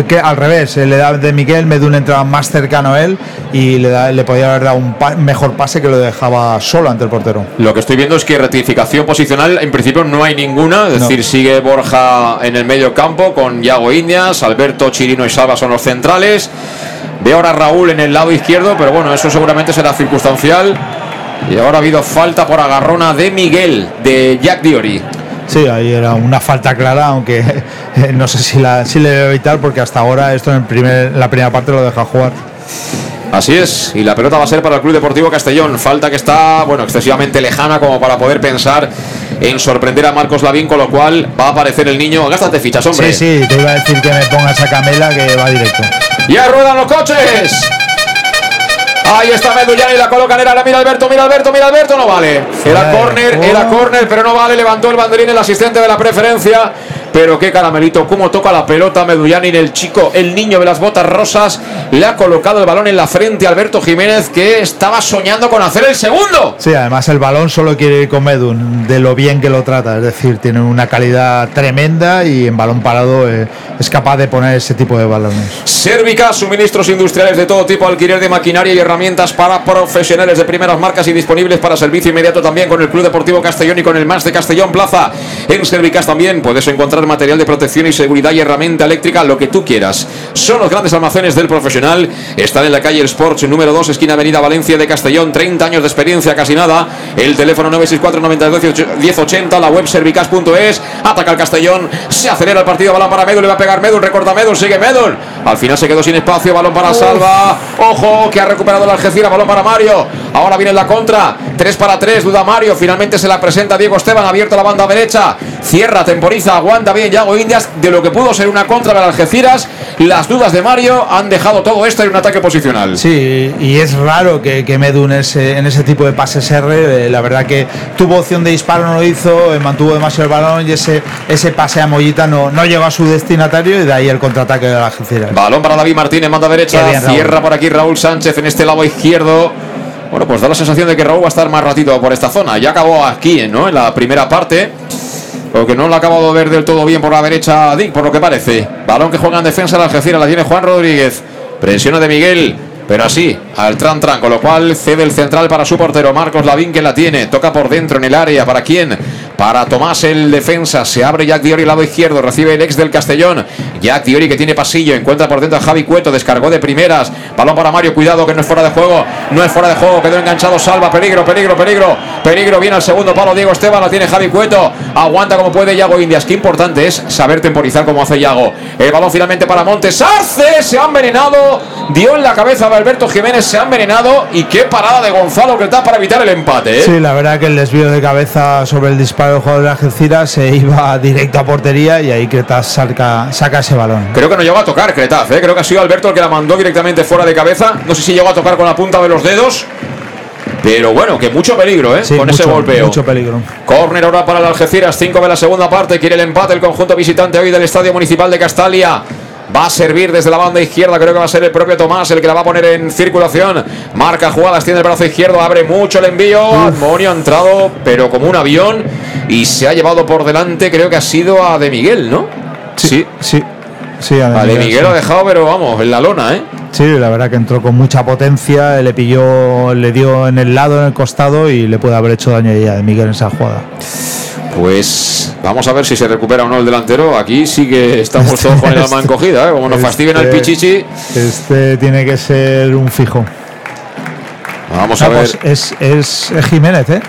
que al revés, eh, le da De Miguel, Medun entraba más cercano a él y le, da- le podía haber dado un pa- mejor pase que lo dejaba solo ante el portero. Lo que estoy viendo es que rectificación posicional en principio no hay ninguna, es No. decir, sigue Borja en el medio campo con Yago Indias, Alberto, Chirino y Salva son los centrales. Veo ahora a Raúl en el lado izquierdo, pero bueno, eso seguramente será circunstancial. Y ahora ha habido falta por agarrona de Miguel, de Jack Diori. Sí, ahí era una falta clara, aunque eh, no sé si, la, si le debe evitar porque hasta ahora esto en, el primer, en la primera parte lo deja jugar. Así es, y la pelota va a ser para el Club Deportivo Castellón. Falta que está, bueno, excesivamente lejana como para poder pensar en sorprender a Marcos Lavín, con lo cual va a aparecer el niño. Gástate fichas, hombre. Sí, sí, te iba a decir que me pongas a Camela que va directo. ¡Ya ruedan los coches! Ahí está Medullán y la colocan era mira Alberto, mira Alberto, mira Alberto, no vale. Era córner, oh. era córner, pero no vale. Levantó el banderín el asistente de la preferencia. Pero qué caramelito, cómo toca la pelota Medullán y el chico, el niño de las botas rosas, le ha colocado el balón en la frente a Alberto Jiménez que estaba soñando con hacer el segundo. Sí, además el balón solo quiere ir con Medun, de lo bien que lo trata, es decir, tiene una calidad tremenda y en balón parado eh, es capaz de poner ese tipo de balones. Sérvica, suministros industriales de todo tipo, alquiler de maquinaria y herramientas para profesionales de primeras marcas y disponibles para servicio inmediato también con el Club Deportivo Castellón y con el MAS de Castellón Plaza. En Sérvicas también puedes encontrar material de protección y seguridad y herramienta eléctrica, lo que tú quieras. Son los grandes almacenes del profesional. Están en la calle Sports, número 2, esquina Avenida Valencia de Castellón. 30 años de experiencia, casi nada. El teléfono 964 92 1080, la web servicas.es. Ataca el Castellón, se acelera el partido, balón para Medul, le va a pegar Medul, recorta Medul, sigue Medul. Al final se quedó sin espacio, balón para Salva. Ojo, que ha recuperado la Algeciras, balón para Mario. Ahora viene la contra, 3 para 3, duda Mario. Finalmente se la presenta Diego Esteban, abierto la banda derecha. Cierra, temporiza, aguanta bien Yago Indias. De lo que pudo ser una contra de las Algeciras, las dudas de Mario han dejado todo esto en un ataque posicional. Sí, y es raro que, que Medun ese- en ese tipo de pases R, eh, la verdad que tuvo opción de disparo, no lo hizo, eh, mantuvo demasiado el balón y ese, ese pase a Mollita no, no llegó a su destinatario y de ahí el contraataque de Algeciras. Balón para David Martínez, manda derecha, bien, cierra por aquí Raúl Sánchez en este lado izquierdo. Bueno, pues da la sensación de que Raúl va a estar más ratito por esta zona. Ya acabó aquí, ¿no? En la primera parte. Porque no lo ha acabado de ver del todo bien por la derecha Dick, por lo que parece. Balón que juega en defensa la Algeciras, la tiene Juan Rodríguez. Presiona de Miguel. Pero así, al tran tran, con lo cual cede el central para su portero Marcos Lavín que la tiene, toca por dentro en el área, ¿para quién? Para Tomás el defensa, se abre Jack Diori lado izquierdo, recibe el ex del Castellón, Jack Diori que tiene pasillo, encuentra por dentro a Javi Cueto, descargó de primeras, balón para Mario, cuidado que no es fuera de juego, no es fuera de juego, quedó enganchado, salva, peligro, peligro, peligro, peligro, viene al segundo palo Diego Esteban, la tiene Javi Cueto, aguanta como puede Yago Indias, qué importante es saber temporizar como hace Yago, el balón finalmente para Montes, Arce, se ha envenenado, dio en la cabeza a Alberto Jiménez, se ha envenenado y qué parada de Gonzalo que está para evitar el empate, ¿eh? Sí, la verdad que el desvío de cabeza sobre el disparo del jugador de Algeciras se iba directo a portería y ahí Cretas saca, saca ese balón. Creo que no llegó a tocar Cretaz, ¿eh? creo que ha sido Alberto el que la mandó directamente fuera de cabeza. No sé si llegó a tocar con la punta de los dedos. Pero bueno, que mucho peligro, ¿eh? Sí, con ese golpeo. Mucho peligro. Córner ahora para el Algeciras, 5 de la segunda parte. Quiere el empate el conjunto visitante hoy del Estadio Municipal de Castalia. Va a servir desde la banda izquierda, creo que va a ser el propio Tomás el que la va a poner en circulación. Marca jugadas, tiene el brazo izquierdo, abre mucho el envío. Armonio ha entrado, pero como un avión. Y se ha llevado por delante, creo que ha sido a De Miguel, ¿no? Sí. Sí, sí, A De Miguel lo ha dejado, pero vamos, en la lona, ¿eh? Sí, la verdad que entró con mucha potencia, le pilló, le dio en el lado, en el costado y le puede haber hecho daño ahí a De Miguel en esa jugada. Pues vamos a ver si se recupera o no el delantero. Aquí sí que estamos todos con el alma encogida, ¿eh? Como nos fastidien al Este- Pichichi. Este tiene que ser un fijo. Vamos a ver. es, es, es Jiménez, ¿eh?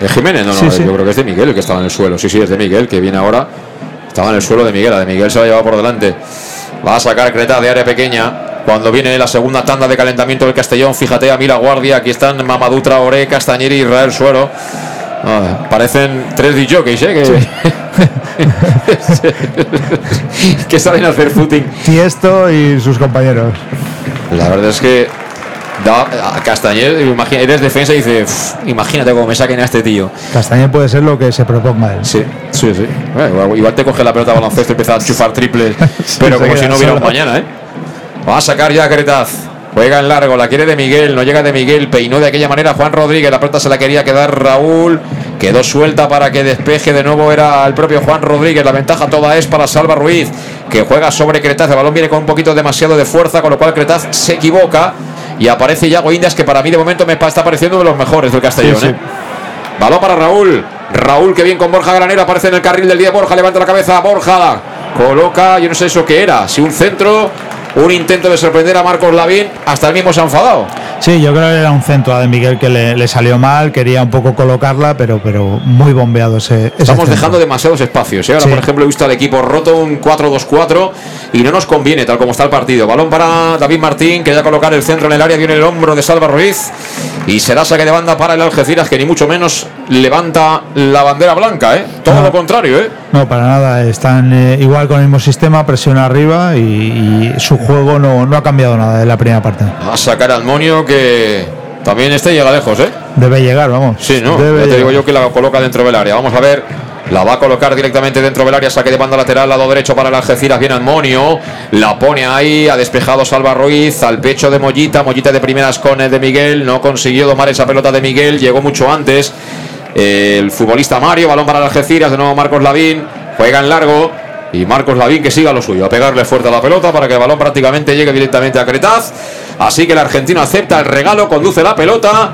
¿Es Jiménez? No, no, Sí, sí. yo creo que es de Miguel el que estaba en el suelo. Sí, sí, es de Miguel, que viene ahora. Estaba en el suelo de Miguel. A de Miguel se lo ha llevado por delante. Va a sacar Creta de área pequeña. Cuando viene la segunda tanda de calentamiento del Castellón, fíjate a mí la guardia. Aquí están Mamadou Traoré, Castañeri y Israel Suero. Ah, parecen tres DJs, ¿eh? Que, que saben hacer footing. Tiesto y sus compañeros. La verdad es que Da, a Castañer, imagina, eres defensa y dice, "Uf, imagínate cómo me saquen a este tío. Castañer puede ser lo que se proponga él. Sí, sí, sí. Bueno, igual- te coge la pelota de baloncesto y empieza a chufar triples, pero como si no hubiera un mañana, ¿eh? Va a sacar ya Cretaz. Juega en largo, la quiere de Miguel, no llega de Miguel, peinó de aquella manera Juan Rodríguez, la pelota se la quería quedar Raúl, quedó suelta para que despeje de nuevo era el propio Juan Rodríguez, la ventaja toda es para Salva Ruiz, que juega sobre Cretaz, el balón viene con un poquito demasiado de fuerza, con lo cual Cretaz se equivoca y aparece Yago Indias, que para mí de momento me está pareciendo de los mejores del Castellón, Sí, sí. ¿eh? Balón para Raúl. Raúl que bien con Borja Granero aparece en el carril del día. Borja levanta la cabeza. Borja coloca, yo no sé eso qué era. Si un centro, un intento de sorprender a Marcos Lavín. Hasta el mismo se ha enfadado. Sí, yo creo que era un centro a de Miguel que le, le salió mal, quería un poco colocarla, pero, pero muy bombeado ese, ese Estamos centro. dejando demasiados espacios. ¿eh? Ahora, Sí. por ejemplo, he visto al equipo roto un 4-2-4 y no nos conviene tal como está el partido. Balón para David Martín, que ya colocar el centro en el área, viene el hombro de Salva Ruiz y será saque de banda para el Algeciras, que ni mucho menos levanta la bandera blanca. ¿eh? Todo No. lo contrario. ¿eh? No, para nada. Están eh, igual con el mismo sistema, presión arriba y, y su juego no, no ha cambiado nada de la primera parte. A sacar al Monio que también este llega lejos, ¿eh? Debe llegar, vamos. Sí, ¿no? Debe Ya te digo yo que la coloca dentro del área. Vamos a ver. La va a colocar directamente dentro del área. Saque de banda lateral, lado derecho para el Algeciras. Viene Monio. La pone ahí. Ha despejado Salva Ruiz. Al pecho de Mollita. Mollita de primeras con el de Miguel. No consiguió domar esa pelota de Miguel. Llegó mucho antes. El futbolista Mario. Balón para el Algeciras. De nuevo Marcos Lavín. Juega en largo. Y Marcos Lavín que siga lo suyo. A pegarle fuerte a la pelota para que el balón prácticamente llegue directamente a Cretaz. Así que el argentino acepta el regalo. Conduce la pelota.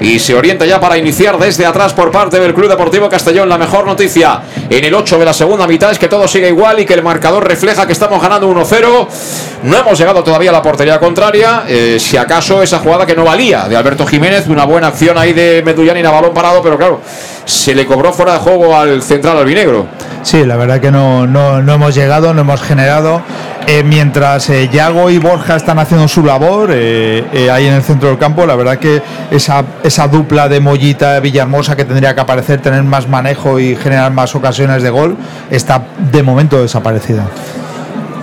Y se orienta ya para iniciar desde atrás por parte del Club Deportivo Castellón. La mejor noticia en el 8 de la segunda mitad es que todo sigue igual y que el marcador refleja que estamos ganando 1-0. No hemos llegado todavía a la portería contraria. Eh, si acaso esa jugada que no valía de Alberto Jiménez, una buena acción ahí de Medullán y balón parado, pero claro, se le cobró fuera de juego al central albinegro. Sí, la verdad que no, no, no hemos llegado, no hemos generado. Eh, mientras eh, Yago y Borja están haciendo su labor eh, eh, ahí en el centro del campo, la verdad que esa, esa dupla de Mollita Villahermosa que tendría que aparecer, tener más manejo y generar más ocasiones de gol, está de momento desaparecida.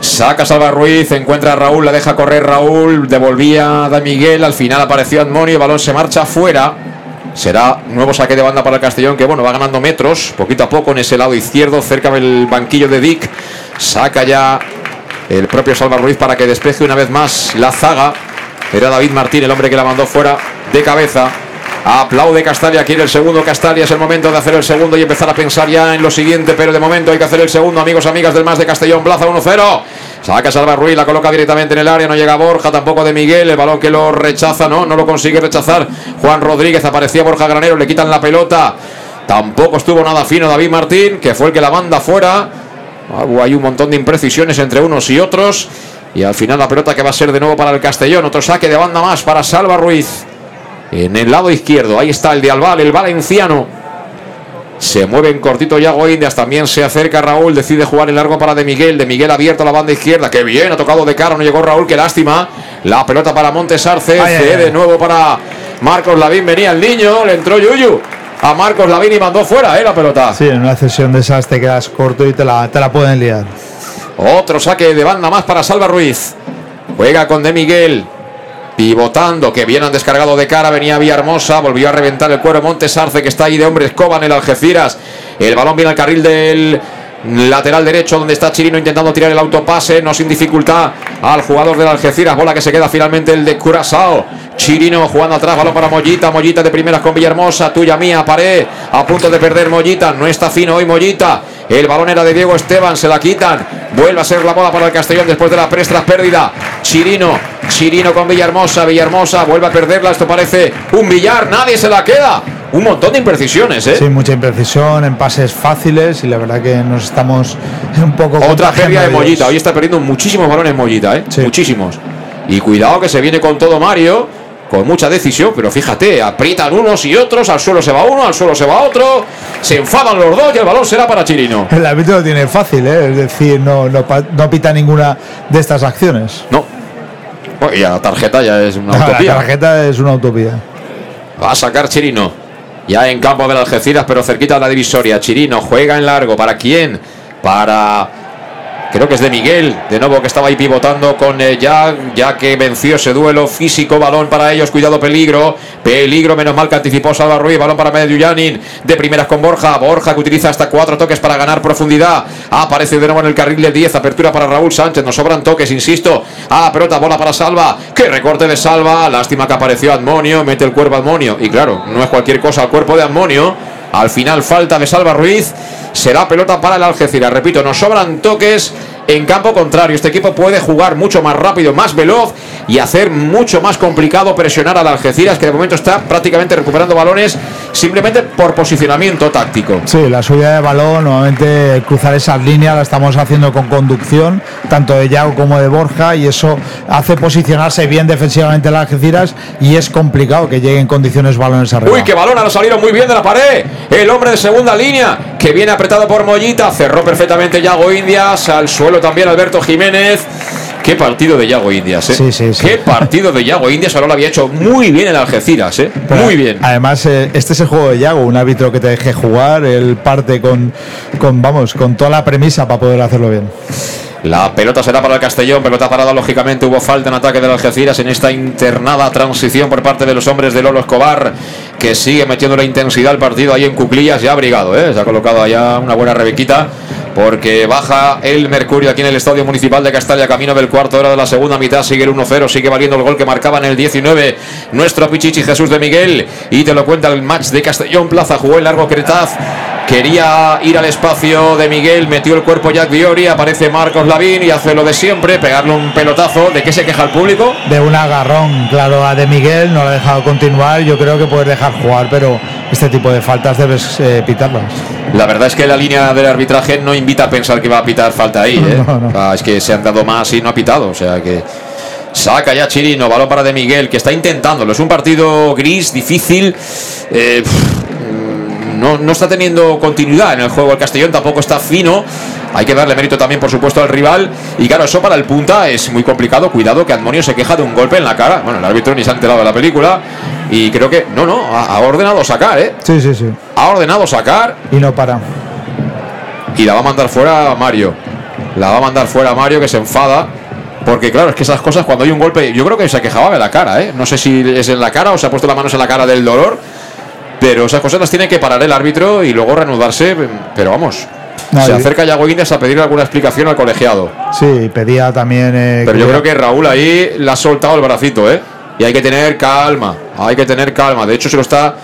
Saca Salva Ruiz, encuentra a Raúl, la deja correr Raúl, devolvía a Da Miguel, al final apareció Admonio, el balón se marcha fuera. Será nuevo saque de banda para el Castellón, que bueno, va ganando metros, poquito a poco en ese lado izquierdo, cerca del banquillo de Dick. Saca ya el propio Salva Ruiz para que despeje una vez más la zaga. Era David Martín el hombre que la mandó fuera de cabeza. Aplaude Castalia, quiere el segundo Castalia, es el momento de hacer el segundo y empezar a pensar ya en lo siguiente, pero de momento hay que hacer el segundo, amigos, amigas del más de Castellón, Plaza 1-0. Saca Salva Ruiz, la coloca directamente en el área, no llega Borja, tampoco de Miguel, el balón que lo rechaza, no, no lo consigue rechazar. Juan Rodríguez, aparecía Borja Granero, le quitan la pelota. Tampoco estuvo nada fino David Martín, que fue el que la manda fuera. Hay un montón de imprecisiones entre unos y otros. Y al final la pelota que va a ser de nuevo para el Castellón. Otro saque de banda más para Salva Ruiz. En el lado izquierdo. Ahí está el de Albal, el valenciano. Se mueve en cortito Yago Indias. También se acerca Raúl. Decide jugar en largo para De Miguel. De Miguel abierto a la banda izquierda. Que bien, ha tocado de cara. No llegó Raúl. Qué lástima. La pelota para Montes Arce. Ay, ay, Cede ay. de nuevo para Marcos Lavín. Venía el niño. Le entró Yuyu. A Marcos Lavín y mandó fuera, ¿eh? La pelota. Sí, en una cesión de esas te quedas corto y te la, te la pueden liar. Otro saque de banda más para Salva Ruiz. Juega con De Miguel. Pivotando, que bien han descargado de cara. Venía Villahermosa. Volvió a reventar el cuero Montes Arce, que está ahí de hombre escoba en el Algeciras. El balón viene al carril del lateral derecho, donde está Chirino intentando tirar el autopase. No sin dificultad al jugador del Algeciras. Bola que se queda finalmente el de Curazao. Chirino jugando atrás, balón para Mollita. Mollita de primeras con Villahermosa. Tuya mía, pared. A punto de perder Mollita. No está fino hoy Mollita. El balón era de Diego Esteban, se la quitan. Vuelve a ser la bola para el Castellón después de la prestra pérdida. Chirino, Chirino con Villahermosa. Villahermosa vuelve a perderla. Esto parece un billar, nadie se la queda. Un montón de imprecisiones, ¿eh? Sí, mucha imprecisión en pases fáciles y la verdad que nos estamos un poco. Otra pérdida de. Mollita. Hoy está perdiendo muchísimos balones Mollita, ¿eh? Sí. Muchísimos. Y cuidado que se viene con todo Mario. Con mucha decisión, pero fíjate, aprietan unos y otros, al suelo se va uno, al suelo se va otro, se enfadan los dos y el balón será para Chirino. El árbitro lo tiene fácil, ¿eh? es decir, no, no, no pita ninguna de estas acciones. No. Bueno, y la tarjeta ya es una La utopía. tarjeta es una utopía. Va a sacar Chirino. Ya en campo del Algeciras, pero cerquita de la divisoria. Chirino juega en largo. ¿Para quién? Para creo que es de Miguel, de nuevo que estaba ahí pivotando con eh, Jack, ya que venció ese duelo físico, balón para ellos, cuidado peligro, peligro, menos mal que anticipó Salva Ruiz, balón para Yanin, de primeras con Borja, Borja que utiliza hasta cuatro toques para ganar profundidad, aparece de nuevo en el carril de 10, apertura para Raúl Sánchez, nos sobran toques, insisto, ah, pelota, bola para Salva, que recorte de Salva, lástima que apareció Admonio, mete el cuerpo Admonio, y claro, no es cualquier cosa el cuerpo de Admonio, al final falta de Salva Ruiz, será pelota para el Algeciras, repito, nos sobran toques, en campo contrario. Este equipo puede jugar mucho más rápido, más veloz y hacer mucho más complicado presionar al Algeciras, que de momento está prácticamente recuperando balones simplemente por posicionamiento táctico. Sí, la subida de balón, nuevamente cruzar esas líneas la estamos haciendo con conducción, tanto de Yago como de Borja, y eso hace posicionarse bien defensivamente las Algeciras y es complicado que lleguen condiciones balones arriba. Uy, qué balón, ahora salieron muy bien de la pared. El hombre de segunda línea, que viene apretado por Mollita, cerró perfectamente Yago Indias, al suelo también Alberto Jiménez. Qué partido de Yago Indias, ¿eh? Sí, sí, sí. Qué partido de Yago Indias. Ahora lo había hecho muy bien el Algeciras, ¿eh? Pero Muy bien. Además, eh, este es el juego de Yago, un árbitro que te deje jugar, él parte con, con vamos, con toda la premisa para poder hacerlo bien. La pelota será para el Castellón, pelota parada lógicamente, hubo falta en ataque del Algeciras en esta internada transición por parte de los hombres de Lolo Escobar, que sigue metiendo la intensidad al partido ahí en Cuclillas, ya abrigado, ¿eh? se ha colocado allá una buena rebequita, porque baja el Mercurio aquí en el Estadio Municipal de Castalla, camino del cuarto hora de la segunda mitad, sigue el 1-0, sigue valiendo el gol que marcaba en el 19 nuestro Pichichi Jesús de Miguel, y te lo cuenta el match de Castellón Plaza, jugó el largo Cretaz, Quería ir al espacio de Miguel, metió el cuerpo Jack Diori, aparece Marcos Lavín y hace lo de siempre, pegarle un pelotazo. ¿De qué se queja el público? De un agarrón, claro, a De Miguel no lo ha dejado continuar. Yo creo que puedes dejar jugar, pero este tipo de faltas debes eh, pitarlas. La verdad es que la línea del arbitraje no invita a pensar que va a pitar falta ahí. ¿eh? No, no. Ah, es que se han dado más y no ha pitado. O sea que saca ya Chirino, balón para De Miguel, que está intentándolo. Es un partido gris, difícil. eh, no, no está teniendo continuidad en el juego. El Castellón tampoco está fino. Hay que darle mérito también, por supuesto, al rival. Y claro, eso para el punta es muy complicado. Cuidado que Admonio se queja de un golpe en la cara. Bueno, el árbitro ni se ha enterado de la película. Y creo que, no, no, ha, ha ordenado sacar, ¿eh? Sí, sí, sí. Ha ordenado sacar Y no para. Y la va a mandar fuera a Mario. La va a mandar fuera a Mario que se enfada. Porque claro, es que esas cosas cuando hay un golpe, yo creo que se quejaba de la cara, ¿eh? No sé si es en la cara o se ha puesto las manos en la cara del dolor. Pero esas cosas las tiene que parar el árbitro y luego reanudarse. Pero vamos, se acerca Yago Indias a pedir alguna explicación al colegiado. Sí, pedía también. eh, Pero yo creo que Raúl ahí le ha soltado el bracito, ¿eh? Y hay que tener calma, hay que tener calma. De hecho, se lo está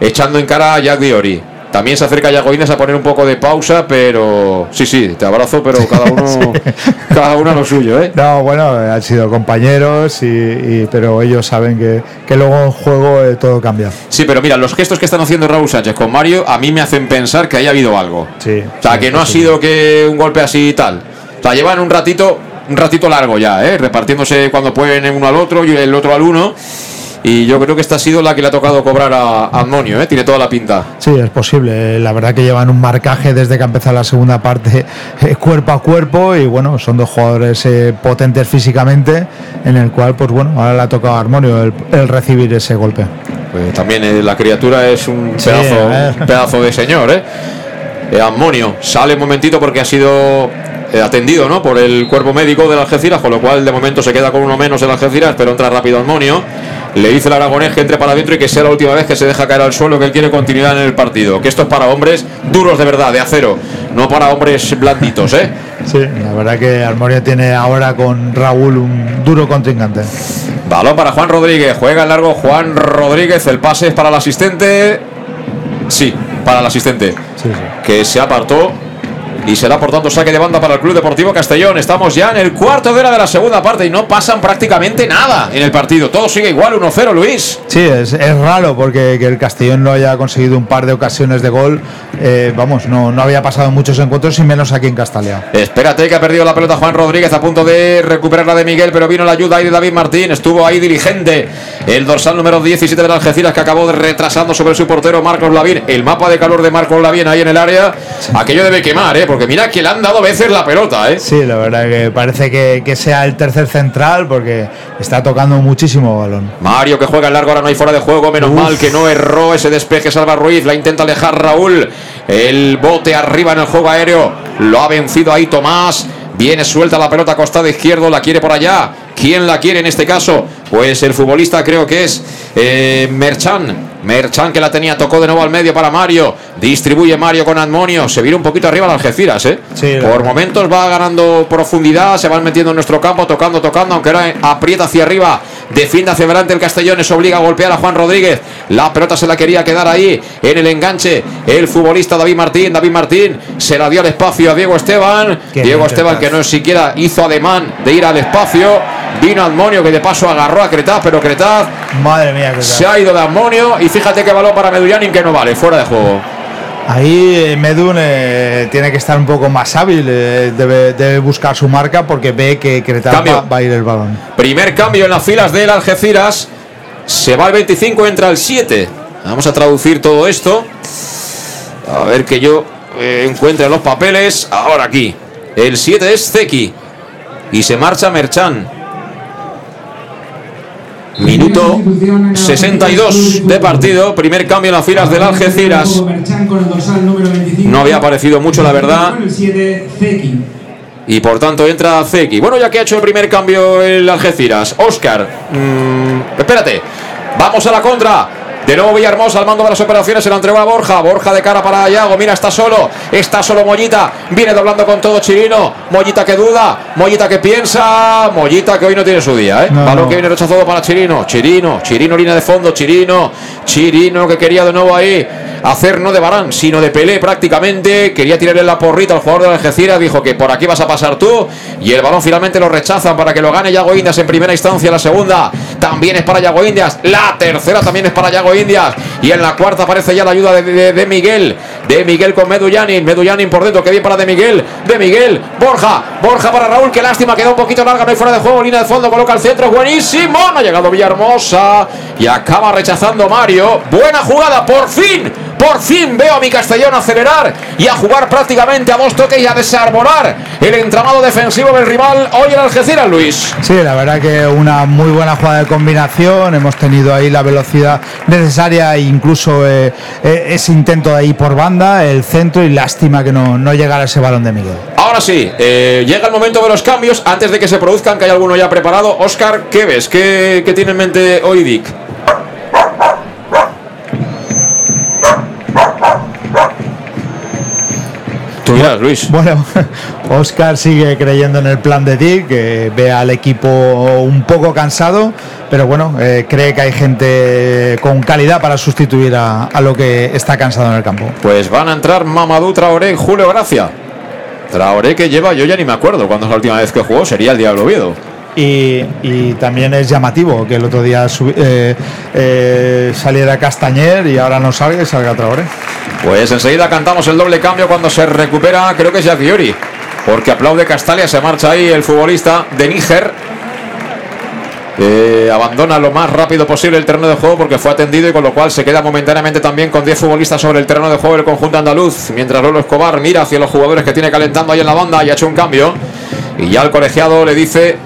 echando en cara a Jack Diori. También se acerca Yago Indias a poner un poco de pausa, pero sí, sí, te abrazo, pero cada uno, cada uno a lo suyo, ¿eh? No, bueno, han sido compañeros, y, y- pero ellos saben que, que luego en juego eh, todo cambia. Sí, pero mira, los gestos que están haciendo Raúl Sánchez con Mario a mí me hacen pensar que haya habido algo. Sí. O sea, que no ha sido que un golpe así y tal. O sea, llevan un ratito, un ratito largo ya, ¿eh? repartiéndose cuando pueden uno al otro y el otro al uno. Y yo creo que esta ha sido la que le ha tocado cobrar a a Admonio, ¿eh? tiene toda la pinta. Sí, es posible. La verdad que llevan un marcaje desde que ha empezado la segunda parte eh, cuerpo a cuerpo y bueno, son dos jugadores eh, potentes físicamente en el cual pues bueno, ahora le ha tocado a Armonio el, el recibir ese golpe. Pues también eh, la criatura es un Sí, pedazo, un pedazo de señor, ¿eh? Eh, Admonio sale un momentito porque ha sido eh, atendido ¿no? por el cuerpo médico del Algeciras, con lo cual de momento se queda con uno menos el Algeciras, pero entra rápido Admonio. Le dice el aragonés que entre para adentro y que sea la última vez que se deja caer al suelo, que él quiere continuidad en el partido. Que esto es para hombres duros de verdad, de acero, no para hombres blanditos, ¿eh? Sí, la verdad que Armonio tiene ahora con Raúl un duro contrincante. Balón para Juan Rodríguez. Juega en largo Juan Rodríguez. El pase es para el asistente. Sí, para el asistente. Sí, sí. Que se apartó. Y será por tanto saque de banda para el Club Deportivo Castellón. Estamos ya en el cuarto de hora de la segunda parte y no pasan prácticamente nada en el partido. Todo sigue igual, 1-0, Luis. Sí, es, es raro porque que el Castellón no haya conseguido un par de ocasiones de gol. eh, vamos, no, no había pasado muchos encuentros y menos aquí en Castalia. Espérate que ha perdido la pelota Juan Rodríguez a punto de recuperar la de Miguel, pero vino la ayuda ahí de David Martín. Estuvo ahí diligente el dorsal número 17 del Algeciras que acabó retrasando sobre su portero Marcos Lavín. El mapa de calor de Marcos Lavín ahí en el área. Aquello debe quemar, ¿eh? Porque mira que le han dado veces la pelota. ¿eh? Sí, la verdad que parece que, que sea el tercer central porque está tocando muchísimo balón. Mario que juega largo, ahora no hay fuera de juego. Menos Uf. mal que no erró ese despeje Salva Ruiz. La intenta alejar Raúl. El bote arriba en el juego aéreo. Lo ha vencido ahí Tomás. Viene suelta la pelota costado izquierdo, la quiere por allá. ¿Quién la quiere en este caso? Pues el futbolista creo que es eh, Merchan. Merchan que la tenía, tocó de nuevo al medio para Mario. Distribuye Mario con Admonio. Se viene un poquito arriba al Algeciras, ¿eh? Sí, Por la- momentos va ganando profundidad, se van metiendo en nuestro campo, tocando, tocando, aunque ahora aprieta hacia arriba. Defiende hacia adelante el Castellones, obliga a golpear a Juan Rodríguez. La pelota se la quería quedar ahí en el enganche. El futbolista David Martín. David Martín se la dio al espacio a Diego Esteban. Qué Diego Esteban que Cretaz. no siquiera hizo ademán de ir al espacio. Vino Admonio que de paso agarró a Cretaz, pero Cretaz Madre mía, que se ha ido de Admonio. Y fíjate que balón para Medullanin que no vale, fuera de juego. Ahí eh, Medun eh, tiene que estar un poco más hábil, eh, debe, debe buscar su marca porque ve que Cretaz Cambio. va, va a ir el balón. Primer cambio en las filas del Algeciras. Se va el 25, entra el 7. Vamos a traducir todo esto. A ver que yo eh, encuentre los papeles. Ahora aquí. El 7 es Zeki. Y se marcha Merchan. Minuto 62 de partido. Primer cambio en las filas del Algeciras. No había aparecido mucho, la verdad. Y por tanto entra Zeki. Bueno, ya que ha hecho el primer cambio el Algeciras. Oscar. mm, espérate. Vamos a la contra. De nuevo Villahermosa al mando de las operaciones. Se la entregó a Borja. Borja de cara para Yago. Mira, está solo. Está solo Mollita. Viene doblando con todo Chirino. Mollita que duda. Mollita que piensa. Mollita que hoy no tiene su día. ¿eh? No, Balón no. que viene rechazado para Chirino. Chirino. Chirino línea de fondo. Chirino. Chirino que quería de nuevo ahí hacer no de Barán, sino de Pelé prácticamente. Quería tirarle la porrita al jugador de Algeciras. Dijo que por aquí vas a pasar tú. Y el balón finalmente lo rechazan para que lo gane Yago Indias en primera instancia. La segunda también es para Yago Indias. La tercera también es para Yago Indias. Y en la cuarta aparece ya la ayuda de, Miguel. De Miguel con Medullanin. Medullanin por dentro. Que bien para de Miguel. De Miguel. Borja. Borja para Raúl. Qué lástima. Queda un poquito larga. No hay fuera de juego. Línea de fondo. Coloca el centro. Buenísimo. No ha llegado Villahermosa. Y acaba rechazando Mario. Buena jugada. Por fin. Por fin veo a mi Castellón acelerar y a jugar prácticamente a dos toques y a desarbolar el entramado defensivo del rival hoy en Algeciras, Luis. Sí, la verdad que una muy buena jugada de combinación. Hemos tenido ahí la velocidad necesaria e incluso eh, eh, ese intento de ahí por banda, el centro y lástima que no, no llegara ese balón de Miguel. Ahora sí, eh, llega el momento de los cambios. Antes de que se produzcan, que hay alguno ya preparado. Oscar, ¿qué ves? ¿Qué, qué tiene en mente hoy Dick? Luis. Bueno, Oscar sigue creyendo en el plan de Dick, que ve al equipo un poco cansado, pero bueno, eh, cree que hay gente con calidad para sustituir a, a lo que está cansado en el campo. Pues van a entrar Mamadou Traoré y Julio Gracia. Traoré que lleva, yo ya ni me acuerdo cuándo es la última vez que jugó, sería el Diablo Oviedo. Y, también es llamativo que el otro día eh, eh, saliera Castañer y ahora no salga y salga Traoré. Pues enseguida cantamos el doble cambio cuando se recupera, creo que es Yaciori. Porque aplaude Castalia, se marcha ahí el futbolista de Níger. Abandona lo más rápido posible el terreno de juego porque fue atendido y con lo cual se queda momentáneamente también con 10 futbolistas sobre el terreno de juego del conjunto andaluz. Mientras Lolo Escobar mira hacia los jugadores que tiene calentando ahí en la banda y ha hecho un cambio. Y ya el colegiado le dice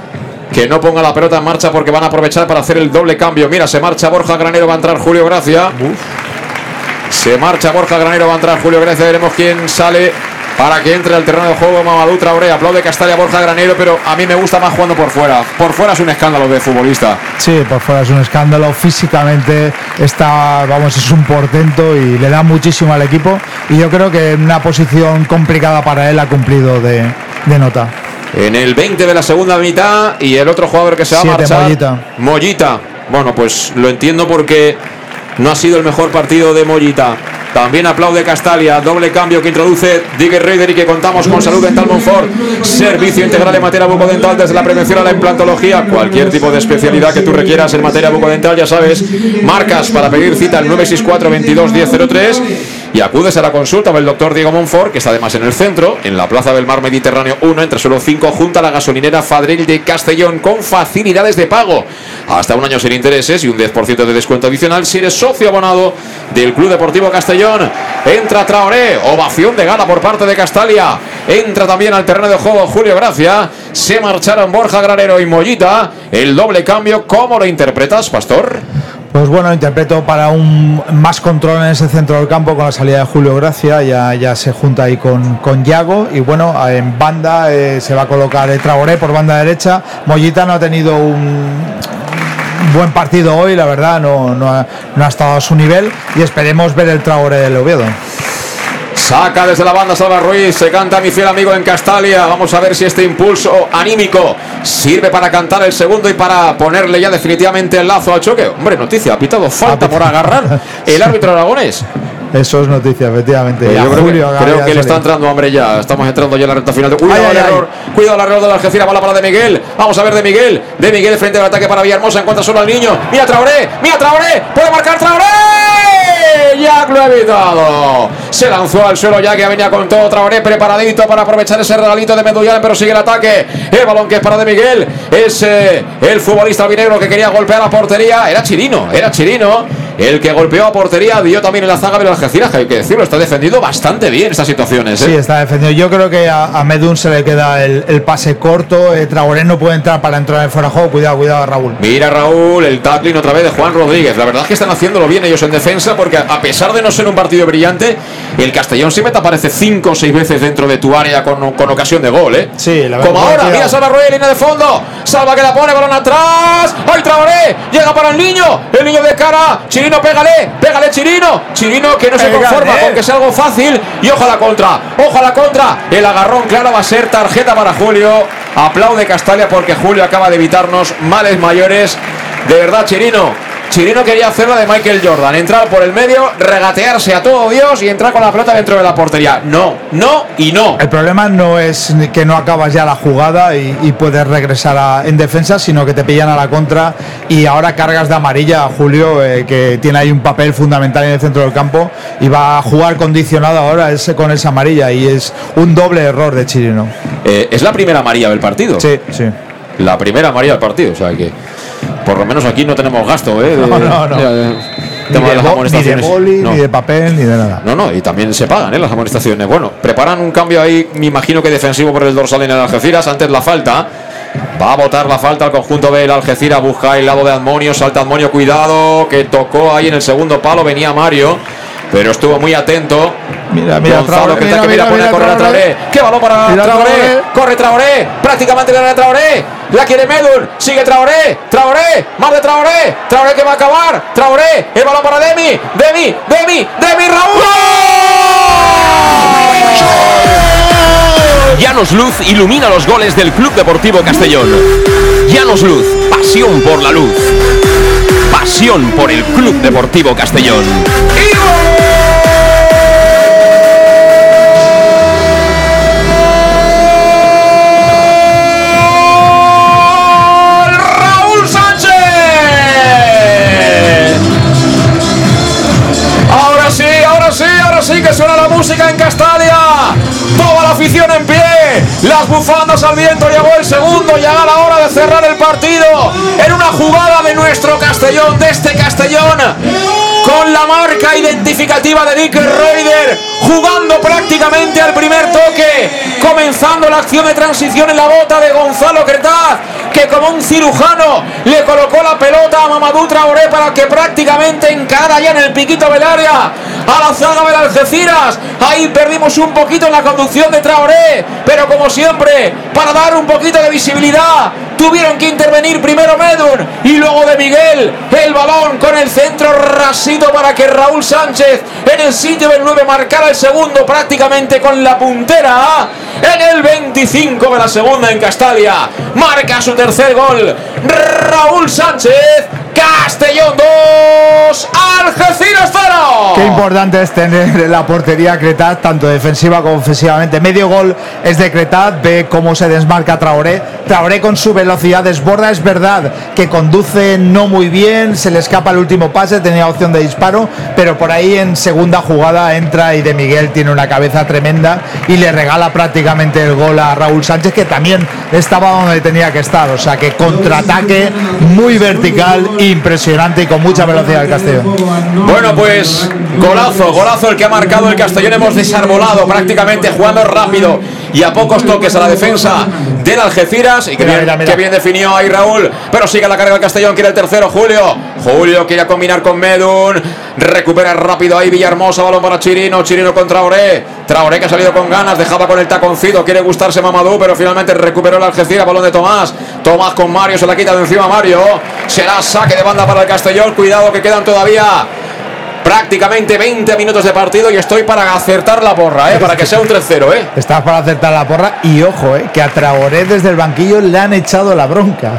que no ponga la pelota en marcha porque van a aprovechar para hacer el doble cambio. Mira, se marcha Borja Granero, va a entrar Julio Gracia. Se marcha Borja Granero, va a entrar Julio Gracia. Veremos quién sale para que entre al terreno de juego Mamadou Traoré. Aplaude Castalia Borja Granero, pero a mí me gusta más jugando por fuera. Por fuera es un escándalo de futbolista. Sí, por fuera es un escándalo. Físicamente está, vamos, es un portento y le da muchísimo al equipo. Y yo creo que una posición complicada para él ha cumplido de, de nota. En el 20 de la segunda mitad y el otro jugador que se va a marchar. Mollita. Mollita. Bueno, pues lo entiendo porque no ha sido el mejor partido de Mollita. También aplaude Castalia, doble cambio que introduce Digger Raider y que contamos con Salud Dental Monfort. Servicio integral en materia bucodental desde la prevención a la implantología. Cualquier tipo de especialidad que tú requieras en materia bucodental, ya sabes. Marcas para pedir cita al 964 22 1003 y acudes a la consulta del doctor Diego Monfort, que está además en el centro, en la Plaza del Mar Mediterráneo 1, entre suelo 5, junto a la gasolinera Fadril de Castellón, con facilidades de pago. Hasta un año sin intereses y un 10% de descuento adicional si eres socio abonado del Club Deportivo Castellón. Entra Traoré, ovación de gala por parte de Castalia. Entra también al terreno de juego Julio Gracia. Se marcharon Borja Granero y Mollita. El doble cambio, ¿cómo lo interpretas, Pastor? Pues bueno, interpreto para un más control en ese centro del campo con la salida de Julio Gracia, ya, ya se junta ahí con, con Yago y bueno, en banda eh, se va a colocar el Traoré por banda derecha. Mollita no ha tenido un buen partido hoy, la verdad, no, no, ha, no ha estado a su nivel y esperemos ver el Traoré del Oviedo. Saca desde la banda Salva Ruiz, se canta mi fiel amigo en Castalia. Vamos a ver si este impulso anímico sirve para cantar el segundo y para ponerle ya definitivamente el lazo al choque. Hombre, noticia, ha pitado falta por agarrar el árbitro aragonés. Eso es noticia, efectivamente. Pues yo creo, Julio que, creo le está entrando hambre ya. Estamos entrando ya en la recta final. Cuidado Ay, ay. error. Cuidado al error de la Algeciras. Bala para de Miguel. Vamos a ver de Miguel. De Miguel frente al ataque para Villahermosa. Encuentra solo al niño. Mira Traoré. Mira Traoré. Puede marcar Traoré. Jack lo ha evitado. Se lanzó al suelo ya que venía con todo Traoré preparadito para aprovechar ese regalito de Medullán, pero sigue el ataque. El balón que es para de Miguel. Es el futbolista albinegro que quería golpear a portería. Era Chirino. Era Chirino. El que golpeó a portería dio también en la zaga de Algeciras, que hay que decirlo, está defendido bastante bien estas situaciones. ¿eh? Sí, está defendido. Yo creo que a, a Medun se le queda el, el pase corto. eh, Traoré no puede entrar para entrar en fuera de juego. Cuidado, cuidado, Raúl. Mira Raúl, el tackling otra vez de Juan Rodríguez. La verdad es que están haciéndolo bien ellos en defensa porque a pesar de no ser un partido brillante, el Castellón siempre te aparece cinco o seis veces dentro de tu área con, con ocasión de gol, ¿eh? Sí, la verdad. Como ahora, mira Salva Ruiz, línea de fondo. Salva que la pone, balón atrás. ¡Ay, Traoré! Llega para el niño. El niño de cara. Chirino, pégale. Pégale, Chirino. Chirino que no se conforma con que sea algo fácil. Y ojo a la contra. Ojo a la contra. El agarrón, claro, va a ser tarjeta para Julio. Aplaude Castalia porque Julio acaba de evitarnos males mayores. De verdad, Chirino. Chirino quería hacer la de Michael Jordan, entrar por el medio, regatearse a todo Dios y entrar con la pelota dentro de la portería. No, no y no. El problema no es que no acabas ya la jugada y, y puedes regresar a- en defensa, sino que te pillan a la contra y ahora cargas de amarilla a Julio, eh, que tiene ahí un papel fundamental en el centro del campo y va a jugar condicionado ahora ese con esa amarilla y es un doble error de Chirino. Eh, es la primera María del partido. Sí, sí. La primera María del partido. O sea que por lo menos aquí no tenemos gasto, ¿eh? De- No, no, no. de- de- Ni de, bo- ni de boli, No. ni de papel, ni de nada. No, no, y también se pagan ¿eh? las amonestaciones. Bueno, preparan un cambio ahí, me imagino que defensivo por el dorsal en el Algeciras. Antes la falta. Va a botar la falta al conjunto del Algeciras. Busca el lado de Admonio. Salta Admonio, cuidado. Que tocó ahí en el segundo palo. Venía Mario. Pero estuvo muy atento. Mira, mira, Gonzalo que mira, que mira, mira, pone a mira, correr a Traoré. ¡Qué balón para Mira, Traoré! Traoré. Corre Traoré. Prácticamente gana Traoré. La quiere Medul. Sigue Traoré. Traoré. Más de Traoré. Traoré que va a acabar. Traoré. El balón para Demi. Demi. Demi. Demi Raúl. Llanos Luz ilumina los goles del Club Deportivo Castellón. Llanos Luz, pasión por la luz. Pasión por el Club Deportivo Castellón. Música en Castalia. Toda la afición en pie. Las bufandas al viento. Llegó el segundo. Llega la hora de cerrar el partido. En una jugada de nuestro Castellón, de este Castellón. Con la marca identificativa de Dick Reuter. Jugando prácticamente al primer toque. Comenzando la acción de transición en la bota de Gonzalo Cretaz. Que como un cirujano le colocó la pelota a Mamadou Traoré para que prácticamente encara ya en el piquito del área a la zaga del Algeciras. Ahí perdimos un poquito en la conducción de Traoré, pero como siempre, para dar un poquito de visibilidad, tuvieron que intervenir primero Medun y luego de Miguel. El balón con el centro rasito para que Raúl Sánchez en el sitio del 9 marcara el segundo prácticamente con la puntera en el 25 de la segunda en Castalia. Marca su tercer gol. Raúl Sánchez. Castellón 2, Algeciras 0. Qué importante es tener la portería Cretaz, tanto defensiva como ofensivamente. Medio gol es de Cretaz, ve cómo se desmarca Traoré. Traoré con su velocidad desborda, es verdad que conduce no muy bien, se le escapa el último pase, tenía opción de disparo, pero por ahí en segunda jugada entra y de Miguel tiene una cabeza tremenda y le regala prácticamente el gol a Raúl Sánchez, que también estaba donde tenía que estar. O sea que contraataque muy vertical, impresionante y con mucha velocidad el Castellón. Bueno, pues golazo, golazo el que ha marcado el Castellón. Hemos desarbolado prácticamente jugando rápido y a pocos toques a la defensa del Algeciras. Y que, Mira, bien, mira, mira. que bien definió ahí Raúl. Pero sigue la carga el Castellón, quiere el tercero, Julio. Julio quiere combinar con Medun. Recupera rápido ahí Villahermosa, balón para Chirino. Chirino con Traoré. Traoré que ha salido con ganas, dejaba con el taconcito. Quiere gustarse Mamadou, pero finalmente recuperó el Algeciras, balón de Tomás. Tomás con Mario, se la quita de encima Mario. Será saque de banda para el Castellón. Cuidado que quedan todavía prácticamente 20 minutos de partido y estoy para acertar la porra, ¿eh? para que sea un 3-0. ¿eh? Estás para acertar la porra y ojo, eh, que a Traoré desde el banquillo le han echado la bronca.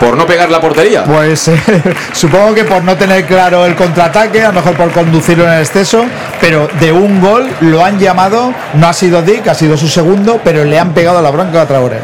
Por no pegar la portería. Pues eh, supongo que por no tener claro el contraataque, a lo mejor por conducirlo en exceso, pero de un gol lo han llamado, no ha sido Dick, ha sido su segundo, pero le han pegado la bronca a Traoré.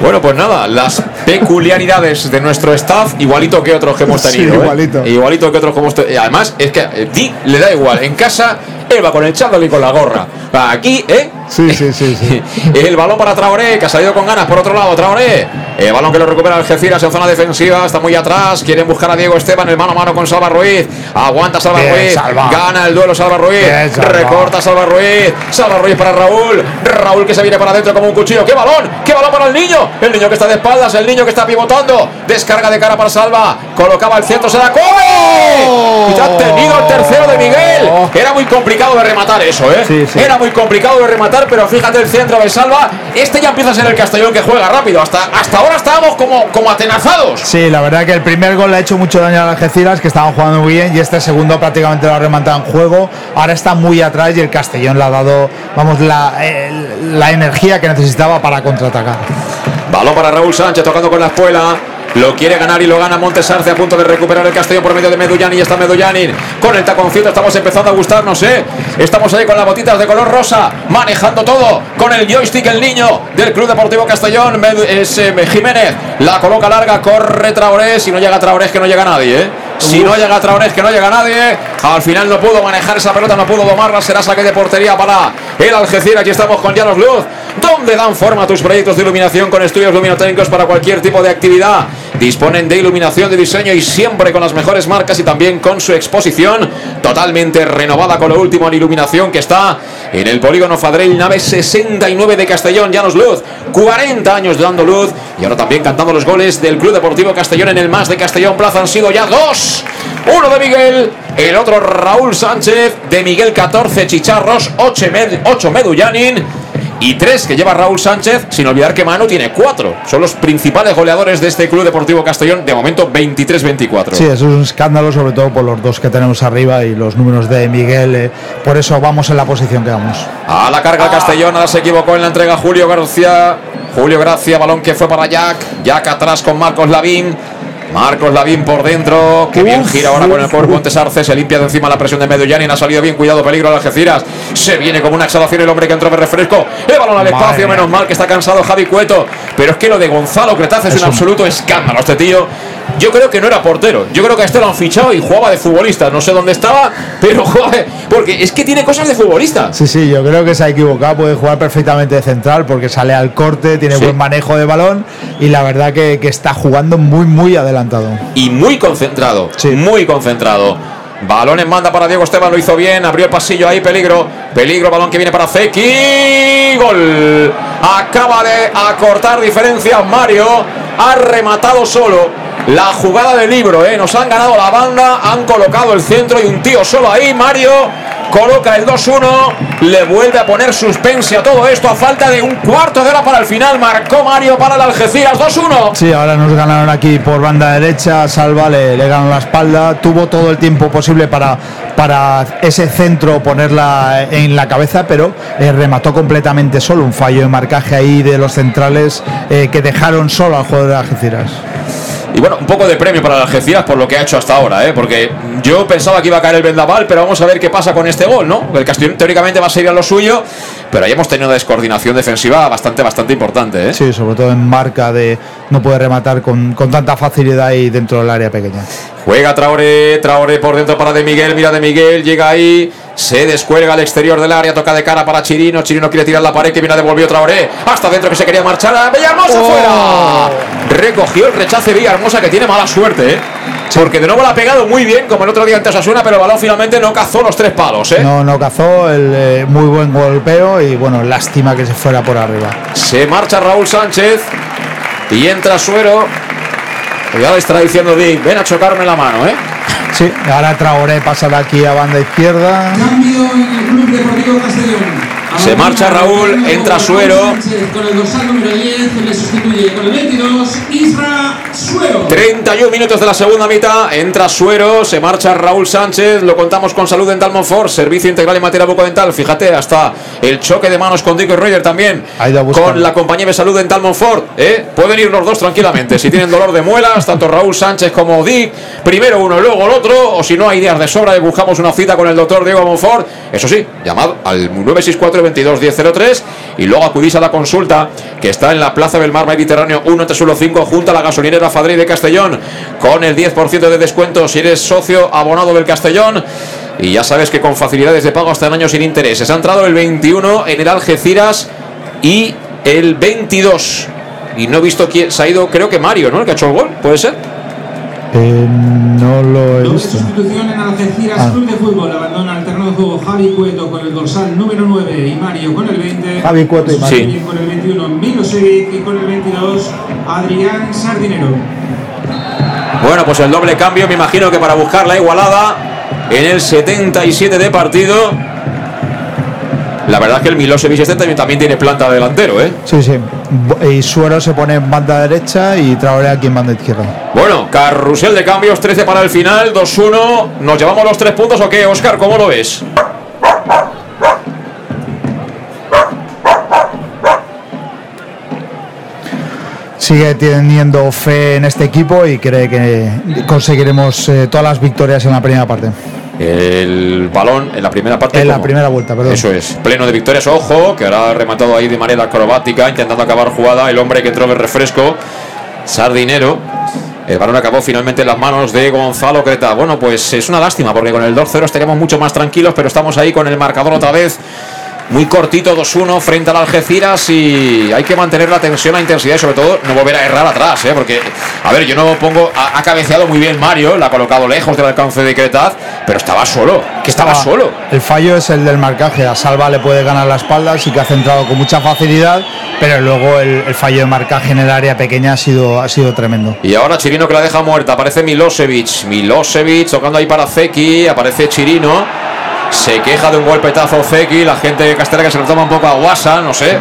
Bueno, pues nada, las peculiaridades de nuestro staff, igualito que otros que hemos Sí, tenido. ¿eh? igualito. Igualito que otros que hemos tenido. Además, es que eh, Di le da igual. En casa, él va con el chándal y con la gorra. Aquí, ¿eh? Sí, sí, sí, sí. El balón para Traoré, que ha salido con ganas por otro lado. Traoré, el balón que lo recupera Algeciras en zona defensiva, está muy atrás. Quieren buscar a Diego Esteban, el mano a mano con Salva Ruiz. Aguanta Salva Bien, Ruiz, Salva. gana el duelo Salva Ruiz. Bien, Salva. Recorta Salva Ruiz, Salva Ruiz para Raúl. Raúl que se viene para adentro como un cuchillo. ¡Qué balón! ¡Qué balón para el niño! El niño que está de espaldas, el niño que está pivotando. Descarga de cara para Salva. Colocaba el centro, se la come. Y ya ha tenido el tercero de Miguel. Era muy complicado de rematar eso, ¿eh? Sí, sí. Era muy complicado de rematar, pero fíjate el centro de Salva. Este ya empieza a ser el Castellón que juega rápido. Hasta, hasta ahora estábamos como, como atenazados. Sí, la verdad que el primer gol le ha hecho mucho daño a Algeciras, que estaban jugando muy bien, y este segundo prácticamente lo ha rematado en juego. Ahora está muy atrás y el Castellón le ha dado, vamos, la, eh, la energía que necesitaba para contraatacar. Balón para Raúl Sánchez tocando con la espuela. Lo quiere ganar y lo gana Montesarce a punto de recuperar el Castellón por medio de Medullani. Y está Medullani con el taconcito. Estamos empezando a gustarnos, ¿eh? Estamos ahí con las botitas de color rosa, manejando todo. Con el joystick, el niño del Club Deportivo Castellón. Es eh, Jiménez. La coloca larga, corre Traoré. Si no llega Traoré, es que no llega nadie, ¿eh? Si no llega Traoré, que no llega nadie. Al final no pudo manejar esa pelota, no pudo domarla. Será saque de portería para el Algeciras. Aquí estamos con Llanos Luz, donde dan forma a tus proyectos de iluminación con estudios luminotécnicos para cualquier tipo de actividad. Disponen de iluminación de diseño y siempre con las mejores marcas y también con su exposición totalmente renovada con lo último en iluminación que está en el polígono Fadrell, nave 69 de Castellón. Llanos Luz, 40 años dando luz y ahora también cantando los goles del Club Deportivo Castellón en el más de Castellón Plaza han sido ya dos. Uno de Miguel, el otro Raúl Sánchez, de Miguel 14 Chicharros, 8, Med 8 Medullanin y 3 que lleva Raúl Sánchez, sin olvidar que Manu tiene 4. Son los principales goleadores de este Club Deportivo Castellón, de momento 23-24. Sí, eso es un escándalo, sobre todo por los dos que tenemos arriba y los números de Miguel. eh, por eso vamos en la posición que vamos. A la carga Castellón, ahora se equivocó en la entrega Julio García. Julio Gracia, balón que fue para Jack. Jack atrás con Marcos Lavín. Marcos Lavín por dentro. Que bien gira ahora con el uf. Montes Arce. Se limpia de encima la presión de Medullanin. Ha salido bien. Cuidado, peligro a Algeciras. Se viene como una exhalación el hombre que entró de refresco. El balón al espacio. Menos mal que está cansado Javi Cueto. Pero es que lo de Gonzalo Cretaz es, Es un un- absoluto escándalo. Este tío. Yo creo que no era portero. Yo creo que a este lo han fichado y jugaba de futbolista. No sé dónde estaba, pero joder, porque es que tiene cosas de futbolista. Sí, sí, yo creo que se ha equivocado, puede jugar perfectamente de central porque sale al corte, tiene Sí. buen manejo de balón y la verdad que, que está jugando muy, muy adelantado. y muy concentrado. Sí. Muy concentrado. Balón en manda para Diego Esteban, lo hizo bien, abrió el pasillo ahí, peligro, peligro, balón que viene para Zeki, gol. Acaba de acortar diferencias Mario, ha rematado solo. La jugada del libro, ¿eh? nos han ganado la banda, han colocado el centro y un tío solo ahí, Mario coloca el 2-1, le vuelve a poner suspense a todo esto a falta de un cuarto de hora para el final, marcó Mario para el Algeciras 2-1. Sí, ahora nos ganaron aquí por banda derecha, Salva le, ganó la espalda, tuvo todo el tiempo posible para, para ese centro ponerla en la cabeza, pero eh, remató completamente solo, un fallo de marcaje ahí de los centrales eh, que dejaron solo al jugador de Algeciras. Y bueno, un poco de premio para Algeciras por lo que ha hecho hasta ahora, ¿eh? porque yo pensaba que iba a caer el vendaval, pero vamos a ver qué pasa con este gol, ¿no? El Castellón teóricamente va a seguir a lo suyo, pero ahí hemos tenido una descoordinación defensiva bastante, bastante importante. ¿eh? Sí, sobre todo en marca de no poder rematar con, con tanta facilidad y dentro del área pequeña. Juega Traoré, Traoré por dentro para De Miguel, mira De Miguel, llega ahí, se descuelga al exterior del área, toca de cara para Chirino, Chirino quiere tirar la pared que viene a devolvió Traoré, hasta dentro que se quería marchar, a Villahermosa fuera. Recogió el rechace Villahermosa que tiene mala suerte, ¿eh? Porque de nuevo la ha pegado muy bien, como el otro día ante Osasuna, pero el balón finalmente no cazó los tres palos, ¿eh? No, no cazó, el, eh, muy buen golpeo y bueno, lástima que se fuera por arriba. Se marcha Raúl Sánchez y entra Suero. Ya le está diciendo Dick, ven a chocarme la mano, ¿eh? Sí, ahora Traoré pasa de aquí a banda izquierda. Cambio en el Club Deportivo Castellón. Se marcha Raúl, entra Suero. Con el dorsal número 10 le sustituye con el 22 Isra Suero. 31 minutos de la segunda mitad, entra Suero, se marcha Raúl Sánchez, lo contamos con Salud Dental Monfort, servicio integral en materia bucodental, fíjate, hasta el choque de manos con Dick y Roger también, con la compañía de Salud Dental Monfort, ¿eh? pueden ir los dos tranquilamente, si tienen dolor de muelas, tanto Raúl Sánchez como Dick, primero uno y luego el otro, o si no hay días de sobra y buscamos una cita con el doctor Diego Monfort, eso sí, llamad al 964 22 1003 y luego acudís a la consulta que está en la Plaza del Mar Mediterráneo 1 Tesuelo 5 junto a la gasolinera Fadrey de Castellón con el 10% de descuento si eres socio abonado del Castellón. Y ya sabes que con facilidades de pago hasta en años sin intereses. Ha entrado el 21 en el Algeciras y el 22. Y no he visto quién se ha ido, creo que Mario, ¿no? El que ha hecho el gol, ¿puede ser? Eh, no lo he Doble visto. sustitución en Algeciras Ah. Club de Fútbol. Abandona el terreno de juego Javi Cueto con el dorsal número 9 y Mario con el 20. Javi Cueto y Mario. Sustituyen Con el 21 Milosevic y con el 22 Adrián Sardinero. Bueno, pues el doble cambio, me imagino que para buscar la igualada en el 77 de partido. La verdad es que el Milosevic este también, también tiene planta de delantero, ¿eh? Sí, sí. Y Suero se pone en banda derecha y Traoré aquí en banda izquierda. Bueno, carrusel de cambios, 13 para el final, 2-1. ¿Nos llevamos los tres puntos o qué, Oscar? ¿Cómo lo ves? Sigue teniendo fe en este equipo y cree que conseguiremos eh, todas las victorias en la primera parte. El balón en la primera parte. En la primera vuelta, perdón. Eso es, pleno de victorias. Ojo, que ahora ha rematado ahí de manera acrobática, intentando acabar jugada. El hombre que entró de refresco, Sardinero. El balón acabó finalmente en las manos de Gonzalo Creta. Bueno, pues es una lástima, porque con el 2-0 estaríamos mucho más tranquilos, pero estamos ahí con el marcador otra vez. Muy cortito, 2-1 frente al Algeciras y hay que mantener la tensión, la intensidad y sobre todo no volver a errar atrás, ¿eh? porque, a ver, yo no pongo, ha, ha cabeceado muy bien Mario, la ha colocado lejos del alcance de Cretaz, pero estaba solo, que estaba Ah, solo. El fallo es el del marcaje. A Salva le puede ganar la espalda, sí que ha centrado con mucha facilidad, pero luego el, el fallo de marcaje en el área pequeña ha sido, ha sido tremendo. Y ahora Chirino que la deja muerta. Aparece Milosevic. Milosevic tocando ahí para Zeki. Aparece Chirino. Se queja de un golpetazo Zeki. La gente de Castella que se lo toma un poco a guasa. No sé.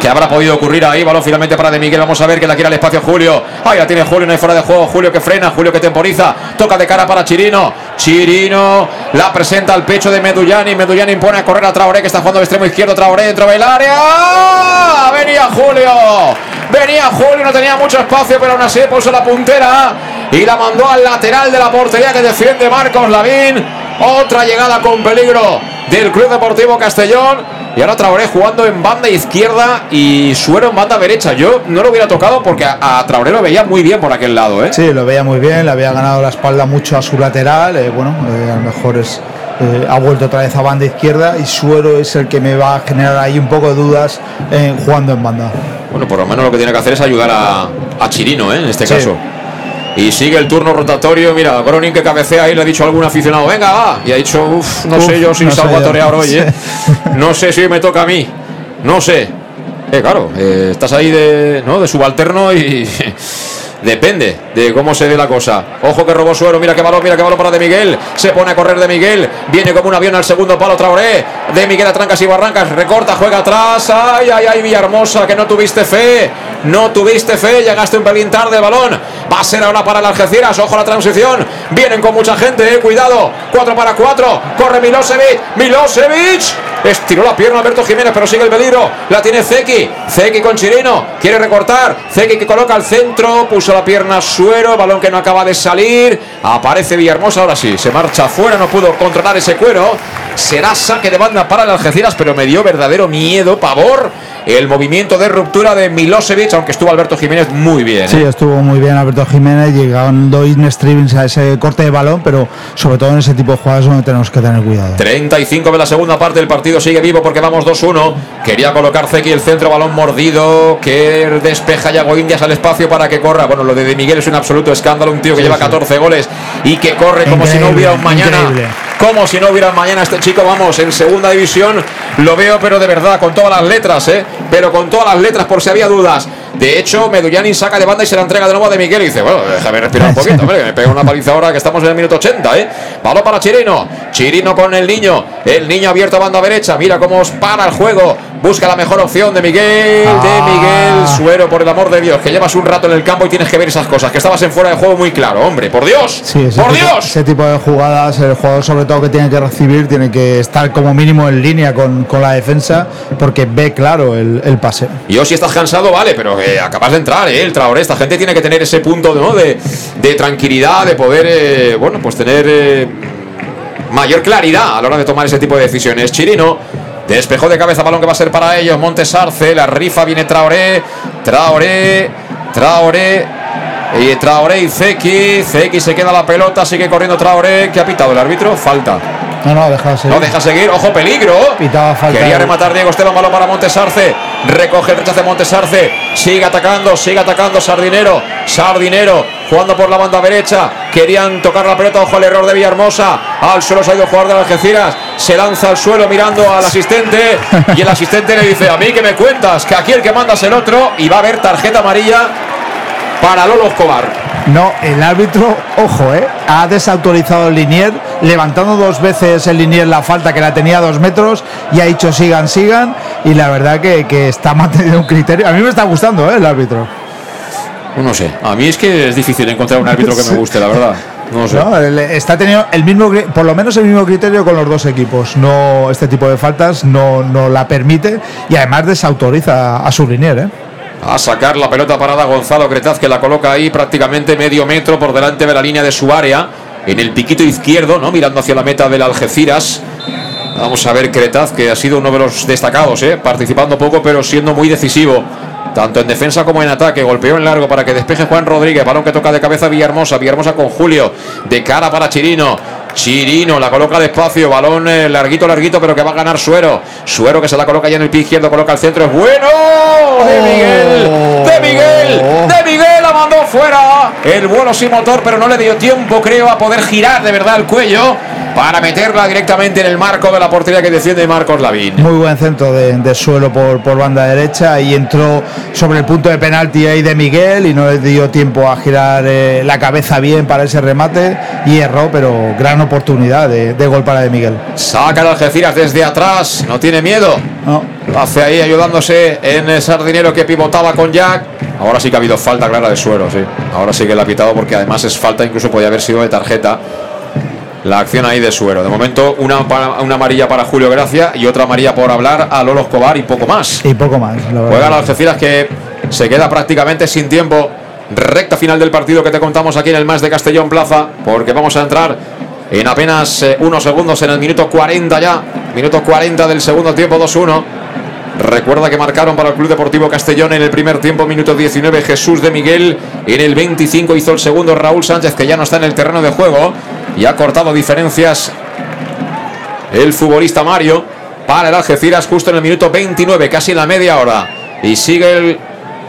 ¿Qué habrá podido ocurrir ahí? Balón finalmente para De Miguel. Vamos a ver que la quiere al espacio Julio. Ahí la tiene Julio, no hay fuera de juego. Julio que frena, Julio que temporiza. Toca de cara para Chirino. Chirino la presenta al pecho de Medullani. Medullani impone a correr a Traoré que está jugando de extremo izquierdo. Traoré dentro del área. Venía Julio. Venía Julio, no tenía mucho espacio, pero aún así puso la puntera y la mandó al lateral de la portería que defiende Marcos Lavín. Otra llegada con peligro del Club Deportivo Castellón. Y ahora Traoré jugando en banda izquierda y Suero en banda derecha. Yo no lo hubiera tocado porque a, a Traoré lo veía muy bien por aquel lado. ¿eh? Sí, lo veía muy bien, le había ganado la espalda mucho a su lateral. eh, bueno, eh, a lo mejor es, eh, ha vuelto otra vez a banda izquierda y Suero es el que me va a generar ahí un poco de dudas eh, jugando en banda. Bueno, por lo menos lo que tiene que hacer es ayudar a, a Chirino, ¿eh? en este Sí. caso. Y sigue el turno rotatorio. Mira, Gronin que cabecea y le ha dicho a algún aficionado, venga, va. Y ha dicho, uff, no Uf, sé yo si no salgo a torear hoy, ¿eh? No sé si me toca a mí. No sé. Eh, claro, eh, estás ahí de, ¿no? de subalterno y depende de cómo se dé la cosa. Ojo que robó suero, mira qué balón, mira qué balón para De Miguel. Se pone a correr De Miguel, viene como un avión al segundo palo Traoré. De Miguel a trancas y barrancas, recorta, juega atrás. Ay, ay, ay, Villahermosa, que no tuviste fe. No tuviste fe, llegaste un pelín tarde balón. Va a ser ahora para el Algeciras, ojo a la transición. Vienen con mucha gente, eh, cuidado. 4 para 4, corre Milosevic. Milosevic. Estiró la pierna Alberto Jiménez, pero sigue el peligro. La tiene Zeki. Zeki con Chirino. Quiere recortar. Zeki que coloca al centro. Puso la pierna Suero. Balón que no acaba de salir. Aparece Villahermosa. Ahora sí. Se marcha fuera. No pudo controlar ese cuero. Será saque de banda para el Algeciras, pero me dio verdadero miedo, pavor, el movimiento de ruptura de Milosevic, aunque estuvo Alberto Jiménez muy bien. Sí, ¿eh? estuvo muy bien Alberto Jiménez, llegando in streaming a ese corte de balón, pero sobre todo en ese tipo de jugadas donde tenemos que tener cuidado. 35 de la segunda parte, el partido sigue vivo porque vamos 2-1. Quería colocar Zeki el centro, balón mordido, que despeja Yago Indias al espacio para que corra. Bueno, lo de De Miguel es un absoluto escándalo, un tío que lleva 14 goles y que corre como si no hubiera un mañana. increíble. Como si no hubiera un mañana este chico, vamos, en segunda división lo veo, pero de verdad, con todas las letras, ¿eh? Pero con todas las letras, por si había dudas. De hecho, Medullani saca de banda y se la entrega de nuevo a De Miguel y dice, bueno, déjame respirar un poquito, hombre, que me pega una paliza ahora que estamos en el minuto 80, ¿eh? Balón para Chirino, Chirino con el niño, el niño abierto a banda derecha, mira cómo os para el juego, busca la mejor opción de Miguel, de Ah. Miguel, Suero, por el amor de Dios, que llevas un rato en el campo y tienes que ver esas cosas, que estabas en fuera de juego muy claro, hombre, por Dios, Sí, ese por tipo, Dios. ese tipo de jugadas, el jugador sobre todo que tiene que recibir, tiene que estar como mínimo en línea con, con la defensa porque ve claro el, el pase. Yo si estás cansado, vale, pero eh, acabas de entrar, ¿eh? El Traoré, esta gente tiene que tener ese punto ¿no? de, de tranquilidad, de poder, eh, bueno, pues tener eh, mayor claridad a la hora de tomar ese tipo de decisiones. Chirino, despejó de cabeza, balón que va a ser para ellos. Montes Arce, la rifa viene Traoré, Traoré, Traoré. Y Traoré y Zeki, Zeki se queda la pelota, sigue corriendo Traoré. ¿Qué ha pitado el árbitro? Falta. No, no, deja de No deja seguir, ojo, peligro. Pitaba falta. Quería rematar Diego Esteban, balón para Montesarce. Recoge el rechazo de Montesarce. Sigue atacando, sigue atacando Sardinero. Sardinero jugando por la banda derecha. Querían tocar la pelota, ojo el error de Villahermosa. Al suelo se ha ido el jugador de Algeciras. Se lanza al suelo mirando al asistente. Y el asistente le dice: A mí que me cuentas, que aquí el que manda es el otro. Y va a haber tarjeta amarilla para Lolo Escobar. No, el árbitro, ojo, eh, ha desautorizado el Linier, levantando dos veces el Linier la falta que la tenía a dos metros y ha dicho sigan, sigan. Y la verdad que, que está manteniendo un criterio. A mí me está gustando eh, el árbitro. No sé, a mí es que es difícil encontrar un árbitro que me guste, la verdad. No sé. No, está teniendo el mismo, por lo menos el mismo criterio con los dos equipos. No, este tipo de faltas no, no la permite y además desautoriza a su Linier. Eh. A sacar la pelota parada Gonzalo Cretaz que la coloca ahí prácticamente medio metro por delante de la línea de su área. En el piquito izquierdo, ¿no? Mirando hacia la meta del Algeciras. Vamos a ver Cretaz, que ha sido uno de los destacados, ¿eh? participando poco, pero siendo muy decisivo. Tanto en defensa como en ataque. Golpeó en largo para que despeje Juan Rodríguez. Balón que toca de cabeza Villahermosa. Villahermosa con Julio. De cara para Chirino. Chirino la coloca despacio. Balón eh, larguito, larguito, pero que va a ganar Suero. Suero que se la coloca ya en el pie izquierdo. Coloca al centro. Es bueno. De Miguel. De Miguel. De Miguel la mandó fuera. El vuelo sin motor, pero no le dio tiempo, creo, a poder girar de verdad el cuello para meterla directamente en el marco de la portería que defiende Marcos Lavín. Muy buen centro de, de suelo por, por banda derecha y entró sobre el punto de penalti ahí de Miguel y no le dio tiempo a girar eh, la cabeza bien para ese remate y erró, pero gran oportunidad de, de gol para de Miguel. Saca el Algeciras desde atrás, no tiene miedo. No. Lo hace ahí ayudándose en el Sardinero que pivotaba con Jack. Ahora sí que ha habido falta clara de suero, sí. Ahora sí que la ha pitado porque además es falta, incluso podía haber sido de tarjeta. La acción ahí de suero. De momento, una, para- una amarilla para Julio Gracia y otra amarilla por hablar a Lolo Escobar y poco más. Y poco más. Juega el Algeciras que se queda prácticamente sin tiempo. Recta final del partido que te contamos aquí en el Más de Castellón Plaza, porque vamos a entrar en apenas eh, unos segundos en el minuto 40 ya. Minuto 40 del segundo tiempo, 2-1. Recuerda que marcaron para el Club Deportivo Castellón en el primer tiempo, minuto 19, Jesús de Miguel. En el 25 hizo el segundo Raúl Sánchez, que ya no está en el terreno de juego y ha cortado diferencias el futbolista Mario para el Algeciras justo en el minuto 29, casi en la media hora. Y sigue el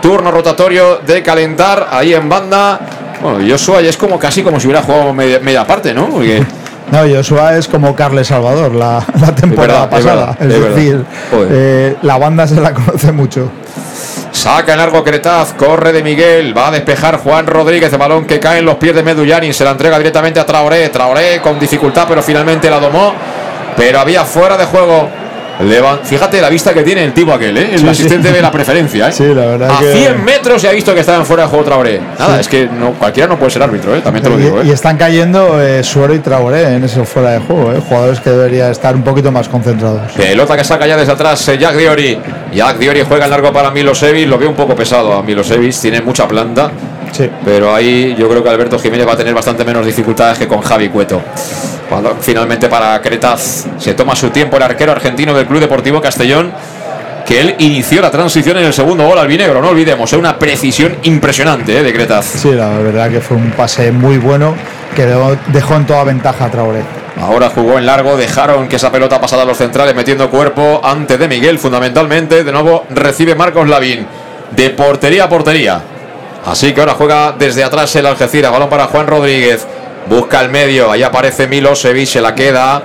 turno rotatorio de calentar ahí en banda. Bueno, Joshua ya es como casi como si hubiera jugado media, media parte, ¿no? Porque No, Joshua es como Carles Salvador la, la temporada verdad, pasada. es verdad, es es verdad. decir, eh, la banda se la conoce mucho. Saca en largo Cretaz, corre de Miguel, va a despejar Juan Rodríguez, de balón que cae en los pies de Medullani, se la entrega directamente a Traoré, Traoré con dificultad, pero finalmente la domó, pero había fuera de juego. Levan- Fíjate la vista que tiene el tipo aquel, ¿eh? el Sí, sí. asistente de la preferencia. ¿eh? Sí, la verdad A que- 100 metros se ha visto que estaban fuera de juego Traoré. Nada, Sí. es que no, cualquiera no puede ser árbitro, ¿eh? también te lo Y, digo. y ¿eh? están cayendo eh, Suero y Traoré en eso fuera de juego. eh, Jugadores que deberían estar un poquito más concentrados. Pelota que saca ya desde atrás Jack Diori. Jack Diori juega en largo para Milosevic. Lo veo un poco pesado a Milosevic. Tiene mucha planta. Sí. Pero ahí yo creo que Alberto Jiménez va a tener bastante menos dificultades que con Javi Cueto. Cuando finalmente para Cretaz se toma su tiempo el arquero argentino del Club Deportivo Castellón, que él inició la transición en el segundo gol al Vinegro, no olvidemos, es una precisión impresionante eh, de Cretaz. Sí, la verdad que fue un pase muy bueno que dejó, en toda ventaja a Traoré. Ahora jugó en largo, dejaron que esa pelota pasara a los centrales metiendo cuerpo antes de Miguel fundamentalmente. De nuevo recibe Marcos Lavín de portería a portería. Así que ahora juega desde atrás el Algeciras, balón para Juan Rodríguez. Busca el medio, ahí aparece Milosevic, se la queda.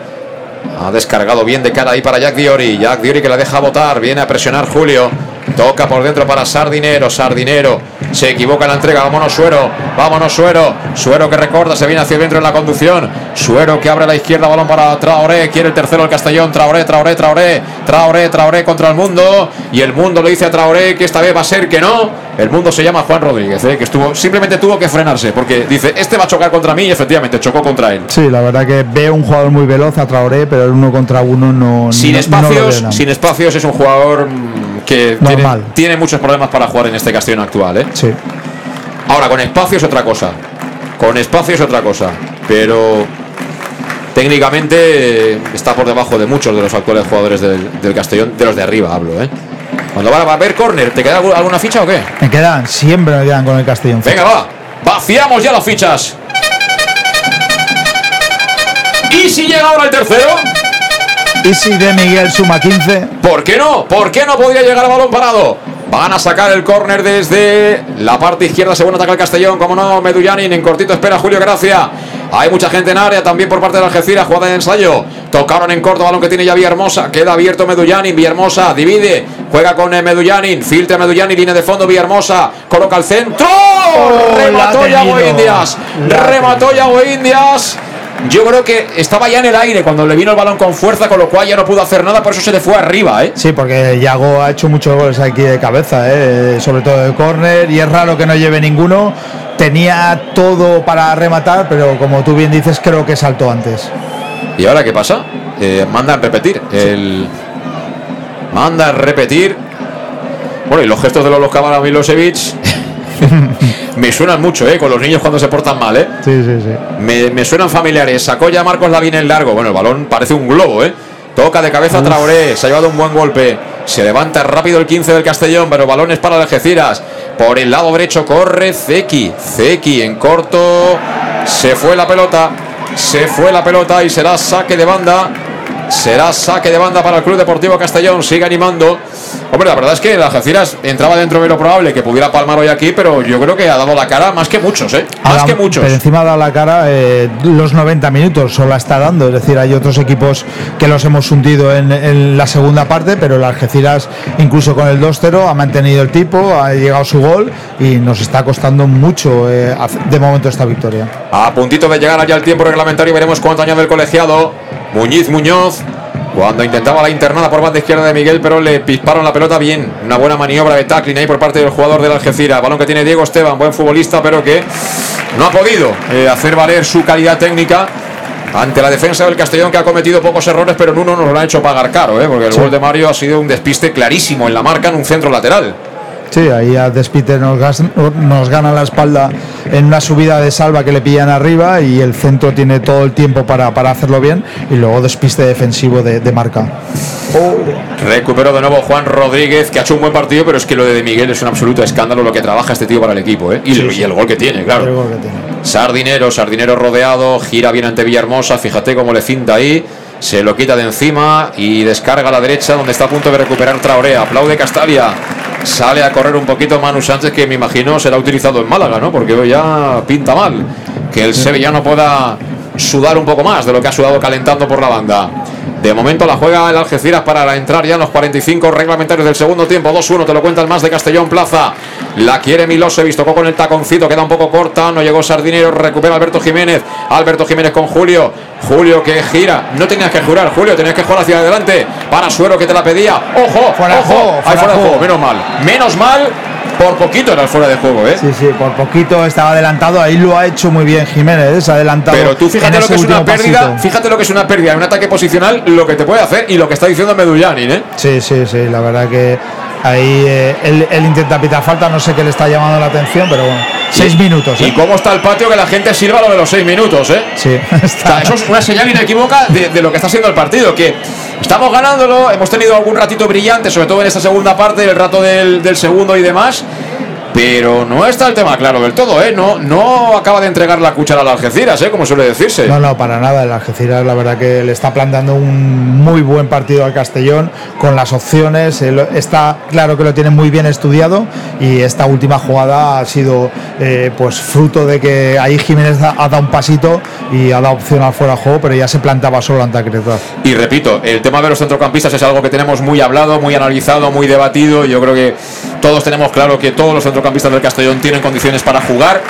Ha descargado bien de cara ahí para Jack Diori. Jack Diori que la deja botar, viene a presionar Julio. Toca por dentro para Sardinero, Sardinero. Se equivoca en la entrega, vámonos Suero, vámonos Suero. Suero que recorda, se viene hacia adentro en la conducción. Suero que abre a la izquierda, balón para Traoré. Quiere el tercero el Castellón. Traoré, Traoré, Traoré. Traoré, Traoré contra el mundo. Y el mundo le dice a Traoré que esta vez va a ser que no. El mundo se llama Juan Rodríguez, ¿eh? que estuvo, simplemente tuvo que frenarse. Porque dice, este va a chocar contra mí y efectivamente chocó contra él. Sí, la verdad que ve un jugador muy veloz a Traoré, pero el uno contra uno no. Sin no- espacios, no sin espacios es un jugador mm, que tiene, muchos problemas para jugar en este Castellón actual. ¿eh? Sí. Ahora, con espacio es otra cosa. Con espacio es otra cosa. Pero técnicamente está por debajo de muchos de los actuales jugadores del, del Castellón, de los de arriba hablo. ¿eh? Cuando va a haber córner, ¿te queda algu- alguna ficha o qué? Me quedan, siempre me quedan con el Castellón. Venga, va. Vaciamos ya las fichas. ¿Y si llega ahora el tercero? Y si de Miguel suma 15. ¿Por qué no? ¿Por qué no podría llegar a balón parado? Van a sacar el córner desde la parte izquierda. Segundo ataca el Castellón. Como no, Medullanin en cortito espera Julio Gracia. Hay mucha gente en área también por parte de Algeciras. Jugada de ensayo. Tocaron en corto balón que tiene ya Villahermosa. Queda abierto Medullanin. Villahermosa divide. Juega con eh, Medullanin. Filtra Medullanin. Línea de fondo. Villahermosa. Coloca el centro. Remató la ha Yago. Indias. Remató Yago Indias. Yo creo que estaba ya en el aire cuando le vino el balón con fuerza, con lo cual ya no pudo hacer nada, por eso se le fue arriba, ¿eh? Sí, porque Yago ha hecho muchos goles aquí de cabeza, ¿eh? sobre todo de córner, y es raro que no lleve ninguno. Tenía todo para rematar, pero como tú bien dices, creo que saltó antes. ¿Y ahora qué pasa? Eh, manda a repetir. El... Manda a repetir. Bueno, y los gestos de los Cámara Milosevic me suenan mucho, ¿eh? Con los niños cuando se portan mal, ¿eh? Sí, sí, sí. Me, me suenan familiares. Sacó ya Marcos Lavín en largo. Bueno, el balón parece un globo, ¿eh? Toca de cabeza a Traoré. Se ha llevado un buen golpe. Se levanta rápido el 15 del Castellón, pero balones para Algeciras. Por el lado derecho corre Zeki. Zeki en corto. Se fue la pelota. Se fue la pelota y será saque de banda. Será saque de banda para el Club Deportivo Castellón. Sigue animando. Hombre, la verdad es que el Algeciras entraba dentro de lo probable que pudiera palmar hoy aquí, pero yo creo que ha dado la cara más que muchos, ¿eh? Más que muchos. Pero encima ha dado la cara eh, los 90 minutos, solo la está dando. Es decir, hay otros equipos que los hemos hundido en, en la segunda parte, pero el Algeciras, incluso con el 2-0, ha mantenido el tipo, ha llegado su gol y nos está costando mucho eh, de momento esta victoria. A puntito de llegar allá el tiempo reglamentario, veremos cuánto añade el colegiado. Muñiz Muñoz, cuando intentaba la internada por banda izquierda de Miguel, pero le pisparon la pelota bien. Una buena maniobra de tackling ahí por parte del jugador del Algeciras. Balón que tiene Diego Esteban, buen futbolista, pero que no ha podido eh, hacer valer su calidad técnica. Ante la defensa del Castellón que ha cometido pocos errores, pero en uno nos lo ha hecho pagar caro, ¿eh? porque el Sí. gol de Mario ha sido un despiste clarísimo en la marca en un centro lateral. Sí, ahí a Despite nos, gas- nos gana la espalda en una subida de salva que le pillan arriba y el centro tiene todo el tiempo para, para hacerlo bien y luego despiste defensivo de, de marca. Recuperó de nuevo Juan Rodríguez, que ha hecho un buen partido, pero es que lo de Miguel es un absoluto escándalo lo que trabaja este tío para el equipo, ¿eh? Y, Sí, y el gol que tiene, claro. El gol que tiene. Sardinero, Sardinero rodeado, gira bien ante Villahermosa, fíjate cómo le cinta ahí, se lo quita de encima y descarga a la derecha donde está a punto de recuperar Traoré, aplaude Castalia, sale a correr un poquito Manu Sánchez que me imagino será utilizado en Málaga, ¿no? Porque hoy ya pinta mal que el sevillano pueda sudar un poco más de lo que ha sudado calentando por la banda. De momento la juega el Algeciras para entrar ya en los 45 reglamentarios del segundo tiempo. 2-1, te lo cuenta el más de Castellón Plaza. La quiere Milosevic, tocó con el taconcito, queda un poco corta. No llegó Sardinero, recupera Alberto Jiménez. Alberto Jiménez con Julio. Julio que gira. No tenías que jurar, Julio, tenías que jugar hacia adelante. Para Suero que te la pedía. ¡Ojo! Fuera ¡Ojo! juego, Ahí fuera fuera de de juego, juego. menos mal. Menos mal, por poquito era fuera de juego, ¿eh? Sí, sí, por poquito estaba adelantado, ahí lo ha hecho muy bien Jiménez, ha adelantado. Pero tú fíjate lo que es una pérdida, pasito. fíjate lo que es una pérdida en un ataque posicional, lo que te puede hacer y lo que está diciendo Medullanin, ¿eh? Sí, sí, sí, la verdad que Ahí eh, él, él intenta pitar falta, no sé qué le está llamando la atención, pero bueno. Seis minutos. ¿Y ¿eh? cómo está el patio que la gente sirva lo de los seis minutos, eh? Sí, O sea, eso es una señal inequívoca de, de lo que está siendo el partido, que estamos ganándolo, hemos tenido algún ratito brillante, sobre todo en esta segunda parte, el rato del, del segundo y demás, pero no está el tema claro del todo, ¿eh? No, no acaba de entregar la cuchara al Algeciras, ¿eh? Como suele decirse. No, no, para nada. El Algeciras, la verdad que le está planteando un muy buen partido al Castellón con las opciones. Está claro que lo tiene muy bien estudiado y esta última jugada ha sido eh, pues fruto de que ahí Jiménez ha, ha dado un pasito y ha dado opción al fuera de juego, pero ya se plantaba solo ante Acretar. Y repito, el tema de los centrocampistas es algo que tenemos muy hablado, muy analizado, muy debatido. Yo creo que todos tenemos claro que todos los centrocampistas del Castellón tienen condiciones para jugar.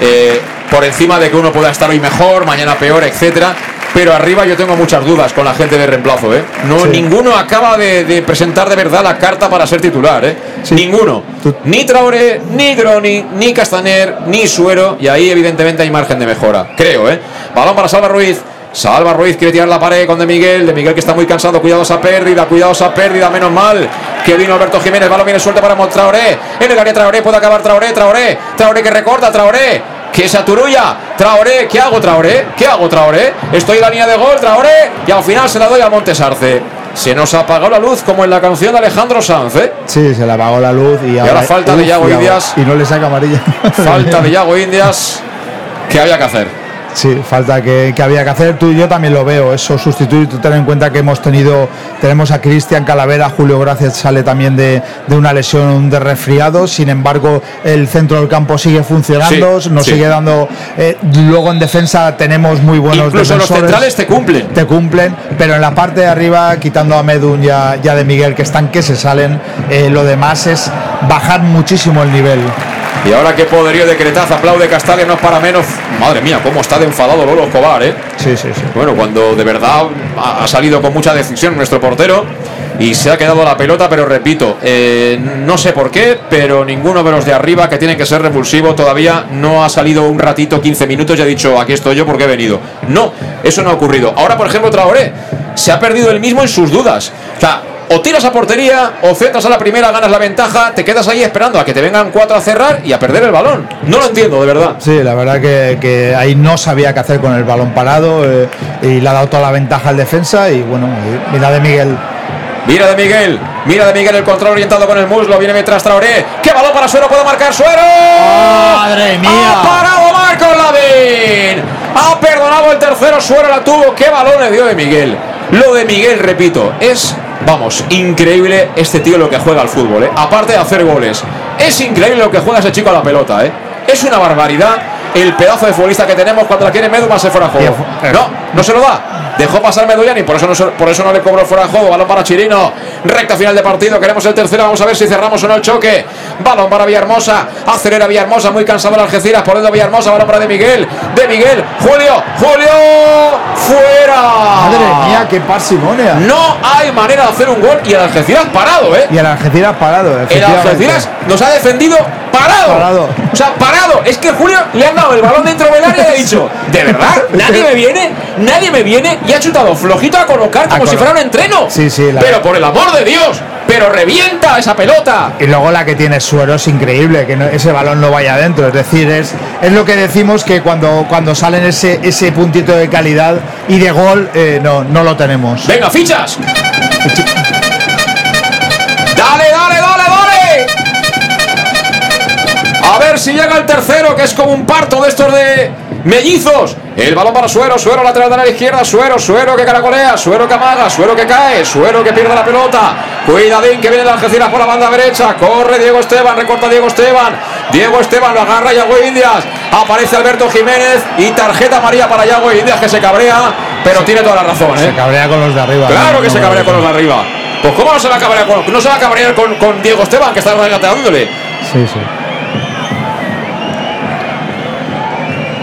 eh, por encima de que uno pueda estar hoy mejor, mañana peor, etcétera. Pero arriba yo tengo muchas dudas con la gente de reemplazo, ¿eh? No, Sí. ninguno acaba de, de presentar de verdad la carta para ser titular, ¿eh? Ninguno. Ni Traoré, ni Groni, ni Castaner, ni Suero. Y ahí, evidentemente, hay margen de mejora. Creo, ¿eh? Balón para Salva Ruiz. Salva Ruiz quiere tirar la pared con De Miguel. De Miguel que está muy cansado. Cuidado esa pérdida, cuidado esa pérdida. Menos mal que vino Alberto Jiménez. Balón viene suelto para Mo- Traoré. En el área Traoré puede acabar Traoré. Traoré. Traoré que recorta. Traoré. Que se aturulla. Traoré. ¿Qué hago, Traoré? ¿Qué hago, Traoré? Estoy en la línea de gol, Traoré. Y al final se la doy a Montesarce. Se nos apagó la luz como en la canción de Alejandro Sanz, ¿eh? Sí, se le apagó la luz y, ahora falta de Yago. Indias. Y no le saca amarilla. Falta de Yago Indias. ¿Qué había que hacer? Sí, falta que, que había que hacer. Tú y yo también lo veo. Eso sustituir. Tú ten en cuenta que hemos tenido, tenemos a Cristian Calavera, Julio Gracias sale también de, de una lesión de resfriado. Sin embargo, el centro del campo sigue funcionando, Sí, nos sí. sigue dando. eh, luego en defensa tenemos muy buenos Incluso los centrales te cumplen. Te cumplen, pero en la parte de arriba, quitando a Medun y a, y a de Miguel, que están que se salen, eh, lo demás es bajar muchísimo el nivel. Y ahora qué poderío de Cretaz, aplaude Castalia, no es para menos. Madre mía, cómo está de enfadado Lolo Escobar, ¿eh? Sí, sí, sí. Bueno, cuando de verdad ha, salido con mucha decisión nuestro portero y se ha quedado la pelota, pero repito, eh, no sé por qué, pero ninguno de los de arriba que tiene que ser repulsivo todavía no ha salido un ratito, 15 minutos y ha dicho, aquí estoy yo porque he venido. No, eso no ha ocurrido. Ahora, por ejemplo, Traoré se ha perdido él mismo en sus dudas. O sea, o tiras a portería, o centras a la primera, ganas la ventaja, te quedas ahí esperando a que te vengan cuatro a cerrar y a perder el balón. No lo entiendo, de verdad. Sí, la verdad que, que ahí no sabía qué hacer con el balón parado eh, y le ha dado toda la ventaja al defensa y bueno, y mira de Miguel. Mira de Miguel, mira de Miguel el control orientado con el muslo, viene mientras Traoré. ¡Qué balón para Suero! ¡Puede marcar Suero! ¡Madre mía! ¡Ha parado Marco Lavín! ¡Ha perdonado el tercero! Suero la tuvo. ¡Qué balón le dio de Miguel! Lo de Miguel, repito, es, vamos, increíble este tío lo que juega al fútbol, ¿eh? Aparte de hacer goles. Es increíble lo que juega ese chico a la pelota, ¿eh? Es una barbaridad el pedazo de futbolista que tenemos cuando la quiere Medu más se fuera de juego. No, no se lo da. Dejó pasar Medullani, por eso no por eso no le cobró fuera de juego. Balón para Chirino. Recta final de partido. Queremos el tercero. Vamos a ver si cerramos o no el choque. Balón para Villahermosa. Acelera Villahermosa. Muy cansado el Algeciras. Poniendo Villahermosa. Balón para De Miguel. De Miguel. Julio. Julio. Fuera. Madre mía, qué parsimonia. No hay manera de hacer un gol. Y el Algeciras parado, ¿eh? Y el Algeciras parado, El. Algeciras nos ha defendido parado. Parado. O sea, parado. Es que Julio le han dado el balón dentro del área y ha dicho, ¿de verdad? ¿Nadie me viene? ¿Nadie me viene? Y ha chutado flojito a colocar como A si fuera un entreno. Sí, sí, la- Pero por el amor de Dios, pero revienta esa pelota. Y luego la que tiene Suero es increíble, que no- ese balón no vaya adentro. Es decir, es, es lo que decimos que cuando, cuando salen ese, ese puntito de calidad y de gol, eh, no, no lo tenemos. Venga, fichas. Si llega el tercero, que es como un parto de estos de mellizos. El balón para Suero, Suero lateral de la izquierda, Suero, Suero que caracolea, Suero que amaga, Suero que cae, Suero que pierde la pelota. Cuidadín que viene el Algeciras por la banda derecha. Corre Diego Esteban, recorta Diego Esteban. Diego Esteban lo agarra Yago Indias. Aparece Alberto Jiménez y tarjeta María para Yago Indias que se cabrea, pero tiene toda la razón. Se ¿eh? cabrea con los de arriba. Claro que se cabrea con los de arriba. Pues cómo no se va a cabrear con, no se va a cabrear con, con Diego Esteban que está regateándole. Sí, sí.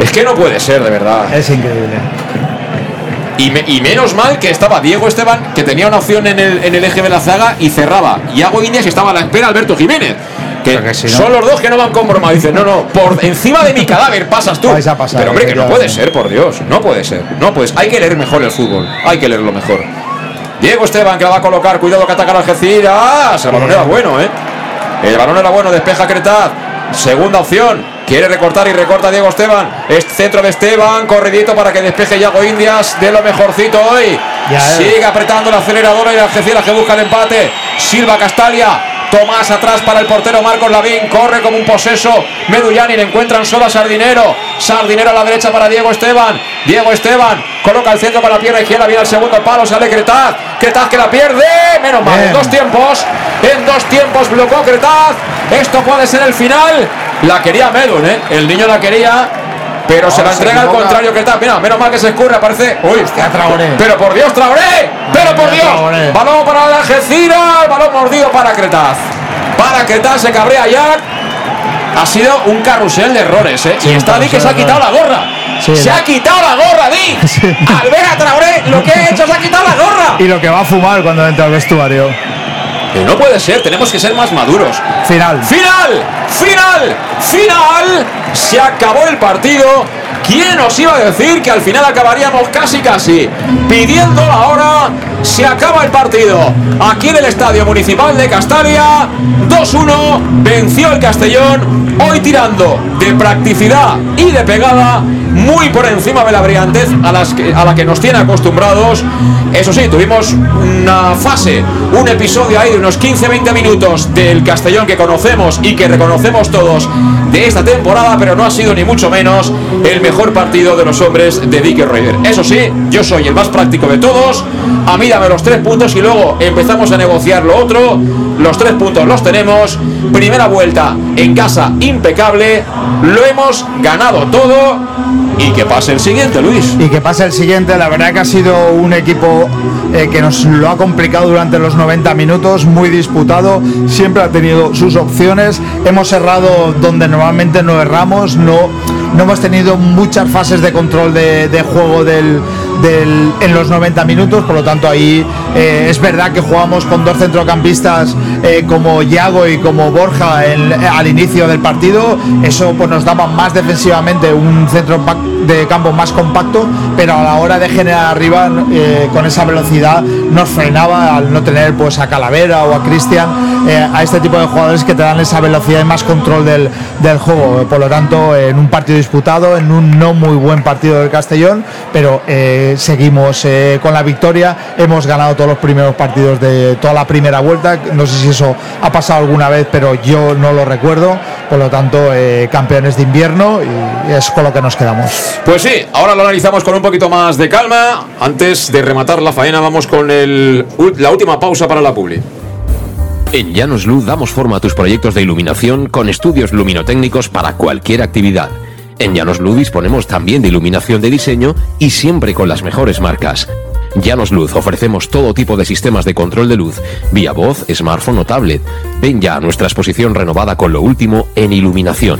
Es que no puede ser, de verdad. Es increíble. Y, me- y menos mal que estaba Diego Esteban, que tenía una opción en el, en el eje de la zaga y cerraba. Y Hago Indias y estaba a la espera Alberto Jiménez. Que, que si no- son los dos que no van con broma. Dicen, no, no, por encima de mi cadáver pasas tú. Vais a pasar, Pero hombre, que no puede ser, por Dios. No puede ser. No puedes. Hay que leer mejor el fútbol. Hay que leerlo mejor. Diego Esteban que la va a colocar. Cuidado que ataca la Algeciras. El balón era bueno, ¿eh? El balón era bueno. Despeja Cretaz. Segunda opción. Quiere recortar y recorta Diego Esteban. Es centro de Esteban. Corridito para que despeje Yago Indias. De lo mejorcito hoy. Ya, eh. Sigue apretando la aceleradora y la Algeciras que busca el empate. Silva Castalia. Tomás atrás para el portero Marcos Lavín. Corre como un poseso. Medullani le encuentran solo a Sardinero. Sardinero a la derecha para Diego Esteban. Diego Esteban coloca el centro con la pierna izquierda. Viene al segundo palo. Sale Cretaz. Cretaz que la pierde. Menos mal. Bien. En dos tiempos. En dos tiempos bloqueó Cretaz. Esto puede ser el final. La quería Medun, ¿eh? El niño la quería. Pero se la se entrega al contrario Cretaz. Mira, menos mal que se escurre. Aparece. Uy, Hostia, Traoré. pero por Dios, Traoré. Pero por Dios. Traoré. Balón para la Algeciras. Balón mordido para Cretaz. Para Cretaz se cabrea ya. Ha sido un carrusel de errores, ¿eh? Sí, y está Di que se ha quitado la gorra. Sí, se ha quitado la gorra, Di. Sí. Al ver a Traoré, lo que ha hecho se ha quitado la gorra. Y lo que va a fumar cuando entra al vestuario. Pero no puede ser, tenemos que ser más maduros. Final. Final, final, final. Se acabó el partido. ¿Quién nos iba a decir que al final acabaríamos casi casi pidiendo la hora? Se acaba el partido. Aquí en el Estadio Municipal de Castalia, 2-1, venció el Castellón. Hoy tirando de practicidad y de pegada, muy por encima de la brillantez a, las que- a la que nos tiene acostumbrados. Eso sí, tuvimos una fase, un episodio ahí de unos 15-20 minutos del Castellón que conocemos y que reconocemos todos de esta temporada, pero no ha sido ni mucho menos el mejor partido de los hombres de Dick Reuter. Eso sí, yo soy el más práctico de todos. A mí dame los tres puntos y luego empezamos a negociar lo otro. Los tres puntos los tenemos. Primera vuelta en casa impecable. Lo hemos ganado todo. Y que pase el siguiente, Luis. Y que pase el siguiente, la verdad que ha sido un equipo eh, que nos lo ha complicado durante los 90 minutos, muy disputado, siempre ha tenido sus opciones, hemos errado donde normalmente no erramos, no, no hemos tenido muchas fases de control de, juego del, en los 90 minutos, por lo tanto ahí eh, es verdad que jugamos con dos centrocampistas eh, como Yago y como Borja al inicio del partido, eso pues nos daba más defensivamente un centro de campo más compacto, pero a la hora de generar arriba eh, con esa velocidad nos frenaba al no tener pues a Calavera o a Cristian, eh, a este tipo de jugadores que te dan esa velocidad y más control del, del juego. Por lo tanto, en un partido disputado, en un no muy buen partido del Castellón, pero eh, seguimos eh, con la victoria. Hemos ganado todos los primeros partidos de toda la primera vuelta. No sé si eso ha pasado alguna vez, pero yo no lo recuerdo. Por lo tanto, campeones de invierno y es con lo que nos quedamos. Pues sí, ahora lo analizamos con un poquito más de calma. Antes de rematar la faena, vamos con la última pausa para la publi. En Llanos Luz damos forma a tus proyectos de iluminación con estudios luminotécnicos para cualquier actividad. En Llanos Luz disponemos también de iluminación de diseño y siempre con las mejores marcas. Llanos Luz ofrecemos todo tipo de sistemas de control de luz, vía voz, smartphone o tablet. Ven ya a nuestra exposición renovada con lo último en iluminación.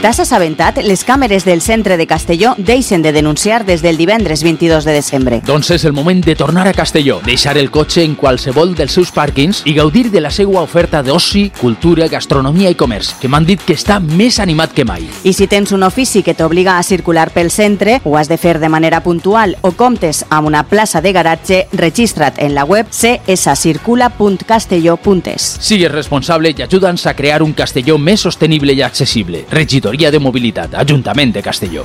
T'has assabentat? Les càmeres del centre de Castelló deixen de denunciar des del divendres 22 de desembre. Doncs és el moment de tornar a Castelló, deixar el cotxe en qualsevol dels seus pàrquings i gaudir de la seva oferta d'oci, cultura, gastronomia i comerç, que m'han dit que està més animat que mai. I si tens un ofici que t'obliga a circular pel centre, ho has de fer de manera puntual o comptes amb una plaça de garatge, registra't en la web cscircula.castelló.es. Sigues responsable i ajuda'ns a crear un Castelló més sostenible i accessible. De Mobilitat, Ajuntament de Castelló.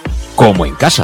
como en casa.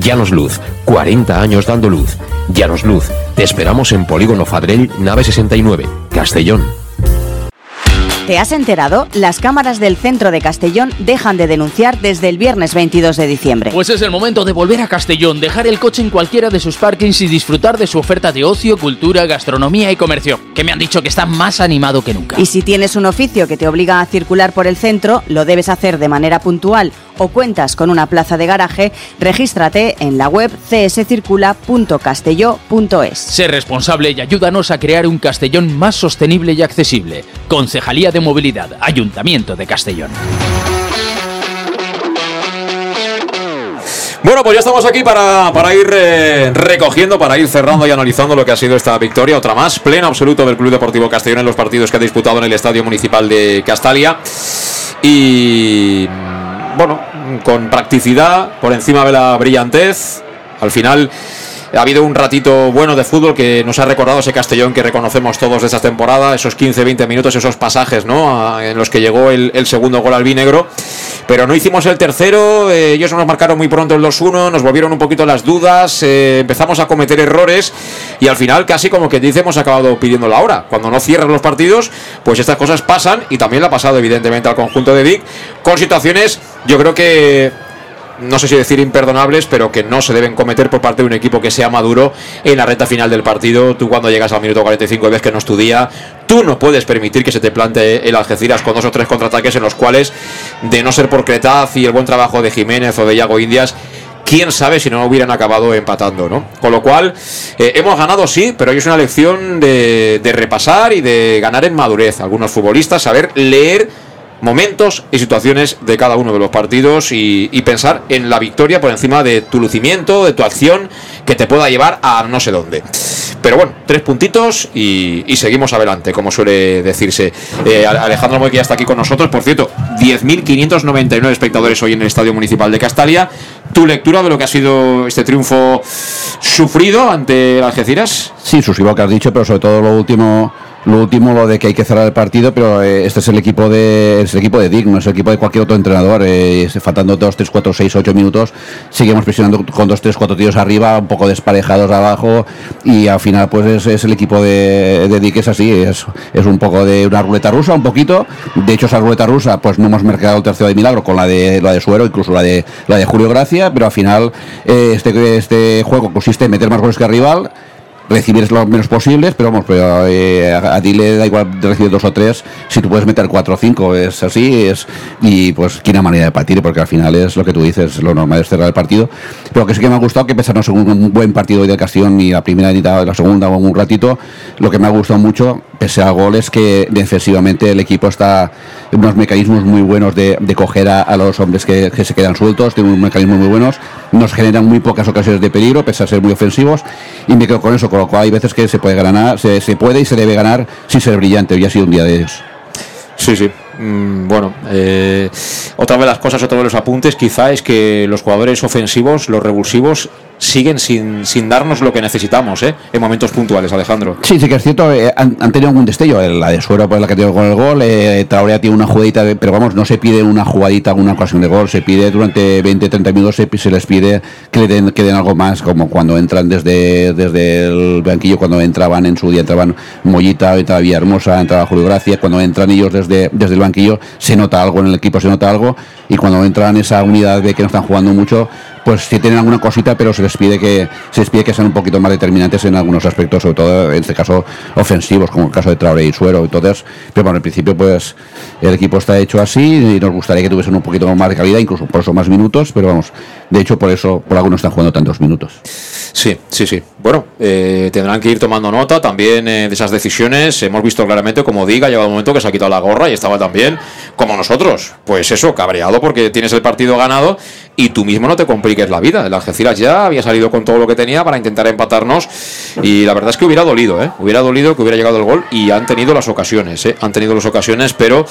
Llanos Luz, 40 años dando luz. Llanos Luz, te esperamos en Polígono Fadrell, nave 69, Castellón. ¿Te has enterado? Las cámaras del centro de Castellón dejan de denunciar desde el viernes 22 de diciembre. Pues es el momento de volver a Castellón, dejar el coche en cualquiera de sus parkings y disfrutar de su oferta de ocio, cultura, gastronomía y comercio, que me han dicho que está más animado que nunca. Y si tienes un oficio que te obliga a circular por el centro, lo debes hacer de manera puntual o cuentas con una plaza de garaje, regístrate en la web cscircula.castelló.es. Sé responsable y ayúdanos a crear un Castellón más sostenible y accesible. Concejalía de Movilidad, Ayuntamiento de Castellón. Bueno, pues ya estamos aquí para, para ir eh, recogiendo, para ir cerrando y analizando lo que ha sido esta victoria, otra más, pleno absoluto del Club Deportivo Castellón en los partidos que ha disputado en el Estadio Municipal de Castalia. Y bueno, con practicidad, por encima de la brillantez, al final ha habido un ratito bueno de fútbol que nos ha recordado ese Castellón que reconocemos todos de esta temporada, esos 15-20 minutos, esos pasajes ¿no? En los que llegó el, el segundo gol albinegro. Pero no hicimos el tercero, eh, ellos nos marcaron muy pronto el 2-1, nos volvieron un poquito las dudas, eh, empezamos a cometer errores y al final casi como que dice hemos acabado pidiendo la hora. Cuando no cierras los partidos, pues estas cosas pasan y también le ha pasado evidentemente al conjunto de Vic con situaciones yo creo que no sé si decir imperdonables, pero que no se deben cometer por parte de un equipo que sea maduro en la recta final del partido. Tú cuando llegas al minuto 45 y ves que no es tu día, tú no puedes permitir que se te plantee el Algeciras con dos o tres contraataques en los cuales, de no ser por Cretaz y el buen trabajo de Jiménez o de Yago Indias, quién sabe si no hubieran acabado empatando, ¿no? Con lo cual, eh, hemos ganado sí, pero hoy es una lección de, de repasar y de ganar en madurez. Algunos futbolistas, saber leer momentos y situaciones de cada uno de los partidos y, pensar en la victoria por encima de tu lucimiento, de tu acción que te pueda llevar a no sé dónde. Pero bueno, tres puntitos y, y seguimos adelante, como suele decirse. Eh, Alejandro Moy, que ya está aquí con nosotros, por cierto, 10.599 espectadores hoy en el Estadio Municipal de Castalia. ¿Tu lectura de lo que ha sido este triunfo sufrido ante Algeciras? Sí, suscribo lo que has dicho, pero sobre todo lo último lo último, lo de que hay que cerrar el partido, pero eh, este es el equipo de es el equipo de Digno, es el equipo de cualquier otro entrenador. Eh, faltando 2, 3, 4, 6, 8 minutos, seguimos presionando con 2, 3, 4 tiros arriba, un poco desparejados abajo, y al final, pues es, es el equipo de, de Dick, es así, es, es un poco de una ruleta rusa, un poquito. De hecho, esa ruleta rusa, pues no hemos mercado el tercero de milagro con la de la de Suero, incluso la de la de Julio Gracia, pero al final, eh, este, este juego consiste en meter más goles que el rival recibir lo menos posibles, pero vamos, pero, eh, a, ti le da igual recibir dos o tres, si tú puedes meter cuatro o cinco, es así, es y pues una manera de partir, porque al final es lo que tú dices, lo normal es cerrar el partido, pero que sí que me ha gustado que ser un, un buen partido hoy del Castellón, ni la primera ni la segunda o un ratito, lo que me ha gustado mucho, pese a goles, que defensivamente el equipo está en unos mecanismos muy buenos de, de coger a, los hombres que, que se quedan sueltos, tiene unos mecanismos muy buenos, nos generan muy pocas ocasiones de peligro, pese a ser muy ofensivos, y me quedo con eso, con lo cual hay veces que se puede ganar, se, se puede y se debe ganar sin ser brillante, hoy ha sido un día de ellos. Sí, sí. Mm, bueno, eh, otra de las cosas, otro de los apuntes, quizá es que los jugadores ofensivos, los revulsivos, siguen sin, sin darnos lo que necesitamos, ¿eh? En momentos puntuales, Alejandro. Sí, sí que es cierto, eh, han, tenido algún destello, eh, la de Suero pues la que tiene con el gol, eh, Traoré tiene una jugadita, pero vamos, no se pide una jugadita, una ocasión de gol, se pide durante 20, 30 minutos, se, les pide que le den algo más, como cuando entran desde, desde el banquillo, cuando entraban en su día, entraban Mollita, entraba Villahermosa, entraba Julio Gracia, cuando entran ellos desde, desde el banquillo, se nota algo en el equipo, se nota algo, y cuando entran esa unidad de que no están jugando mucho, pues sí tienen alguna cosita, pero se les pide que se les pide que sean un poquito más determinantes en algunos aspectos, sobre todo en este caso ofensivos, como el caso de Traoré y Suero. Entonces, pero bueno, en principio pues el equipo está hecho así y nos gustaría que tuviesen un poquito más de calidad, incluso por eso más minutos, pero vamos, de hecho por eso por algo no están jugando tantos minutos. Sí, sí, sí. Bueno, eh, tendrán que ir tomando nota también eh, de esas decisiones. Hemos visto claramente, como diga, llegado un momento que se ha quitado la gorra y estaba también como nosotros. Pues eso, cabreado porque tienes el partido ganado y tú mismo no te compliques la vida. El Algeciras ya había salido con todo lo que tenía para intentar empatarnos y la verdad es que hubiera dolido, ¿eh? Hubiera dolido que hubiera llegado el gol y han tenido las ocasiones, ¿eh? Han tenido las ocasiones, pero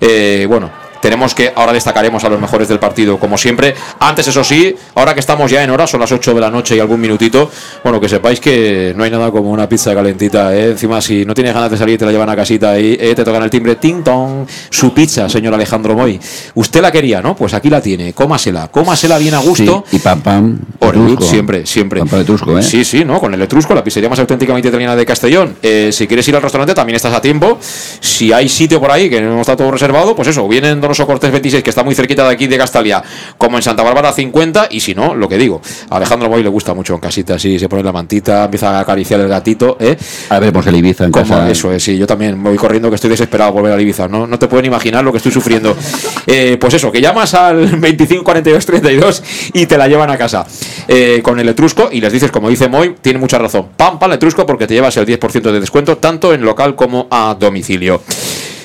eh, bueno. Tenemos que, ahora destacaremos a los mejores del partido, como siempre. Antes, eso sí, ahora que estamos ya en hora, son las 8 de la noche y algún minutito, bueno, que sepáis que no hay nada como una pizza calentita, ¿eh? Encima, si no tienes ganas de salir, te la llevan a casita y te tocan el timbre, ting tong, su pizza, señor Alejandro Moy. Usted la quería, ¿no? Pues aquí la tiene, cómasela, cómasela bien a gusto. Sí, y pam pam. Etrusco. siempre, siempre. Pam pam etrusco, ¿eh? Sí, sí, ¿no? Con el Etrusco, la pizzería más auténticamente italiana de Castellón. Eh, si quieres ir al restaurante, también estás a tiempo. Si hay sitio por ahí que no está todo reservado, pues eso, viene en Donoso Cortés 26, que está muy cerquita de aquí de Castalia, como en Santa Bárbara 50, y si no, lo que digo. A Alejandro Boy le gusta mucho en casita, así, se pone la mantita, empieza a acariciar el gatito, ¿eh? A ver, pues el Ibiza en casa. eso es, sí, yo también voy corriendo que estoy desesperado por volver a Ibiza, no, no te pueden imaginar lo que estoy sufriendo. Eh, pues eso, que llamas al 25 42 32 y te la llevan a casa eh, con el etrusco y les dices, como dice Moy, tiene mucha razón, pam, pam, etrusco porque te llevas el 10% de descuento tanto en local como a domicilio.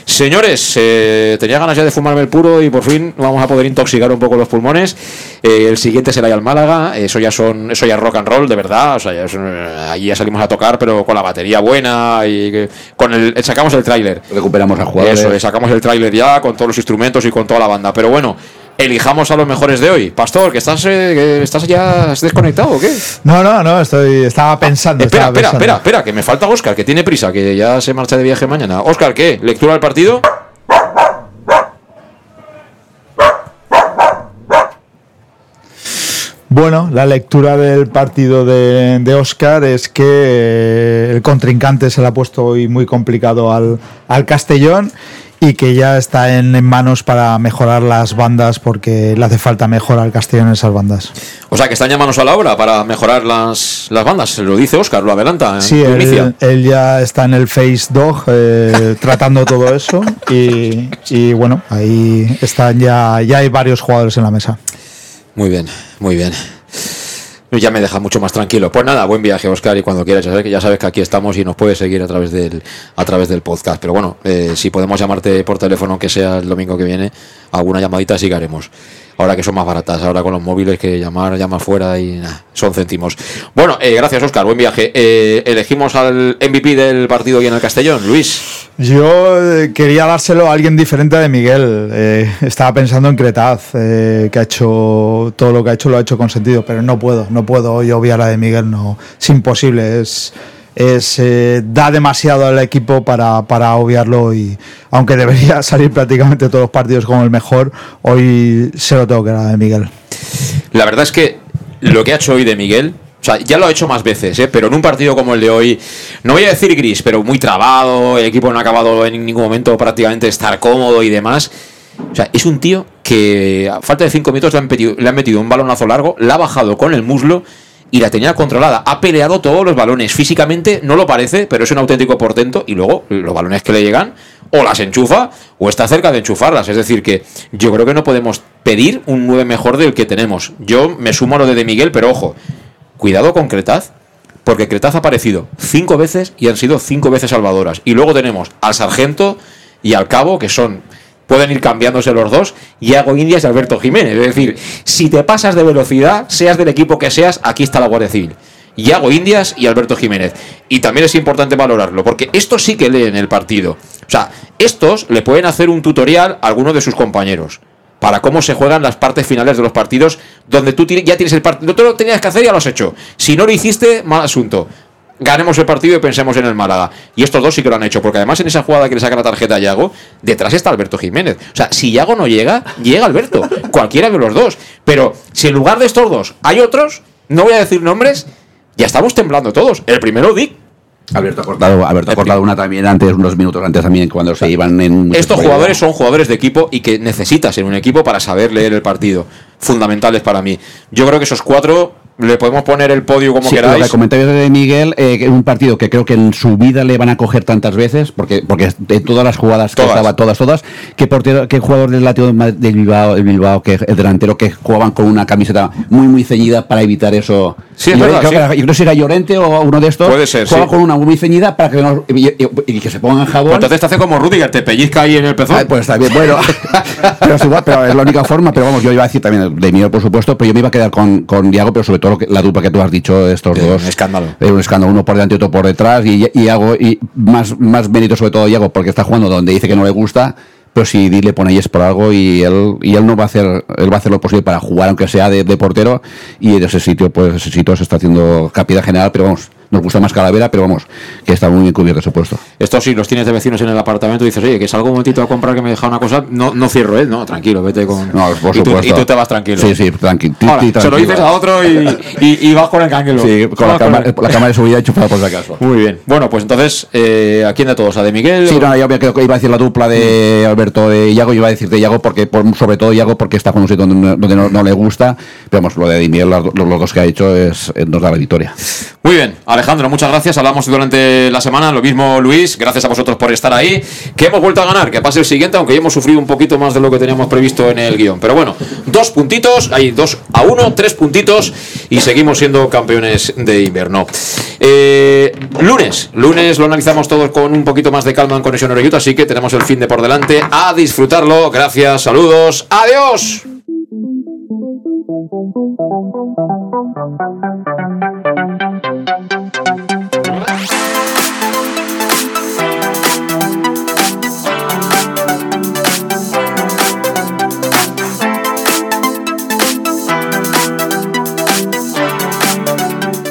Señores, eh, tenía ganas ya de fumarme el puro y por fin vamos a poder intoxicar un poco los pulmones. Eh, el siguiente será ya el Málaga. Eso ya son, eso ya es rock and roll, de verdad. O sea, ya eh, allí ya salimos a tocar, pero con la batería buena y con el sacamos el tráiler. Recuperamos a jugadores. Eso, es, sacamos el tráiler ya con todos los instrumentos y con toda la banda. Pero bueno, elijamos a los mejores de hoy. Pastor, que estás, eh, estás ya desconectado o qué? No, no, no, estoy, estaba pensando. Espera, estaba espera, espera, espera, que me falta Oscar, que tiene prisa, que ya se marcha de viaje mañana. Oscar, ¿qué? ¿Lectura del partido? Bueno, la lectura del partido de, de Oscar es que eh, el contrincante se le ha puesto hoy muy complicado al, al Castellón y que ya está en, en manos para mejorar las bandas porque le hace falta mejorar al Castellón en esas bandas. O sea, que están ya manos a la obra para mejorar las, las bandas. Se lo dice Oscar, lo adelanta. Sí, él ya está en el Face Dog eh, tratando todo eso y, y bueno, ahí están ya, ya hay varios jugadores en la mesa. Muy bien, muy bien. Ya me deja mucho más tranquilo. Pues nada, buen viaje, Oscar, y cuando quieras, ya sabes que, ya sabes que aquí estamos y nos puedes seguir a través del, a través del podcast. Pero bueno, eh, si podemos llamarte por teléfono, que sea el domingo que viene, alguna llamadita sí que haremos. Ahora que son más baratas, ahora con los móviles que llamar, llama fuera y nah, son céntimos. Bueno, eh, gracias, Oscar, buen viaje. Eh, elegimos al MVP del partido aquí en el Castellón, Luis. Yo eh, quería dárselo a alguien diferente de Miguel. Eh, estaba pensando en Cretaz, eh, que ha hecho todo lo que ha hecho, lo ha hecho con sentido, pero no puedo, no puedo hoy obviar a de Miguel, no, es imposible, es, es eh, da demasiado al equipo para, para obviarlo y aunque debería salir prácticamente todos los partidos como el mejor, hoy se lo tengo que dar de Miguel. La verdad es que lo que ha hecho hoy de Miguel, o sea, ya lo ha hecho más veces, ¿eh? pero en un partido como el de hoy, no voy a decir gris, pero muy trabado, el equipo no ha acabado en ningún momento prácticamente estar cómodo y demás. O sea, es un tío que a falta de cinco minutos le han, metido, le han metido un balonazo largo, la ha bajado con el muslo y la tenía controlada. Ha peleado todos los balones. Físicamente no lo parece, pero es un auténtico portento. Y luego los balones que le llegan, o las enchufa, o está cerca de enchufarlas. Es decir, que yo creo que no podemos pedir un 9 mejor del que tenemos. Yo me sumo a lo de, de Miguel, pero ojo, cuidado con Cretaz, porque Cretaz ha aparecido cinco veces y han sido cinco veces salvadoras. Y luego tenemos al sargento y al cabo, que son pueden ir cambiándose los dos, Iago Indias y Alberto Jiménez. Es decir, si te pasas de velocidad, seas del equipo que seas, aquí está la Guardia Civil. Iago Indias y Alberto Jiménez. Y también es importante valorarlo, porque estos sí que leen el partido. O sea, estos le pueden hacer un tutorial a alguno de sus compañeros para cómo se juegan las partes finales de los partidos, donde tú ya tienes el partido. No te lo tenías que hacer, ya lo has hecho. Si no lo hiciste, mal asunto ganemos el partido y pensemos en el Málaga. Y estos dos sí que lo han hecho, porque además en esa jugada que le saca la tarjeta a Yago, detrás está Alberto Jiménez. O sea, si Yago no llega, llega Alberto. Cualquiera de los dos. Pero si en lugar de estos dos hay otros, no voy a decir nombres, ya estamos temblando todos. El primero, Dick. Alberto ha cortado, Alberto ha cortado una también antes, unos minutos antes también, cuando se iban en. Estos jugadores son jugadores de equipo y que necesitas en un equipo para saber leer el partido. Fundamentales para mí. Yo creo que esos cuatro le podemos poner el podio como Sí, queráis. Los comentarios de Miguel, eh, un partido que creo que en su vida le van a coger tantas veces, porque porque de todas las jugadas que estaba, todas, todas, que portero, que jugador del Latino del Bilbao, el Bilbao, que el delantero que jugaban con una camiseta muy muy ceñida para evitar eso. Sí, es Yo verdad, creo sí. que yo creo que era Llorente o uno de estos. Puede ser, sí. con una muy ceñida para que no, y, y- y que se pongan jabón. Pues entonces te hace como Rudiger, te pellizca ahí en el pezón. Ah, pues está bien, bueno. pero, es igual, pero es la única forma. Pero vamos, yo iba a decir también de Miguel, por supuesto, pero yo me iba a quedar con, con Diago, pero sobre todo lo que- la dupla que tú has dicho, estos Eh, dos. un escándalo. Es un escándalo, uno por delante y otro por detrás. Y, y hago y más, más mérito sobre todo Diago, porque está jugando donde dice que no le gusta. Pero si Di le pone ahí es por algo y él, y él no va a hacer, él va a hacer lo posible para jugar, aunque sea de, de portero, y en ese sitio, pues ese sitio se está haciendo capilla general, pero vamos, nos gusta más Calavera, pero vamos, que está muy bien cubierto ese puesto. Estos sí, los tienes de vecinos en el apartamento y dices, oye, que salgo un momentito a comprar que me deja una cosa, no, no cierro, ¿eh? No, tranquilo, vete con. No, por y, tú, supuesto. y tú te vas tranquilo. Sí, sí, tranqui- ti- Ahora, ti- se lo tranquilo. dices a otro y, y- y vas con el cángelo. Sí, con la, cámara, el- la cámara de seguridad enchufada por si acaso. Muy bien. Bueno, pues entonces, eh, ¿a quién de todos? ¿A de Miguel? Sí, o- no, yo creo que iba a decir la dupla de Alberto de Iago, yo iba a decir de Iago porque por, sobre todo Iago porque está con un sitio donde, no- donde no, no le gusta, pero vamos, lo de Dimiel, los, los dos que ha hecho es, eh, nos da la victoria. Muy bien, Alejandro, muchas gracias. Hablamos durante la semana. Lo mismo, Luis. Gracias a vosotros por estar ahí. Que hemos vuelto a ganar. Que pase el siguiente, aunque ya hemos sufrido un poquito más de lo que teníamos previsto en el guion. Pero bueno, dos puntitos. Hay dos a uno, tres puntitos. Y seguimos siendo campeones de invierno. Eh, lunes. Lunes lo analizamos todos con un poquito más de calma en Conexión Oreyuta. Así que tenemos el fin de por delante. A disfrutarlo. Gracias, saludos. Adiós.